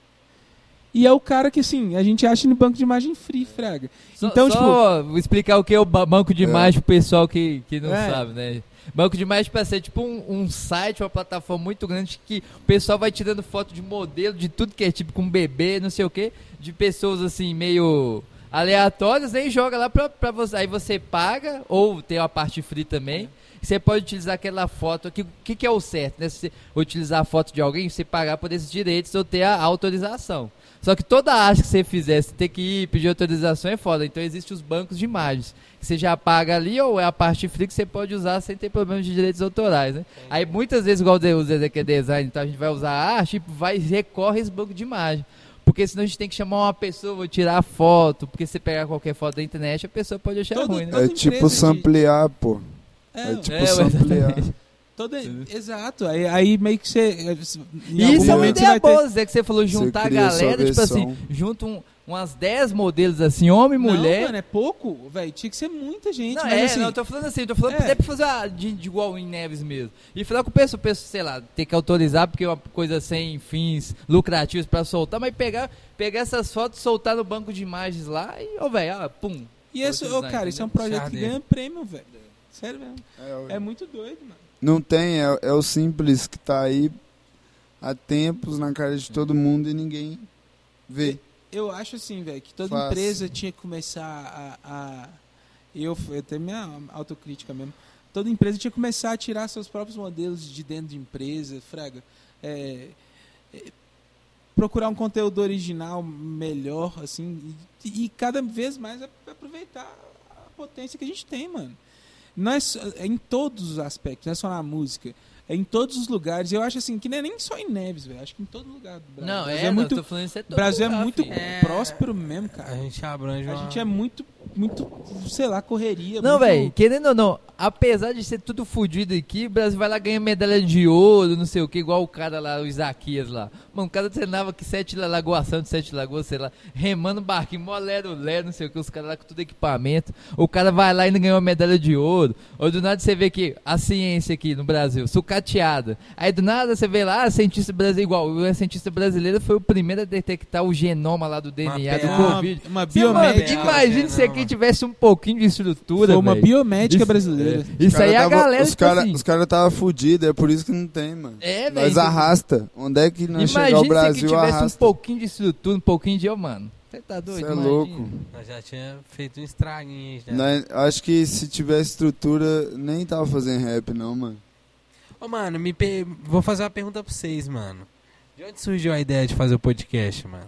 E é o cara que, assim, a gente acha no banco de imagem free, fraga. Só, Então, só vou explicar o que é o ba- banco de É. imagem pro pessoal que, que não É. sabe, né? Banco de imagem para ser tipo um, um site, uma plataforma muito grande que o pessoal vai tirando foto de modelo, de tudo que é tipo com bebê, não sei o que, de pessoas assim meio aleatórias, né? E joga lá pra você. Aí você paga, ou tem a parte free também. Você pode utilizar aquela foto. O que, que, que é o certo, né? Se você utilizar a foto de alguém, você pagar por esses direitos ou ter a autorização. Só que toda arte que você fizer, você ter que ir pedir autorização é foda. Então existem os bancos de imagens. Que você já paga ali, ou é a parte free que você pode usar sem ter problema de direitos autorais, né? Aí muitas vezes, igual o Zezé que é design, então a gente vai usar a arte e vai, recorre esse banco de imagem. Porque senão a gente tem que chamar uma pessoa, vou tirar a foto, porque se você pegar qualquer foto da internet, a pessoa pode achar Todo- ruim, né? É tipo empresa de- samplear, pô. É, É tipo É, samplear. toda, exato. Aí, aí meio que você. E algum isso é uma você ideia ter- boa, Zé, que você falou, juntar a cria a galera, tipo assim, junta um- umas 10 modelos assim, homem e Não, mulher. mano, é pouco, velho. Tinha que ser muita gente. Não, mas é, assim, não, eu tô falando assim, eu tô falando É. até pra fazer a, de, de igual em Neves mesmo. E falar com o pessoal, pessoal, sei lá, ter que autorizar porque é uma coisa sem fins lucrativos pra soltar, mas pegar, pegar essas fotos, soltar no banco de imagens lá e, ô, velho, ó, pum. E esse, ô, cara, isso é um projeto que ganha prêmio, velho. Sério mesmo. É, É muito doido, mano. Não tem, é, é o simples que tá aí há tempos na cara de todo mundo e ninguém vê. Eu acho assim, velho, que toda Fácil. empresa tinha que começar a. a eu, eu tenho minha autocrítica mesmo. Toda empresa tinha que começar a tirar seus próprios modelos de dentro de empresa, fraga. É, é, procurar um conteúdo original melhor, assim, e, e cada vez mais aproveitar a potência que a gente tem, mano. Não é, só- é em todos os aspectos, não é só na música. É em todos os lugares. Eu acho assim que não é nem só em Neves, velho. Acho que em todo lugar do Brasil. Não, O é, Brasil não, muito, tô falando isso é o todo Brasil é lugar, muito filho. próspero mesmo, cara. A gente abrange A uma... gente é muito, muito, sei lá, correria. Não, muito- velho, querendo ou não, apesar de ser tudo fudido aqui, o Brasil vai lá ganhar medalha de ouro, não sei o que, igual o cara lá, o Isaquias lá. Mano, o cara treinava aqui sete lagoação de sete lagoas, sei lá, remando barquinho, mó lero, lero, não sei o que, os caras lá com tudo equipamento. O cara vai lá e ainda ganhou uma medalha de ouro. Ou do nada você vê que a ciência aqui no Brasil, sucateada. Aí do nada você vê lá, a cientista brasileira, igual, o cientista brasileiro foi o primeiro a detectar o genoma lá do DNA do uma, Covid. uma biomédica. imagina se aqui tivesse um pouquinho de estrutura, Foi uma velho. biomédica Isso- brasileira. Isso aí é a tava, galera, Os tipo caras assim, os cara tava fudidos, é por isso que não tem, mano. É, velho. Nós arrasta. Onde é que nós chegar Imagina o se Brasil aqui tivesse um arrasta? pouquinho de estrutura, um pouquinho de... Ô, mano, você tá doido? Você é imagina. louco. Nós já tinha feito um estraguinho aí já. Nós- acho que se tivesse estrutura, nem tava fazendo rap, não, mano. Ô, mano, me pe- vou fazer uma pergunta pra vocês, mano. De onde surgiu a ideia de fazer o podcast, mano?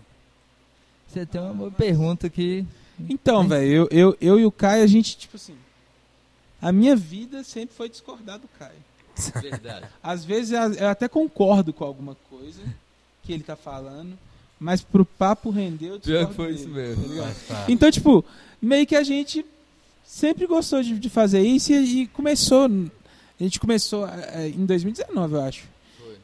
Você tem uma boa pergunta que... Então, velho, eu, eu, eu e o Caio, a gente, tipo assim. A minha vida sempre foi discordar do Caio. Verdade. Às vezes eu até concordo com alguma coisa que ele tá falando, mas pro papo render eu discordo que foi dele, isso mesmo. tá tá. Então, tipo, meio que a gente sempre gostou de, de fazer isso e, e começou. A gente começou é, em 2019, eu acho.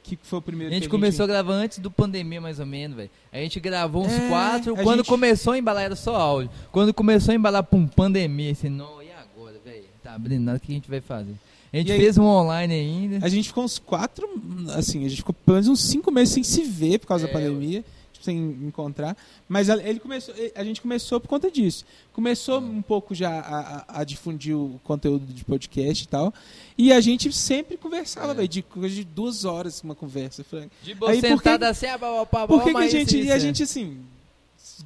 Que foi o A primeiro gente que começou a gravar antes do pandemia, mais ou menos, velho. A gente gravou uns É, quatro. a Quando gente- começou a embalar era só áudio. Quando começou a embalar, pum, pandemia. Assim, não, e agora, velho? Tá abrindo nada, o que a gente vai fazer? A gente E aí- fez um online ainda. A gente ficou uns quatro, assim, a gente ficou pelo menos uns cinco meses sem se ver por causa É, da pandemia, tipo, sem encontrar. Mas a- ele começou, a gente começou por conta disso. Começou É. um pouco já a, a- a difundir o conteúdo de podcast e tal. E a gente sempre conversava, É. velho, de coisa de duas horas uma conversa. Frank. De boa, Aí, por que- sentada assim, ah, blá, Por que, que a gente, isso, e a é. gente assim,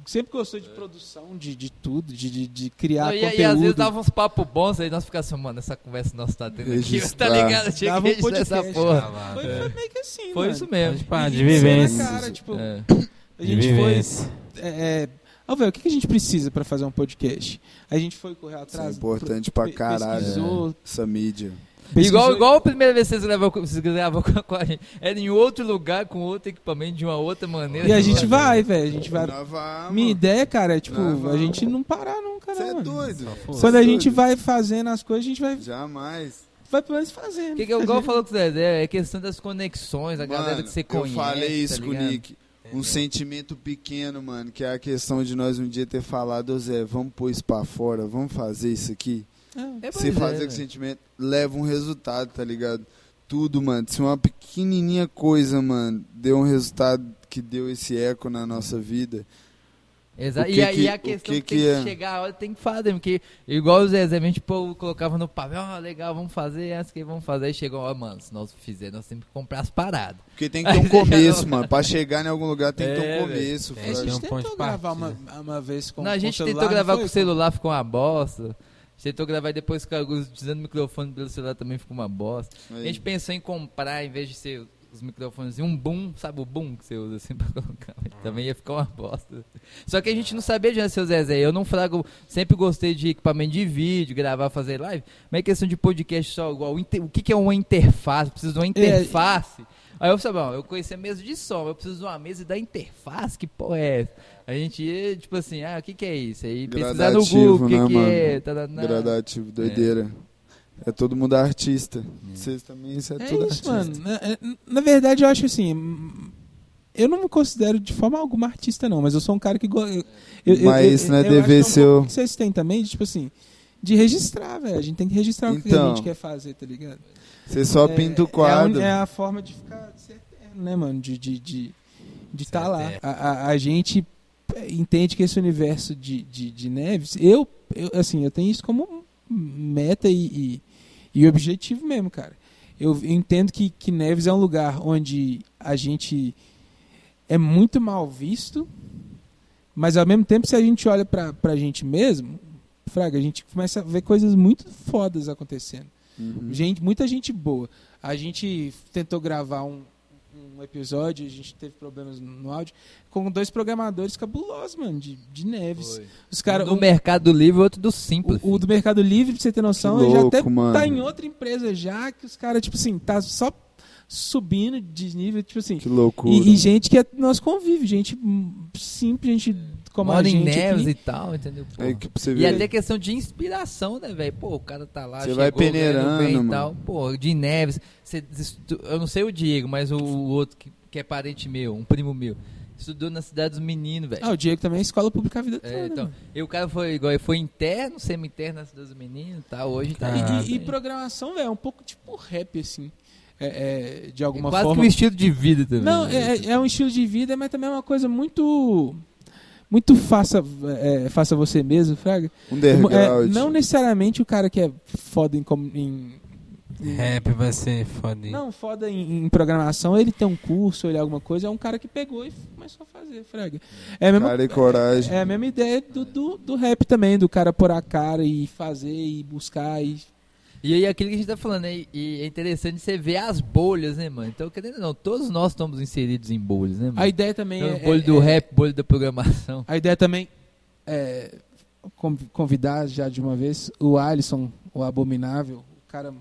sempre gostou de produção, de, de tudo, de, de, de criar Não, e, conteúdo. e às vezes dava uns papos bons, aí nós ficávamos assim, mano, essa conversa nossa tá tendo aqui, Registrar. tá ligado? Tinha Dava que um registrar essa podcast. porra. Gravado, Foi, é. foi meio que assim, Foi mano. isso mesmo. Pá, E de vivência. cara, tipo, É. a gente foi é, é, Ó, velho, o que, que a gente precisa pra fazer um podcast? A gente foi correr Isso atrás. é importante pro- pra caralho. Pesquisou, Essa mídia. pesquisou- Igual, igual a primeira vez que vocês gravaram, com- vocês gravaram com, com a gente. Era em outro lugar, com outro equipamento, de uma outra maneira. E a gente vai, velho. A gente vai. Vamos. Minha ideia, cara, é tipo, Não, a vamos. gente não parar nunca, Você não. é mano. doido. foda. Quando a é gente vai fazendo as coisas, a gente vai, Jamais. vai pelo menos fazendo. O que, que eu igual falou com o Zé, é questão das conexões, a galera Mano, que você eu conhece. falei isso tá com o? Nick. Um sentimento pequeno, mano, que é a questão de nós um dia ter falado, ô Zé, vamos pôr isso pra fora, vamos fazer isso aqui. É. É, Se pois fazer é, com sentimento, leva um resultado, tá ligado? Tudo, mano. Se uma pequenininha coisa, mano, deu um resultado que deu esse eco na nossa vida. Exato. E, que a, e a questão que que, tem que que é? chegar a hora tem que fazer, porque igual o Zé, Zé, a gente pô, colocava no papel, ó, legal, vamos fazer, essa que vamos fazer, aí chegou, ó, mano, se nós fizer, nós temos que comprar as paradas. Porque tem que ter um começo, não- mano. Pra chegar em algum lugar tem que ter É, um começo. velho. A gente um ponto tentou gravar uma, uma vez com Não, a gente tentou gravar foi? com o celular, ficou uma bosta. A gente tentou gravar e depois com- utilizando o microfone pelo celular também ficou uma bosta. A Aí. gente pensou em comprar, em vez de ser os microfones, um boom, sabe o boom que você usa assim pra colocar? Também ia ficar uma bosta. Só que a gente não sabia de onde seu Zezé. Eu não frago, sempre gostei de equipamento de vídeo, gravar, fazer live, mas é questão de podcast só igual. O, que, que é uma interface? Preciso de uma interface. Aí eu falei, bom, eu conhecia mesa de som, eu preciso de uma mesa da interface, que porra é essa? A gente ia, tipo assim, ah, o que que é isso? Aí pesquisar no Google, o que né, que é? Tá, tá, tá. Gradativo, doideira. É. todo mundo artista. Vocês também, isso é, É tudo isso, artista. mano. Na, é- na verdade, eu acho assim. hum, Eu não me considero de forma alguma artista, não, mas eu sou um cara que. go- Eu, eu- Mas eu- é que dever um seu- que vocês têm também, de, tipo assim, de registrar, velho. A gente tem que registrar o que a Então. gente quer fazer, tá ligado? Você só É- pinta o é a quadro. É a, forma de ficar de ser eterno, né, mano? De estar de, de, de tá lá. A, a, a gente entende que esse universo de, de, de Neves, eu, eu, assim, eu tenho isso como meta e, e, e objetivo mesmo, cara. Eu entendo que, que Neves é um lugar onde a gente é muito mal visto, mas ao mesmo tempo, se a gente olha pra, pra gente mesmo, Fraga, a gente começa a ver coisas muito fodas acontecendo. Uhum. Gente, muita gente boa. A gente tentou gravar um, um episódio, a gente teve problemas no áudio, com dois programadores cabulosos, mano, de, de Neves. Foi. Os caras. um do Mercado do Livre e outro do Simples. o, o do Mercado Livre, pra você ter noção, Que ele já louco, até mano. tá em outra empresa já, que os caras, tipo assim, tá só subindo de nível, tipo assim. Que loucura. E, e gente que é, nós convive, gente simples, gente como Mora a em gente Neves aqui. e tal, entendeu? É que você E ver. até questão de inspiração, né, velho? Pô, o cara tá lá, Você chegou, vai peneirando, bem e mano. tal. Pô, de Neves, você eu não sei o Diego, mas o, o outro que, que é parente meu, um primo meu, estudou na cidade dos meninos, velho. Ah, o Diego também é escola pública a vida toda. É, então, mano. e o cara foi igual, ele foi interno, semi-interno na cidade dos meninos e tal, hoje tá... Ah, E- e, e bem. programação, velho, é um pouco tipo rap, assim. É, é, de alguma Quase forma. que um estilo de vida também. Não, né? é, é um estilo de vida, mas também é uma coisa muito. Muito faça, é, faça você mesmo, Fraga. É, Underground. não necessariamente o cara que é foda em- em- Rap vai ser foda. não, foda em, em programação, ele tem um curso, ele é alguma coisa, é um cara que pegou e começou a fazer, Fraga. É a mesma, Cara e coragem. é a mesma ideia do, do, do rap também, do cara pôr a cara e fazer e buscar e. E aí aquilo que a gente tá falando, né? E é interessante você ver as bolhas, né, mano? Então, querendo ou não, todos nós estamos inseridos em bolhas, né, mano? A ideia também Então, é. bolha é- do é- rap, bolha da programação. A ideia também é con- convidar já de uma vez o Alisson, o abominável, o cara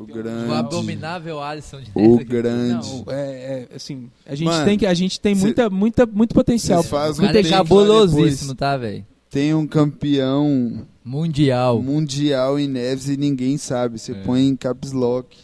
campeão grande. O abominável Alisson de O Neves aqui. grande. Não, é, é, assim, a gente Mano, tem que a gente tem cê- muita muita muito potencial. faz O um é tempo cabulosíssimo, tá, velho? Tem um campeão Mundial. mundial em Neves e ninguém sabe. Você É. põe em caps lock.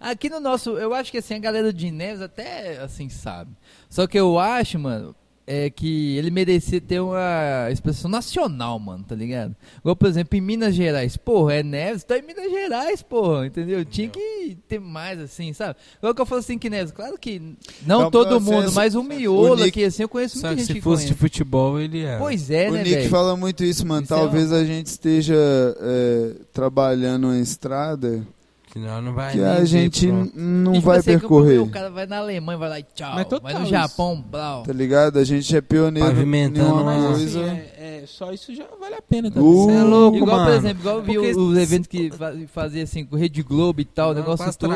Aqui no nosso, eu acho que assim, a galera de Neves até assim sabe. Só que eu acho, mano, é que ele merecia ter uma expressão nacional, mano, tá ligado? Igual, por exemplo, em Minas Gerais, porra, é Neves, tá em Minas Gerais, porra, entendeu? Tinha que ter mais assim, sabe? Igual que eu falo assim que Neves, claro que não É um todo processo. mundo, mas o miolo O Nick- aqui, assim, eu conheço muita que gente se fosse de futebol, ele é. Pois é, o né, Nick velho? fala muito isso, mano. Isso é Talvez a gente esteja é, trabalhando uma estrada Senão não vai que a gente pronto. não vai percorrer. O cara vai na Alemanha, vai lá e tchau. Mas Vai no. Japão, blau. Tá ligado? A gente é pioneiro Pavimentando uma coisa. assim, é, é, só isso já vale a pena também. Uh, Cê é louco, Igual, mano. por exemplo, igual eu vi Porque os eventos que fa- fazia assim com Rede Globo e tal, o Não, negócio todo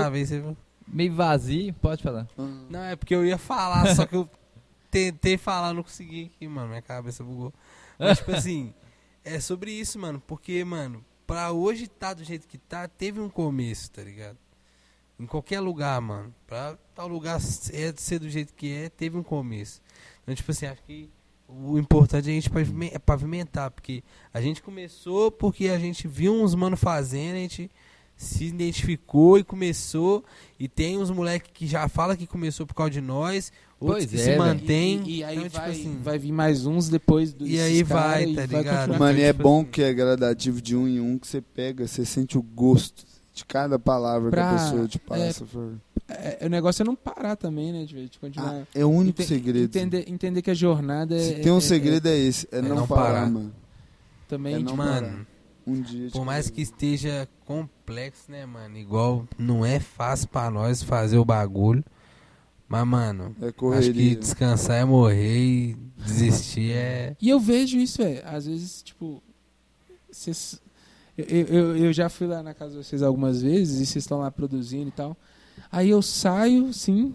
meio vazio, pode falar. Não, é porque eu ia falar, só que eu tentei falar, não consegui aqui, mano. Minha cabeça bugou. Mas, tipo assim, é sobre isso, mano. Porque, mano, pra hoje tá do jeito que tá, teve um começo, tá ligado? Em qualquer lugar, mano. Pra tal lugar é ser do jeito que é, teve um começo. Então, tipo assim, acho que o importante é a gente é pavimentar. Porque a gente começou porque a gente viu uns mano fazendo, a gente se identificou e começou. E tem uns moleques que já fala que começou por causa de nós, outros Pois que é, se mantém. E, e aí Então, tipo vai, assim, vai vir mais uns depois do E aí vai, tá ligado? Mano, e é tipo bom assim- que é gradativo de um em um que você pega, você sente o gosto de cada palavra que Pra- a pessoa te passa. Fer. É, o negócio é não parar também, né? De, de continuar. Ah, é o único Ente- segredo. Entender, entender que a jornada é. Se tem um é- segredo é, esse, é, é não, não parar, parar. mano. é- também, é não tipo, Mano, Um dia. por mais que esteja complexo, né, mano? Igual não é fácil pra nós fazer o bagulho. Mas, mano, É acho que descansar é morrer e desistir é. E eu vejo isso, velho. Às vezes, tipo. Vocês. Eu, eu, eu já fui lá na casa de vocês algumas vezes e vocês estão lá produzindo e tal. Aí eu saio, sim.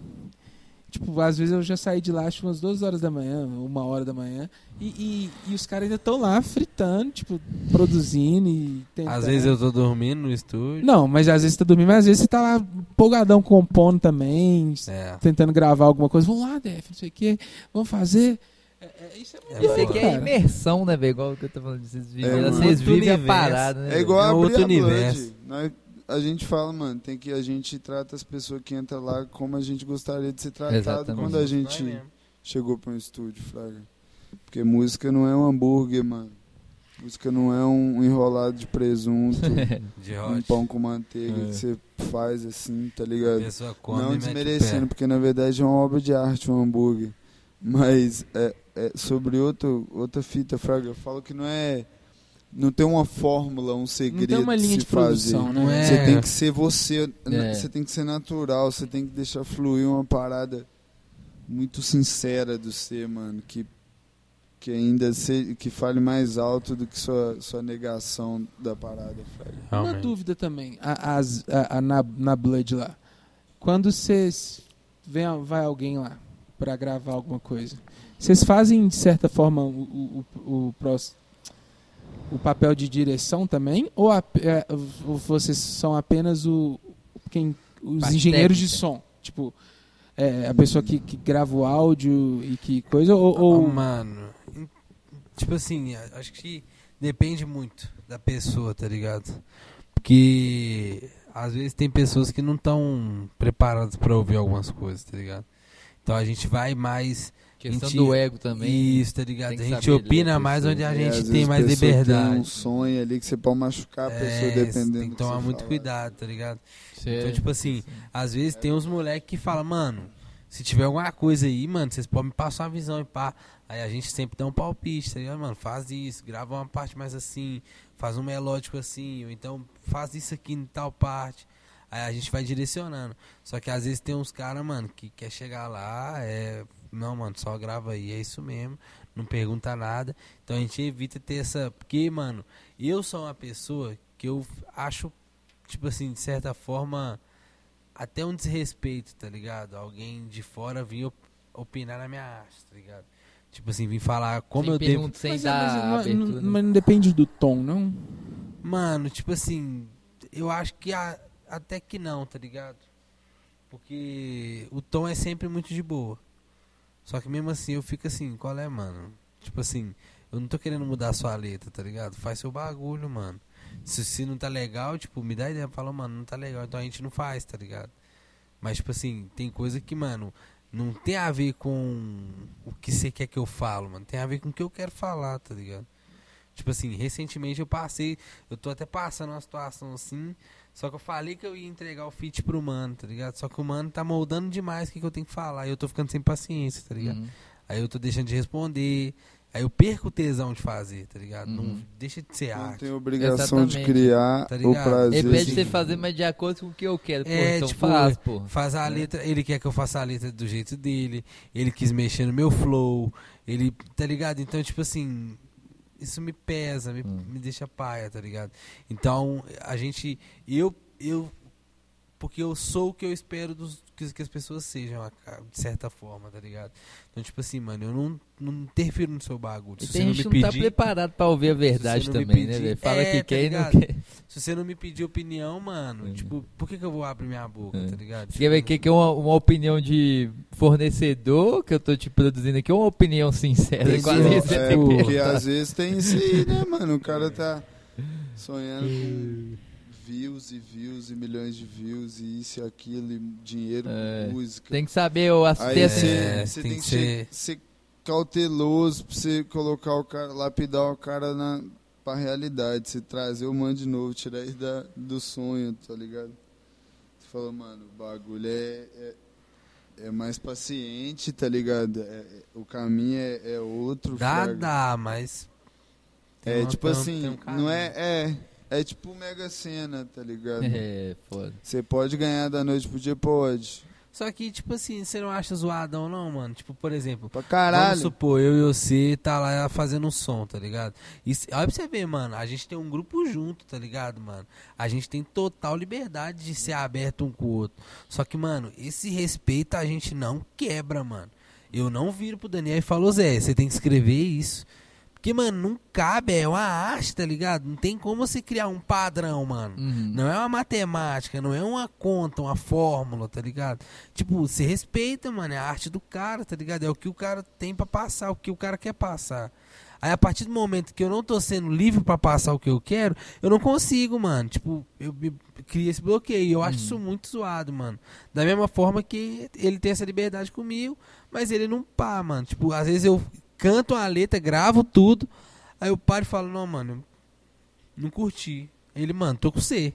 Tipo, às vezes eu já saí de lá, acho umas duas horas da manhã, uma hora da manhã. E, e, e os caras ainda estão lá fritando, tipo, produzindo e tentando. Às vezes eu tô dormindo no estúdio. Não, mas às vezes você tá dormindo, mas às vezes você tá lá empolgadão compondo também, É. tentando gravar alguma coisa. Vamos lá, Def, não sei o quê, vamos fazer. É, é, isso é muito É Isso aqui é imersão, né, velho? Igual o que eu tô falando de vocês vivem. É, vocês vivem a parada, né? É igual É abrir outro a Blood. universo. Nós- a gente fala, mano, tem que a gente trata as pessoas que entram lá como a gente gostaria de ser tratado Exatamente. quando a gente chegou para um estúdio, Fraga. Porque música não é um hambúrguer, mano. Música não é um enrolado de presunto, De um pão com manteiga É. que você faz assim, tá ligado? Não desmerecendo, porque na verdade é uma obra de arte um hambúrguer. Mas é, é sobre outro, outra fita, Fraga. Eu falo que não é. Não tem uma fórmula, um segredo Não tem uma linha se de produção, fazer. né? Não é- Você tem que ser você, É. você tem que ser natural, você tem que deixar fluir uma parada muito sincera do ser, mano, que que ainda se, que fale mais alto do que sua, sua negação da parada. Uma dúvida também, a, as- a- a- na, na Blood lá. Quando vocês vem, vai alguém lá pra gravar alguma coisa, vocês fazem de certa forma o, o, o, o papel de direção também? Ou a- é, vocês são apenas o, quem, os Parte engenheiros de técnica. som? Tipo, é, a pessoa que, que grava o áudio e que coisa? Ou, ou- Ah, Mano, tipo assim, acho que depende muito da pessoa, tá ligado? Porque às vezes tem pessoas que não estão preparadas pra ouvir algumas coisas, tá ligado? Então a gente vai mais. Questão gente- do ego também. Isso, tá ligado? Que A gente ler opina mais pessoa. onde a É, gente vezes tem mais pessoa Tem liberdade. um sonho ali que você pode machucar a pessoa É, dependendo tem que tomar você muito falar. cuidado, tá ligado? Cê- Então, tipo assim, às vezes tem uns moleques que falam, mano, se tiver alguma coisa aí, mano, vocês podem me passar uma visão e pá. Aí a gente sempre dá um palpite, tá ligado, mano? Faz isso, grava uma parte mais assim, faz um melódico assim, ou então faz isso aqui em tal parte. Aí a gente vai direcionando. Só que às vezes tem uns caras, mano, que quer chegar lá, é. Não, mano, só grava aí, é isso mesmo. Não pergunta nada. Então a gente evita ter essa. Porque, mano, eu sou uma pessoa que eu acho, tipo assim, de certa forma, até um desrespeito, tá ligado? Alguém de fora vir op- opinar na minha arte, tá ligado? Tipo assim, vir falar como sem eu devo. sem Mas, é, dar mas não- abertura. não, né? mas não depende do tom, não? Mano, tipo assim, eu acho que a- até que não, tá ligado? Porque o tom é sempre muito de boa. Só que mesmo assim eu fico assim, qual é, mano? Tipo assim, eu não tô querendo mudar a sua letra, tá ligado? Faz seu bagulho, mano. Se, se não tá legal, tipo, me dá ideia, fala, mano, não tá legal, então a gente não faz, tá ligado? Mas, tipo assim, tem coisa que, mano, não tem a ver com o que você quer que eu falo, mano. Tem a ver com o que eu quero falar, tá ligado? Tipo assim, recentemente eu passei, eu tô até passando uma situação assim, só que eu falei que eu ia entregar o feat pro mano, tá ligado? Só que o mano tá moldando demais o que, que eu tenho que falar, e eu tô ficando sem paciência, tá ligado? Uhum. Aí eu tô deixando de responder, aí eu perco o tesão de fazer, tá ligado? Não Uhum. deixa de ser Não arte. tem obrigação de Exatamente. criar Tá o ligado? prazer. Ele pede de- você fazer, mas de acordo com o que eu quero. Pô, É, então tipo, faz, pô. Faz a É. letra, ele quer que eu faça a letra do jeito dele, ele quis mexer no meu flow, ele, tá ligado? Então, tipo assim, isso me pesa, me, Hum. me deixa paia, tá ligado? Então, a gente, eu, eu, porque eu sou o que eu espero dos, que, que as pessoas sejam, de certa forma, tá ligado? Então, tipo assim, mano, eu não, não interfiro no seu bagulho. Se você não gente me que não tá pedir, preparado pra ouvir a verdade também, né, pedir- velho? Fala É, que tá quer e não ligado? quer. se você não me pedir opinião, mano, É. tipo, por que, que eu vou abrir minha boca, É. tá ligado? Você quer ver Tipo, que que é uma, uma opinião de fornecedor que eu tô te produzindo aqui ou uma opinião sincera? Isso É, que porque perguntar. às vezes tem isso aí, né, mano? O cara tá sonhando com views e views e milhões de views e isso e aquilo, e dinheiro, É. música. Tem que saber o ter você É, você tem tem que ser, ser cauteloso pra você colocar o cara, lapidar o cara na, pra realidade, você trazer o mano de novo, tirar ele da, do sonho, tá ligado? Você falou, mano, o bagulho é, é, é mais paciente, tá ligado? É- é- o caminho é, é outro. Dá, fraga. dá, mas. tem É uma- tipo tem assim, tem um não é, é. É tipo Mega Sena, tá ligado? É, foda. Você pode ganhar da noite pro dia, pode. Só que, tipo assim, você não acha zoadão, não, mano? Tipo, por exemplo, Pra vamos caralho. supor, eu e você tá lá fazendo um som, tá ligado? E, olha pra você ver, mano, a gente tem um grupo junto, tá ligado, mano? A gente tem total liberdade de ser aberto um com o outro. Só que, mano, esse respeito a gente não quebra, mano. Eu não viro pro Daniel e falo, Zé, você tem que escrever isso. Porque, mano, não cabe, é uma arte, tá ligado? Não tem como você criar um padrão, mano. Uhum. Não é uma matemática, não é uma conta, uma fórmula, tá ligado? Tipo, você respeita, mano, é a arte do cara, tá ligado? É o que o cara tem pra passar, o que o cara quer passar. Aí a partir do momento que eu não tô sendo livre pra passar o que eu quero, eu não consigo, mano. Tipo, eu crio esse bloqueio. Eu acho Uhum. isso muito zoado, mano. Da mesma forma que ele tem essa liberdade comigo, mas ele não pá, mano. Tipo, às vezes eu canto a letra, gravo tudo, aí eu paro e falo, não, mano, não curti. Ele, mano, tô com você.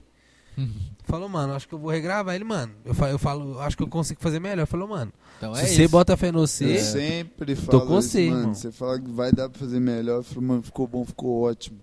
Falou, mano, acho que eu vou regravar ele, mano. Eu falo, eu falo, acho que eu consigo fazer melhor. Falou, mano, Então se é você isso. bota fé no Eu você, sempre Tô falo com isso, você, mano. Você fala que vai dar pra fazer melhor. Eu falo, mano, ficou bom, ficou ótimo.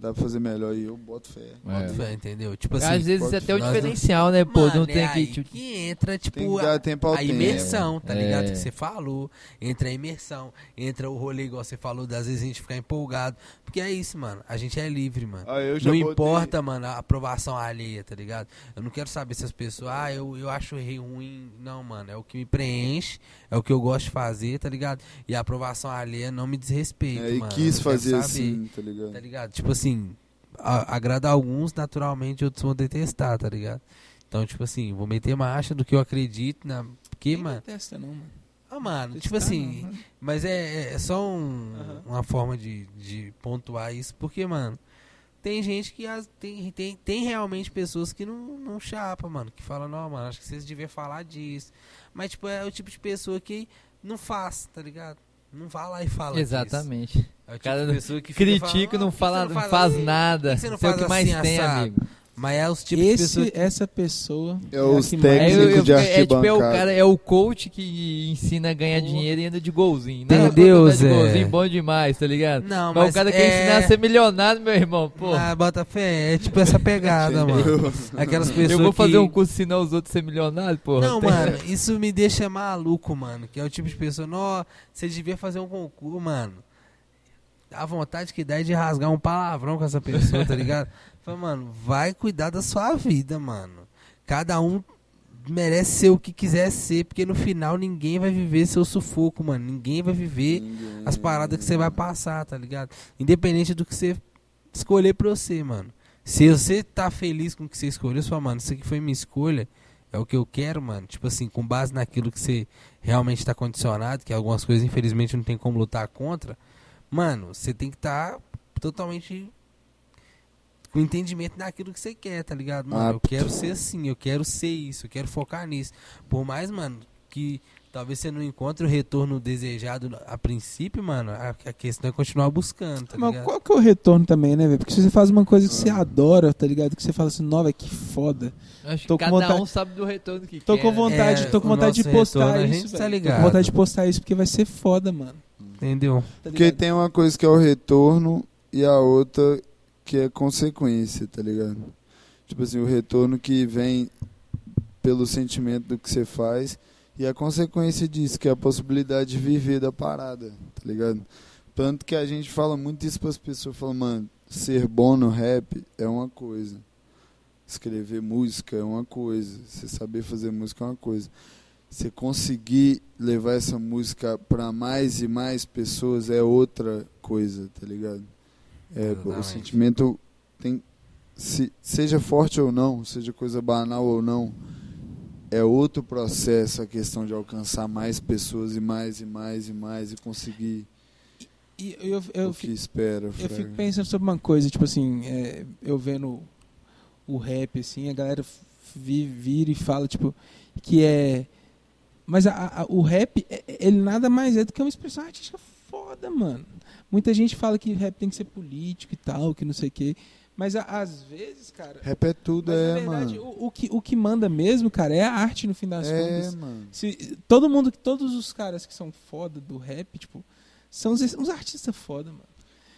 Dá pra fazer melhor. E eu boto fé. É. bota fé, entendeu? Tipo assim, Às vezes até o nós não- diferencial, né, pô? mano, não é tem aí que. Tipo, que entra, tipo, Tem que a- dar tempo ao a tempo. imersão, tá É. ligado? Que você falou. Entra a imersão, entra o rolê, igual você falou, das vezes a gente ficar empolgado. Porque é isso, mano. A gente é livre, mano. Ah, eu já Não botei- importa, mano, a aprovação alheia, tá ligado? Eu não quero saber se as pessoas, ah, eu, eu acho o rei ruim. Não, mano, é o que me preenche, é o que eu gosto de fazer, tá ligado? E a aprovação alheia não me desrespeita, É, e mano. quis fazer saber, assim, tá ligado? Tá ligado? Tipo assim, a- agrada alguns, naturalmente outros vão detestar, tá ligado? Então, tipo assim, vou meter marcha do que eu acredito, na... porque, Ninguém mano... detesta, não, mano. Ah, mano, tipo assim, não, mas é, é só um- Aham. uma forma de, de pontuar isso, porque, mano, tem gente que as- tem, tem, tem realmente pessoas que não, não chapa, mano, que falam, não, mano, acho que vocês deviam falar disso. Mas, tipo, é o tipo de pessoa que não faz, tá ligado? Não vai lá e fala disso. Exatamente. É o tipo Cara, de pessoa que Critica, não "Ah, que fala, não faz faz assim?" nada. Que você não é o faz que mais assim, tem, assado? amigo. Mas é os tipos de Esse, pessoas que... essa pessoa. É a os que técnicos É, de é, tipo, é o arquibancada. cara, é o coach que ensina a ganhar dinheiro e anda de golzinho. Entendeu, Não, de Zé? golzinho bom demais, tá ligado? Não, mas, mas o cara é- quer ensinar a ser milionário, meu irmão. Pô, Ah, bota fé, é tipo essa pegada, mano. Aquelas pessoas eu vou fazer que... um curso ensinar os outros a ser milionário, pô. Não, mano, isso me deixa maluco, mano. Que é o tipo de pessoa, nó, você devia fazer um concurso, mano. A vontade que dá é de rasgar um palavrão com essa pessoa, tá ligado? Fala, mano, vai cuidar da sua vida, mano. Cada um merece ser o que quiser ser, porque no final ninguém vai viver seu sufoco, mano. Ninguém vai viver Ninguém- as paradas que você vai passar, tá ligado? Independente do que você escolher pra você, mano. Se você tá feliz com o que você escolheu, fala, mano, isso aqui foi minha escolha, é o que eu quero, mano. Tipo assim, com base naquilo que você realmente tá condicionado, que algumas coisas infelizmente não tem como lutar contra, mano, você tem que estar totalmente com entendimento daquilo que você quer, tá ligado? Mano, eu Apto. quero ser assim, eu quero ser isso, eu quero focar nisso. Por mais, mano, que talvez você não encontre o retorno desejado a princípio, mano, a, a questão é continuar buscando, tá Mas ligado? qual que é o retorno também, né, velho? Porque se você faz uma coisa que você adora, tá ligado? Que você fala assim, nova, que foda. Acho Tô que com cada vontade- um sabe do retorno que Tô quer. com né? vontade, É, tô com o vontade de postar retorno, isso, tá velho. Tô ligado. com vontade de postar isso porque vai ser foda, mano. Entendeu? Tá Porque ligado? tem uma coisa que é o retorno e a outra que é consequência, tá ligado? Tipo assim, o retorno que vem pelo sentimento do que você faz e a consequência disso, que é a possibilidade de viver da parada, tá ligado? Tanto que a gente fala muito isso pras pessoas, fala, mano, ser bom no rap é uma coisa. Escrever música é uma coisa, você saber fazer música é uma coisa. Você conseguir levar essa música para mais e mais pessoas é outra coisa, tá ligado? É, o sentimento tem se, seja forte ou não, seja coisa banal ou não, é outro processo a questão de alcançar mais pessoas e mais e mais e mais e conseguir E eu, eu, o que espera. Eu fraga. fico pensando sobre uma coisa, tipo assim, é, eu vendo o rap, assim, a galera vira e fala, tipo, que é. Mas a- a- o rap, é- ele nada mais é do que uma expressão artística foda, mano. Muita gente fala que rap tem que ser político e tal, que não sei o quê. Mas a- às vezes, cara. Rap é tudo, Mas, é, verdade, mano. o, o que, o que manda mesmo, cara, é a arte no fim das É, contas. mano. Se, todo mundo, todos os caras que são foda do rap, tipo, são uns artistas foda, mano.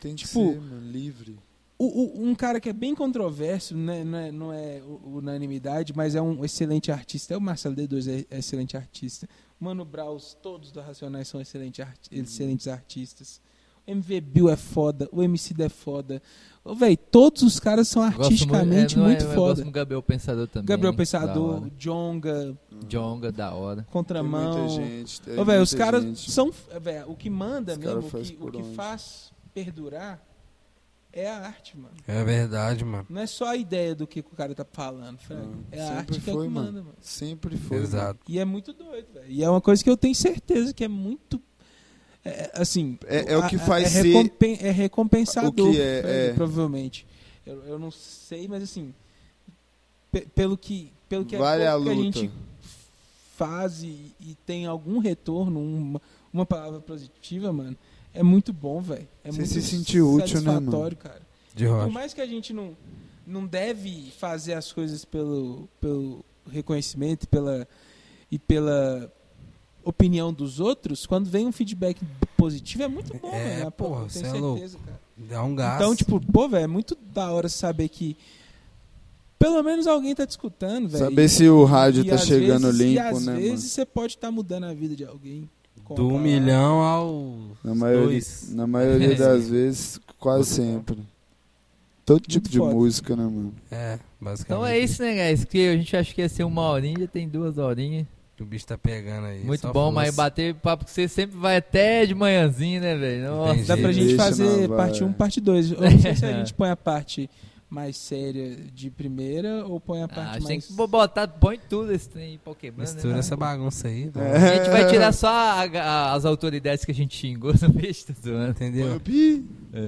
Tem que tipo, ser, mano, livre. O- o- um cara que é bem controverso, né, não é, não é unanimidade, mas é um excelente artista. É o Marcelo D2, é, é excelente artista. Mano Braus, todos do Racionais são excelente arti- Uhum. excelentes artistas. O MV Bill é foda, o MC é foda. Ô, Véi, todos os caras são artisticamente é, não é, muito Eu foda. gosto do Gabriel Pensador também. Gabriel da Pensador, hora. Jonga, Jonga, da hora. Tem Contramão. muita gente. tem Ô, véi, os caras gente. são. véi, o que manda Os mesmo, o que, o que faz perdurar é a arte, mano. É verdade, mano. Não é só a ideia do que o cara tá falando, Frank. Não, é a sempre arte que é o foi, que mano. manda, mano. Sempre foi. mano. Exato. E é muito doido, velho. E é uma coisa que eu tenho certeza que é muito. é, assim. É- é o que a- faz é, ser- recompen- é recompensador. O que é, é. Provavelmente. Eu, eu não sei, mas assim. pe- pelo que. Pelo que, Vale é a pouco que a luta. gente faz e, e tem algum retorno, uma, uma palavra positiva, mano. É muito bom, velho. É Você muito se sentir útil, né, satisfatório, cara. De Por rocha. mais que a gente não, não deve fazer as coisas pelo, pelo reconhecimento pela, e pela opinião dos outros, quando vem um feedback positivo é muito bom, É, velho. porra, eu cê tenho é louco. certeza, cara. Dá um gás. Então, tipo, pô, velho, é muito da hora saber que pelo menos alguém tá te escutando, velho. Saber se o rádio E tá às chegando vezes- limpo, E às né, vezes você pode estar mudando a vida de alguém. Do um milhão ao Na maioria, dois. na maioria das vezes, quase Muito sempre. Todo tipo de foda. música, né, mano? É, basicamente. Então é isso, né, guys? Que a gente acha que ia ser uma horinha, já tem duas horinhas. O bicho tá pegando aí. Muito só bom, força. mas bater papo com você sempre vai até de manhãzinho, né, velho? Dá pra gente Deixa fazer na parte vai. 1, parte 2. Eu não sei se a gente põe a parte mais séria de primeira ou põe a Ah, parte a gente tem mais... que botar, põe tudo esse trem Pokémon. Mistura né? essa bagunça aí. É. A gente vai tirar só a- a- as autoridades que a gente xingou no peixe, tá. Entendeu? Pi.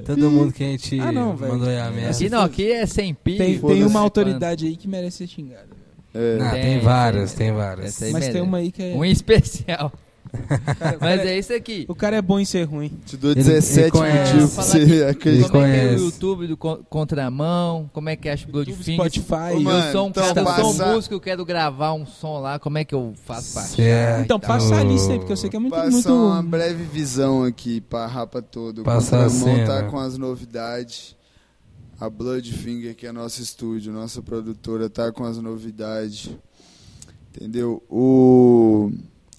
Todo mundo que a gente Ah, não, mandou aí a merda. Aqui não, aqui é sem pi. Tem, tem uma autoridade aí que merece ser xingada. É. Não, Tem, tem, várias, tem. tem várias. Mas merece. tem uma aí que é... Um especial. Mas é isso aqui. O cara é bom em ser ruim. Te dou Ele- 17 ele conhece. motivos pra Falar você Como acreditar. é que é o conhece. YouTube do Con- Contramão? Como é que acha o YouTube, Bloodfinger? Spotify. Ô, mano, Eu sou um então cara, eu sou passa- um músico, eu quero gravar um som lá, como é que eu faço pra achar? Certo. Então, passa a lista aí, porque eu sei que é muito... Passar muito... uma breve visão aqui pra Rapa todo. O Passar a Contramão tá cena. com as novidades. A Bloodfinger, que é nosso estúdio, nossa produtora, tá com as novidades. Entendeu? O...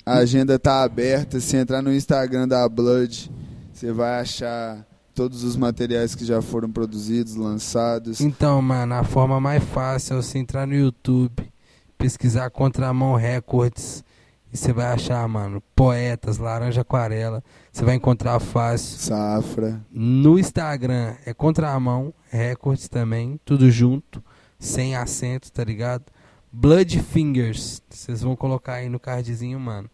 A agenda tá aberta. Se entrar no Instagram da Blood, você vai achar todos os materiais que já foram produzidos, lançados. Então, mano, a forma mais fácil é você entrar no YouTube, pesquisar Contramão Records e você vai achar, mano, poetas, laranja aquarela. Você vai encontrar fácil. Safra. No Instagram é Contramão Records também, tudo junto, sem acento, tá ligado? Blood Fingers, vocês vão colocar aí no cardzinho, mano.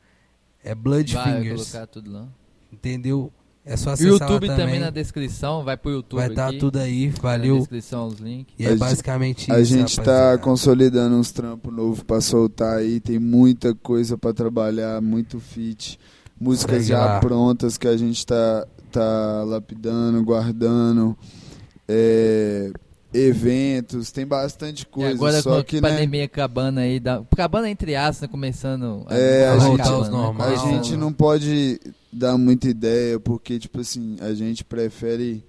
É Blood Vai Fingers, colocar tudo lá. entendeu? É só O acessar lá YouTube também. também na descrição, vai pro YouTube Vai estar aqui, tudo aí, Na valeu. descrição os links. E A é gente- basicamente isso. A gente tá rapaziada. consolidando uns trampos novos pra soltar aí. Tem muita coisa pra trabalhar, muito fit. Músicas já lá. prontas que a gente tá, tá lapidando, guardando. É, eventos, tem bastante E coisa. agora com só a que, né, pandemia acabando aí, da... acabando entre aspas, né, começando É, a falar gente- Voltar aos normais. a gente não pode dar muita ideia, porque, tipo assim, a gente prefere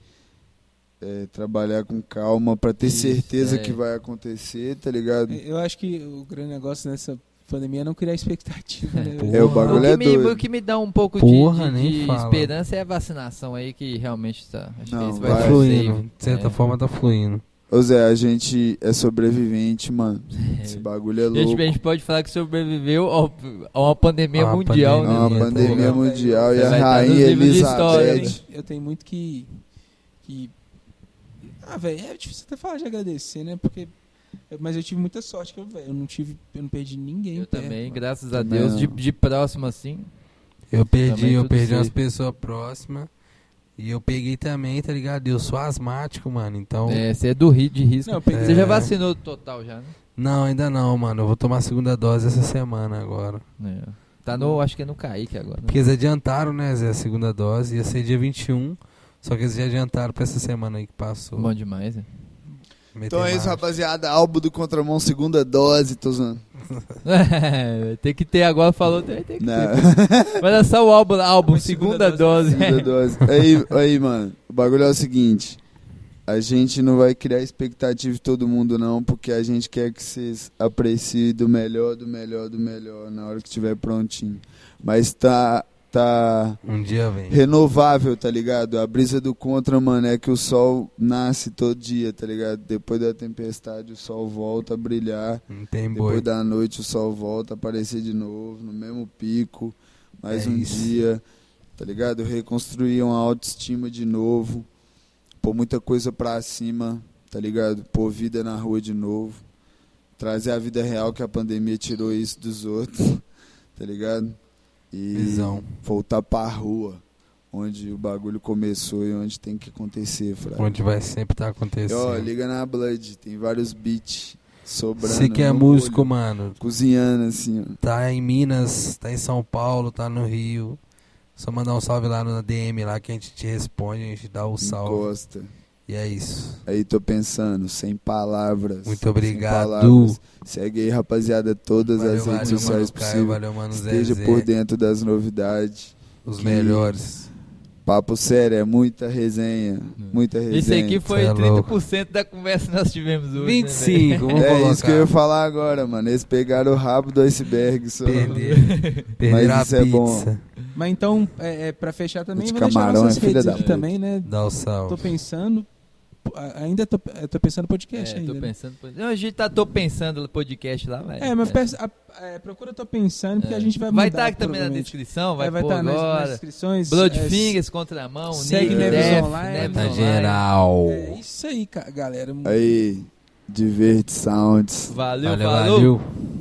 é, trabalhar com calma pra ter Isso, certeza é. que vai acontecer, tá ligado? Eu acho que o grande negócio nessa pandemia é não criar expectativa, né? Porra. É, o O bagulho que, é me, doido. o que me dá um pouco de- Porra, de, de fala. esperança é a vacinação aí que realmente tá. Acho Não, que isso vai vai Tá ser fluindo. De certa É. forma tá fluindo. Ô Zé, a gente é sobrevivente, mano. É. Esse bagulho é Gente, louco. a gente pode falar que sobreviveu ao- a uma pandemia A mundial, É pandemia, uma né? Pô, pandemia mundial e Você a vai estar nos rainha Elizabeth. tenho, eu tenho muito que. que... Ah, velho, é difícil até falar de agradecer, né? Porque. Mas eu tive muita sorte que eu, velho, eu não tive. Eu não perdi ninguém. Eu perto, também, mano. graças a Deus, de, de próximo assim. Eu perdi, eu perdi umas pessoas próximas. E eu peguei também, tá ligado? Eu sou asmático, mano. Então. É, você é do ri, de risco. Não, peguei- Você já É. vacinou total já, né? Não, ainda não, mano. Eu vou tomar a segunda dose essa semana agora. É. Tá no, acho que é no Kaique agora. né? Porque eles adiantaram, né, Zé, a segunda dose. Ia ser dia 21. Só que eles já adiantaram pra essa semana aí que passou. Bom demais, né? Meter Então é isso, marcha. rapaziada. Álbum do Contramão, segunda dose, tô usando. tem que ter agora, falou, tem, tem que Não. ter. Vai lançar o álbum, álbum segunda, segunda dose. Segunda dose. Aí, aí, mano, o bagulho é o seguinte. A gente não vai criar expectativa de todo mundo, não, porque a gente quer que vocês apreciem do melhor, do melhor, do melhor, na hora que estiver prontinho. Mas tá, tá Um dia vem. renovável, tá ligado? A brisa do contra, mano, é que o sol nasce todo dia, tá ligado? Depois da tempestade, o sol volta a brilhar. Não tem Depois boi. da noite, o sol volta a aparecer de novo, no mesmo pico. Mais É um isso. dia, tá ligado? Reconstruir uma autoestima de novo. Pôr muita coisa pra cima, tá ligado? Pôr vida na rua de novo. Trazer a vida real que a pandemia tirou isso dos outros, tá ligado? E Visão. voltar pra rua, onde o bagulho começou e onde tem que acontecer, fraco. Onde vai sempre estar E, acontecendo. ó, liga na Blood, tem vários beats sobrando. Você que é músico, olho, mano, Cozinhando assim, ó. tá em Minas, tá em São Paulo, tá no Rio. Só mandar um salve lá na DM lá que a gente te responde, a gente dá o salve. Encosta. E é isso. Aí tô pensando, sem palavras. Muito sem obrigado. palavras. Segue aí, rapaziada, todas Valeu, as redes valeu, sociais mano Caio, possíveis. valeu, mano Esteja Zezé. por dentro das novidades. Os que- melhores. Papo sério, é muita resenha. Muita resenha. Isso aqui foi é louco. 30% da conversa que nós tivemos hoje. 25, vamos É colocar. isso que eu ia falar agora, mano. Eles pegaram o rabo do iceberg. Só. Perder. Perder a isso é bom. Mas então, é, é, pra fechar também, vou deixar nossas é filha redes aqui também, né? Dá o Tô salve. pensando. Ainda tô, eu tô pensando no podcast É, ainda. tô né? pensando. Não, a gente tá tô pensando no podcast lá, vai. É, mas peça- a- é, procura Tô Pensando, porque É. a gente vai mudar. Vai estar aqui também na descrição, vai, É, vai pôr estar nas, nas agora. descrições. Bloodfingers, Contramão, segue Neves Online. Neves Tá Online. geral. É, é isso aí, galera. Aí, Diverte Sounds. Valeu, Valeu, falou. valeu.